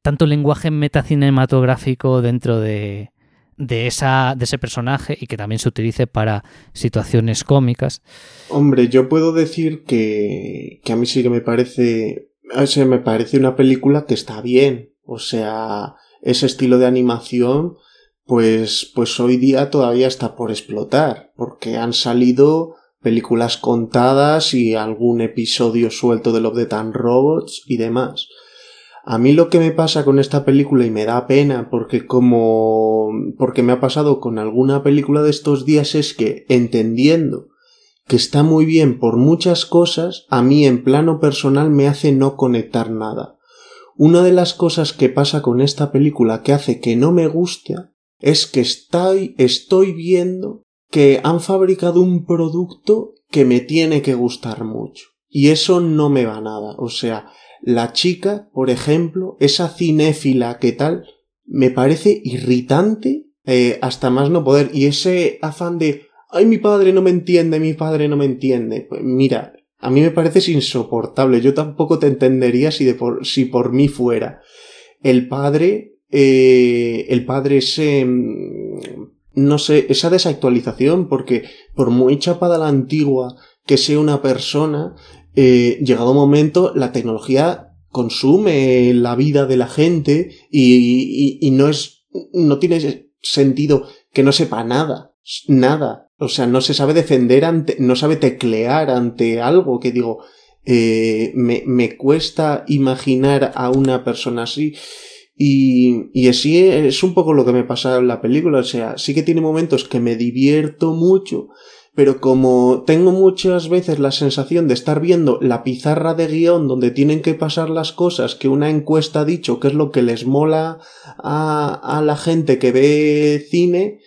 tanto lenguaje metacinematográfico dentro de, de, esa, de ese personaje y que también se utilice para situaciones cómicas. Hombre, yo puedo decir que, que a mí sí que me parece, me parece una película que está bien. O sea, ese estilo de animación, pues, pues hoy día todavía está por explotar, porque han salido películas contadas y algún episodio suelto de Love, the and Robots y demás. A mí lo que me pasa con esta película y me da pena porque como porque me ha pasado con alguna película de estos días es que entendiendo que está muy bien por muchas cosas, a mí en plano personal me hace no conectar nada. Una de las cosas que pasa con esta película que hace que no me guste es que estoy, estoy viendo que han fabricado un producto que me tiene que gustar mucho. Y eso no me va nada. O sea, la chica, por ejemplo, esa cinéfila que tal, me parece irritante eh, hasta más no poder. Y ese afán de, ay, mi padre no me entiende, mi padre no me entiende. Pues mira, a mí me parece insoportable. Yo tampoco te entendería si, de por, si por mí fuera. El padre, eh, el padre ese, no sé, esa desactualización, porque por muy chapada la antigua que sea una persona, eh, llegado un momento, la tecnología consume la vida de la gente y, no es, no tiene sentido que no sepa nada, nada. O sea, no se sabe defender ante, no sabe teclear ante algo que digo, eh, me, me cuesta imaginar a una persona así. Y, y así es un poco lo que me pasa en la película. O sea, sí que tiene momentos que me divierto mucho, pero como tengo muchas veces la sensación de estar viendo la pizarra de guion donde tienen que pasar las cosas que una encuesta ha dicho que es lo que les mola a, a la gente que ve cine,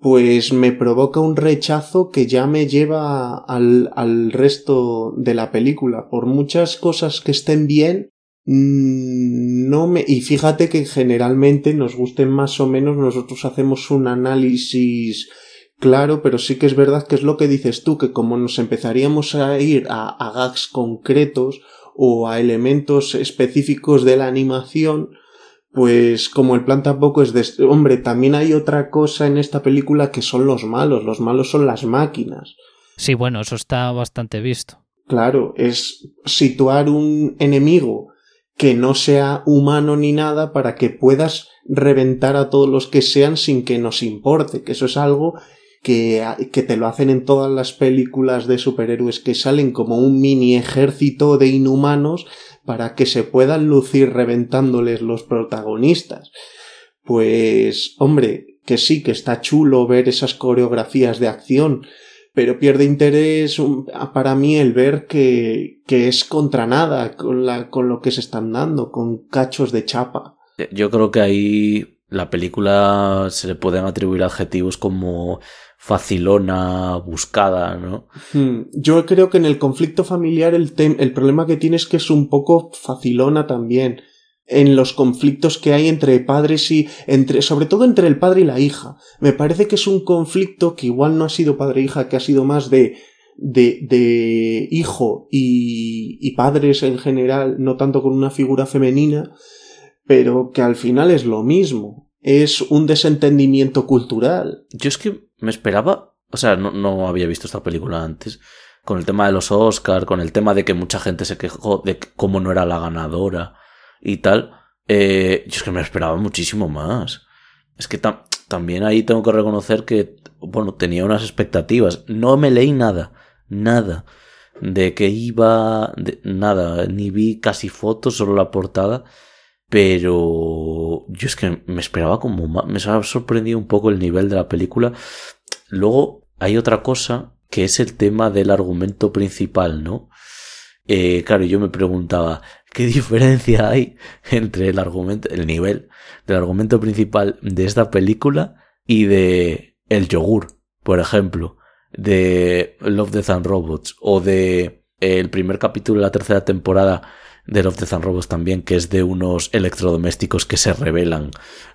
pues me provoca un rechazo que ya me lleva al, al resto de la película. Por muchas cosas que estén bien, mm, no me y fíjate que generalmente nos gusten más o menos nosotros hacemos un análisis Claro, pero sí que es verdad que es lo que dices tú, que como nos empezaríamos a ir a, gags concretos o a elementos específicos de la animación, pues como el plan tampoco es de... Hombre, también hay otra cosa en esta película que son los malos, los malos son las máquinas. Sí, bueno, eso está bastante visto. Claro, es situar un enemigo que no sea humano ni nada para que puedas reventar a todos los que sean sin que nos importe, que eso es algo que, que te lo hacen en todas las películas de superhéroes que salen como un mini ejército de inhumanos para que se puedan lucir reventándoles los protagonistas. Pues, hombre, que sí, que está chulo ver esas coreografías de acción, pero pierde interés para mí el ver que, que es contra nada con, la, con lo que se están dando, con cachos de chapa. Yo creo que ahí la película se le pueden atribuir adjetivos como facilona, buscada, ¿no? Hmm. Yo creo que en el conflicto familiar el, el problema que tiene es que es un poco facilona también en los conflictos que hay entre padres y entre sobre todo entre el padre y la hija. Me parece que es un conflicto que igual no ha sido padre hija, que ha sido más de de, de hijo y, y padres en general, no tanto con una figura femenina, pero que al final es lo mismo. Es un desentendimiento cultural. Yo es que me esperaba, o sea, no, no había visto esta película antes, con el tema de los Oscars, con el tema de que mucha gente se quejó de cómo no era la ganadora y tal. Eh, yo es que me esperaba muchísimo más. Es que también ahí tengo que reconocer que, bueno, tenía unas expectativas. No me leí nada, nada de que iba, nada, ni vi casi fotos, solo la portada. Pero yo es que me esperaba como más, me ha sorprendido un poco el nivel de la película. Luego hay otra cosa que es el tema del argumento principal, ¿no? Eh, claro, yo me preguntaba, ¿qué diferencia [laughs] hay entre el argumento, el nivel del argumento principal de esta película y de El yogur, por ejemplo, de Love, Death and Robots o de el primer capítulo de la tercera temporada de Love, Death and Robots también, que es de unos electrodomésticos que se rebelan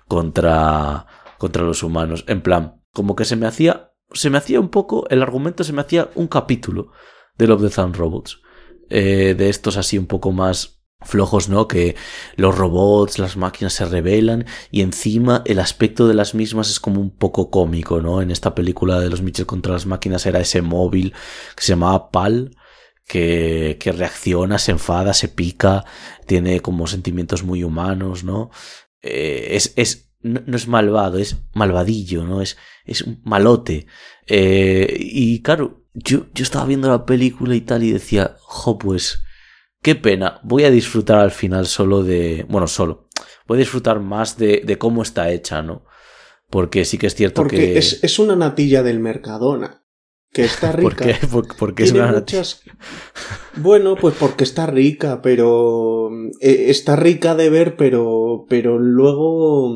contra, contra los humanos. En plan, como que se me hacía, se me hacía un poco, el argumento se me hacía un capítulo de Love, Death and Robots. Eh, de estos así un poco más flojos, ¿no? Que los robots, las máquinas se rebelan y encima el aspecto de las mismas es como un poco cómico, ¿no? En esta película de los Mitchell contra las máquinas era ese móvil que se llamaba PAL que, que reacciona, se enfada, se pica, tiene como sentimientos muy humanos, ¿no? Eh, es, es, no, es malvado, es malvadillo, ¿no? Es, es un malote. Eh, y claro, yo, yo estaba viendo la película y tal y decía, jo, pues, qué pena, voy a disfrutar al final solo de, bueno, solo, voy a disfrutar más de, de cómo está hecha, ¿no? Porque sí que es cierto Porque que... Es, es una natilla del Mercadona que está rica. [laughs] ¿Por qué? es una muchas... [laughs] Bueno, pues porque está rica, pero eh, está rica de ver, pero pero luego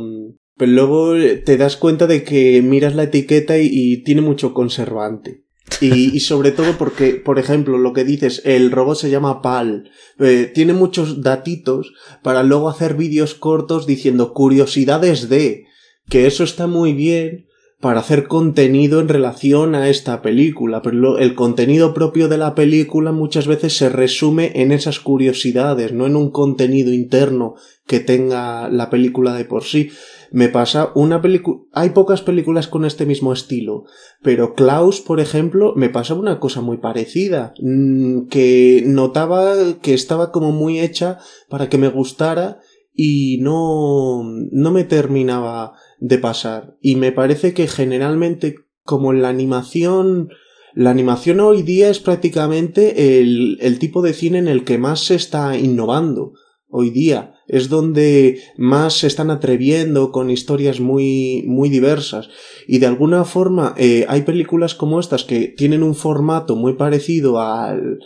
pero luego te das cuenta de que miras la etiqueta y, tiene mucho conservante. Y, y, sobre todo porque, por ejemplo, lo que dices, el robot se llama PAL. Eh, tiene muchos datitos para luego hacer vídeos cortos diciendo curiosidades de, que eso está muy bien, para hacer contenido en relación a esta película, pero el contenido propio de la película muchas veces se resume en esas curiosidades, no en un contenido interno que tenga la película de por sí. Me pasa una película, hay pocas películas con este mismo estilo, pero Klaus, por ejemplo, me pasa una cosa muy parecida, mm, que notaba que estaba como muy hecha para que me gustara y no, no me terminaba de pasar. Y me parece que generalmente, como en la animación, la animación hoy día es prácticamente el, el tipo de cine en el que más se está innovando. Hoy día es donde más se están atreviendo con historias muy, muy diversas. Y de alguna forma eh, hay películas como estas que tienen un formato muy parecido al,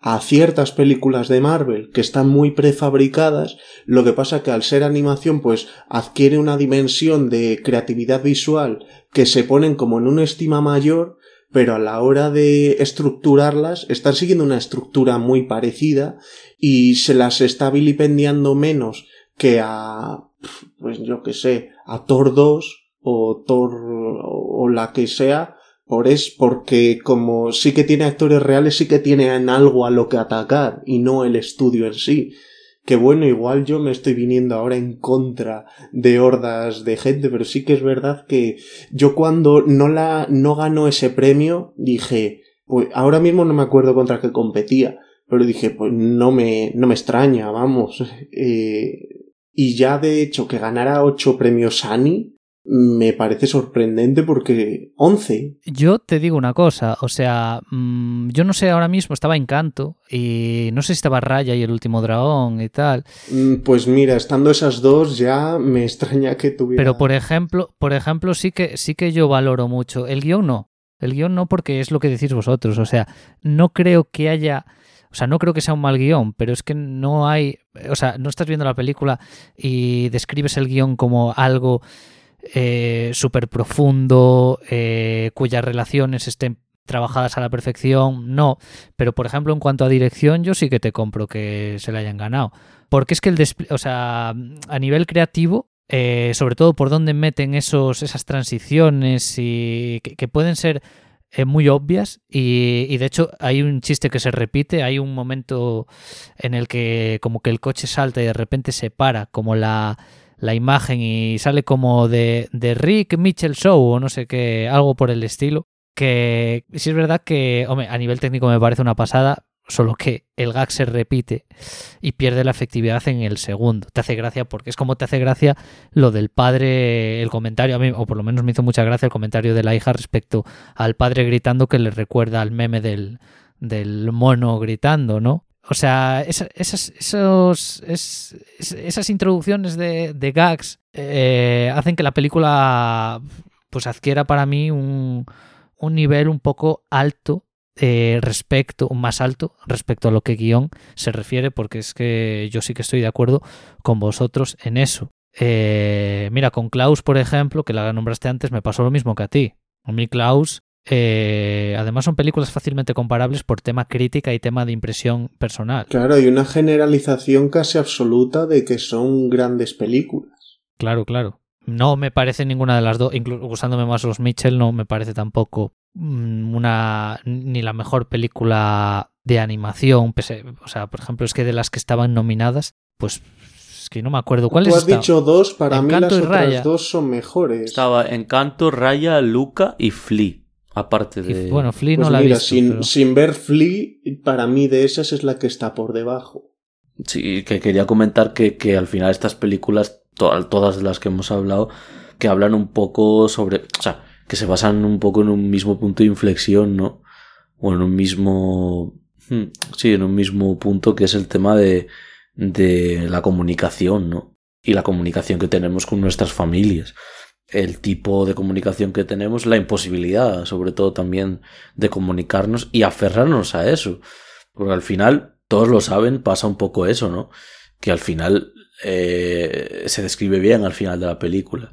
a ciertas películas de Marvel que están muy prefabricadas, lo que pasa que al ser animación pues adquiere una dimensión de creatividad visual que se ponen como en una estima mayor, pero a la hora de estructurarlas están siguiendo una estructura muy parecida y se las está vilipendiando menos que a pues yo que sé, a Thor 2 o Thor o la que sea por es porque como sí que tiene actores reales, sí que tiene en algo a lo que atacar y no el estudio en sí. Que bueno, igual yo me estoy viniendo ahora en contra de hordas de gente, pero sí que es verdad que yo cuando no la no ganó ese premio dije, pues ahora mismo no me acuerdo contra qué competía, pero dije, pues no me no me extraña, vamos. [laughs] Eh, y ya de hecho que ganara ocho premios Annie me parece sorprendente porque 11. Yo te digo una cosa, o sea, mm, yo no sé ahora mismo, estaba Encanto y no sé si estaba Raya y el último dragón y tal. Mm, pues mira, estando esas dos ya me extraña que tuviera. Pero por ejemplo, por ejemplo sí que sí que yo valoro mucho el guion no. El guion no porque es lo que decís vosotros, o sea, no creo que haya o sea, no creo que sea un mal guion, pero es que no hay, o sea, no estás viendo la película y describes el guion como algo eh, súper profundo, eh, cuyas relaciones estén trabajadas a la perfección, no. Pero, por ejemplo, en cuanto a dirección, yo sí que te compro que se le hayan ganado. Porque es que el o sea, a nivel creativo, eh, sobre todo por dónde meten esos, esas transiciones y que, pueden ser eh, muy obvias y, de hecho hay un chiste que se repite, hay un momento en el que como que el coche salta y de repente se para, como la, la imagen y sale como de, de Rick Mitchell Show o no sé qué, algo por el estilo. Que sí es verdad que, hombre, a nivel técnico me parece una pasada, solo que el gag se repite y pierde la efectividad en el segundo. Te hace gracia porque es como te hace gracia lo del padre, el comentario, a mí, o por lo menos me hizo mucha gracia el comentario de la hija respecto al padre gritando que le recuerda al meme del, del mono gritando, ¿no? O sea, esas, esos, esas introducciones de, gags eh, hacen que la película pues adquiera para mí un, nivel un poco alto eh, respecto, más alto respecto a lo que guion se refiere, porque es que yo sí que estoy de acuerdo con vosotros en eso. Eh, mira, con Klaus, por ejemplo, que la nombraste antes, me pasó lo mismo que a ti. A mí Klaus eh, además son películas fácilmente comparables por tema crítica y tema de impresión personal. Claro, hay una generalización casi absoluta de que son grandes películas. Claro, claro. No me parece ninguna de las dos, incluso gustándome más los Mitchell, no me parece tampoco mm, una ni la mejor película de animación. o sea, por ejemplo, es que de las que estaban nominadas, pues es que no me acuerdo cuáles. Tú has dicho dos, para mí las otras dos son mejores. Estaba Encanto, Raya, Luca y Flea. Aparte de. Bueno, Flea no pues la he visto, sin, sin ver Flea, para mí de esas es la que está por debajo. Sí, que quería comentar que, que al final estas películas, todas de las que hemos hablado, que hablan un poco sobre. O sea, que se basan un poco en un mismo punto de inflexión, ¿no? O en un mismo. Hmm, sí, en un mismo punto que es el tema de, de la comunicación, ¿no? Y la comunicación que tenemos con nuestras familias el tipo de comunicación que tenemos, la imposibilidad, sobre todo también, de comunicarnos y aferrarnos a eso. Porque al final, todos lo saben, pasa un poco eso, ¿no? Que al final eh, se describe bien al final de la película.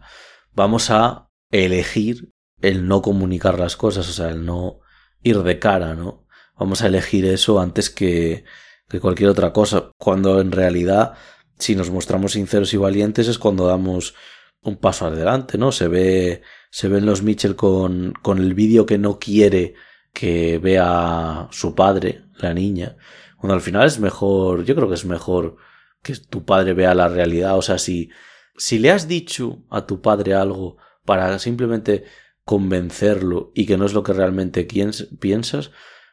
Vamos a elegir el no comunicar las cosas, o sea, el no ir de cara, ¿no? Vamos a elegir eso antes que, que cualquier otra cosa, cuando en realidad, si nos mostramos sinceros y valientes, es cuando damos un paso adelante, ¿no? Se ve, se ven los Mitchell con, con el vídeo que no quiere que vea su padre, la niña. Bueno, al final es mejor, yo creo que es mejor que tu padre vea la realidad. O sea, si, si le has dicho a tu padre algo para simplemente convencerlo y que no es lo que realmente piensas,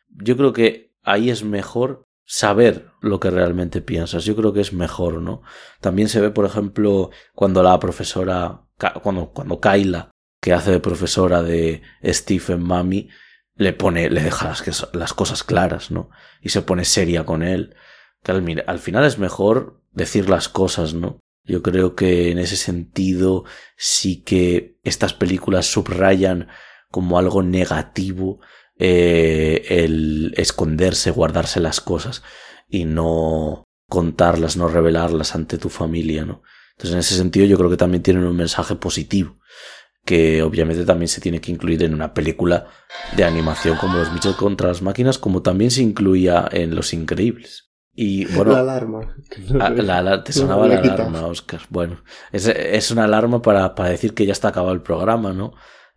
yo creo que ahí es mejor saber lo que realmente piensas. Yo creo que es mejor, ¿no? También se ve, por ejemplo, cuando la profesora, cuando, cuando Kyla, que hace de profesora de Stephen Mami, le pone, le deja las, cosas claras, ¿no? Y se pone seria con él. Que al final es mejor decir las cosas, ¿no? Yo creo que en ese sentido sí que estas películas subrayan como algo negativo eh, el esconderse, guardarse las cosas y no contarlas, no revelarlas ante tu familia, ¿no? Entonces, en ese sentido, yo creo que también tienen un mensaje positivo, que obviamente también se tiene que incluir en una película de animación como Los Mitchell contra las máquinas, como también se incluía en Los Increíbles. Y bueno, la alarma. la, te [laughs] sonaba la alarma, Oscar. Bueno, es, es una alarma para, para decir que ya está acabado el programa, ¿no?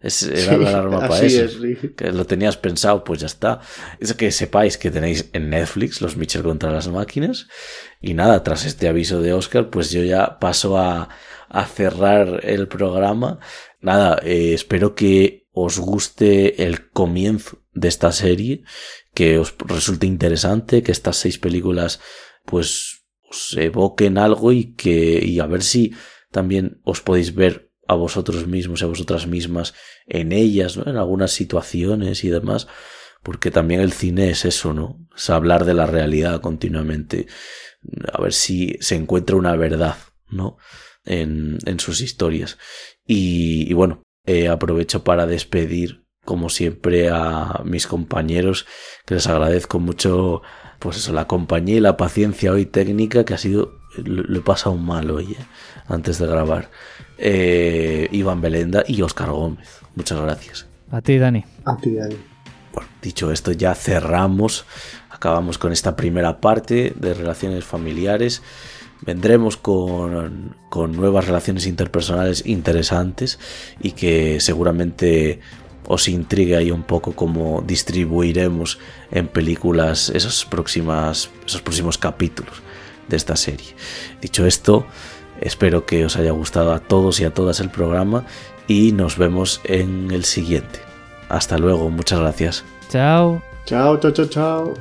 Es, era la alarma para eso. Que lo tenías pensado, pues ya está. Es que sepáis que tenéis en Netflix los Mitchell contra las máquinas. Y nada, tras este aviso de Oscar, pues yo ya paso a, a cerrar el programa. Nada, eh, espero que os guste el comienzo de esta serie, que os resulte interesante, que estas seis películas pues os evoquen algo y que y a ver si también os podéis ver a vosotros mismos y a vosotras mismas en ellas, ¿no? En algunas situaciones y demás, porque también el cine es eso, ¿no? Es hablar de la realidad continuamente, a ver si se encuentra una verdad, ¿no? En, en sus historias. Y, bueno, eh, aprovecho para despedir, como siempre, a mis compañeros, que les agradezco mucho, pues eso, la compañía y la paciencia hoy técnica, que ha sido, lo he pasado mal hoy, ¿eh? antes de grabar eh, Iván Belenda y Oscar Gómez. Muchas gracias. A ti, Dani. A ti, Dani. Bueno, dicho esto, ya cerramos. Acabamos con esta primera parte de relaciones familiares. Vendremos con, con nuevas relaciones interpersonales interesantes y que seguramente os intrigue ahí un poco cómo distribuiremos en películas esos, próximas, esos próximos capítulos de esta serie. Dicho esto, Espero que os haya gustado a todos y a todas el programa y nos vemos en el siguiente. Hasta luego, muchas gracias. Chao. Chao, chao, chao, chao.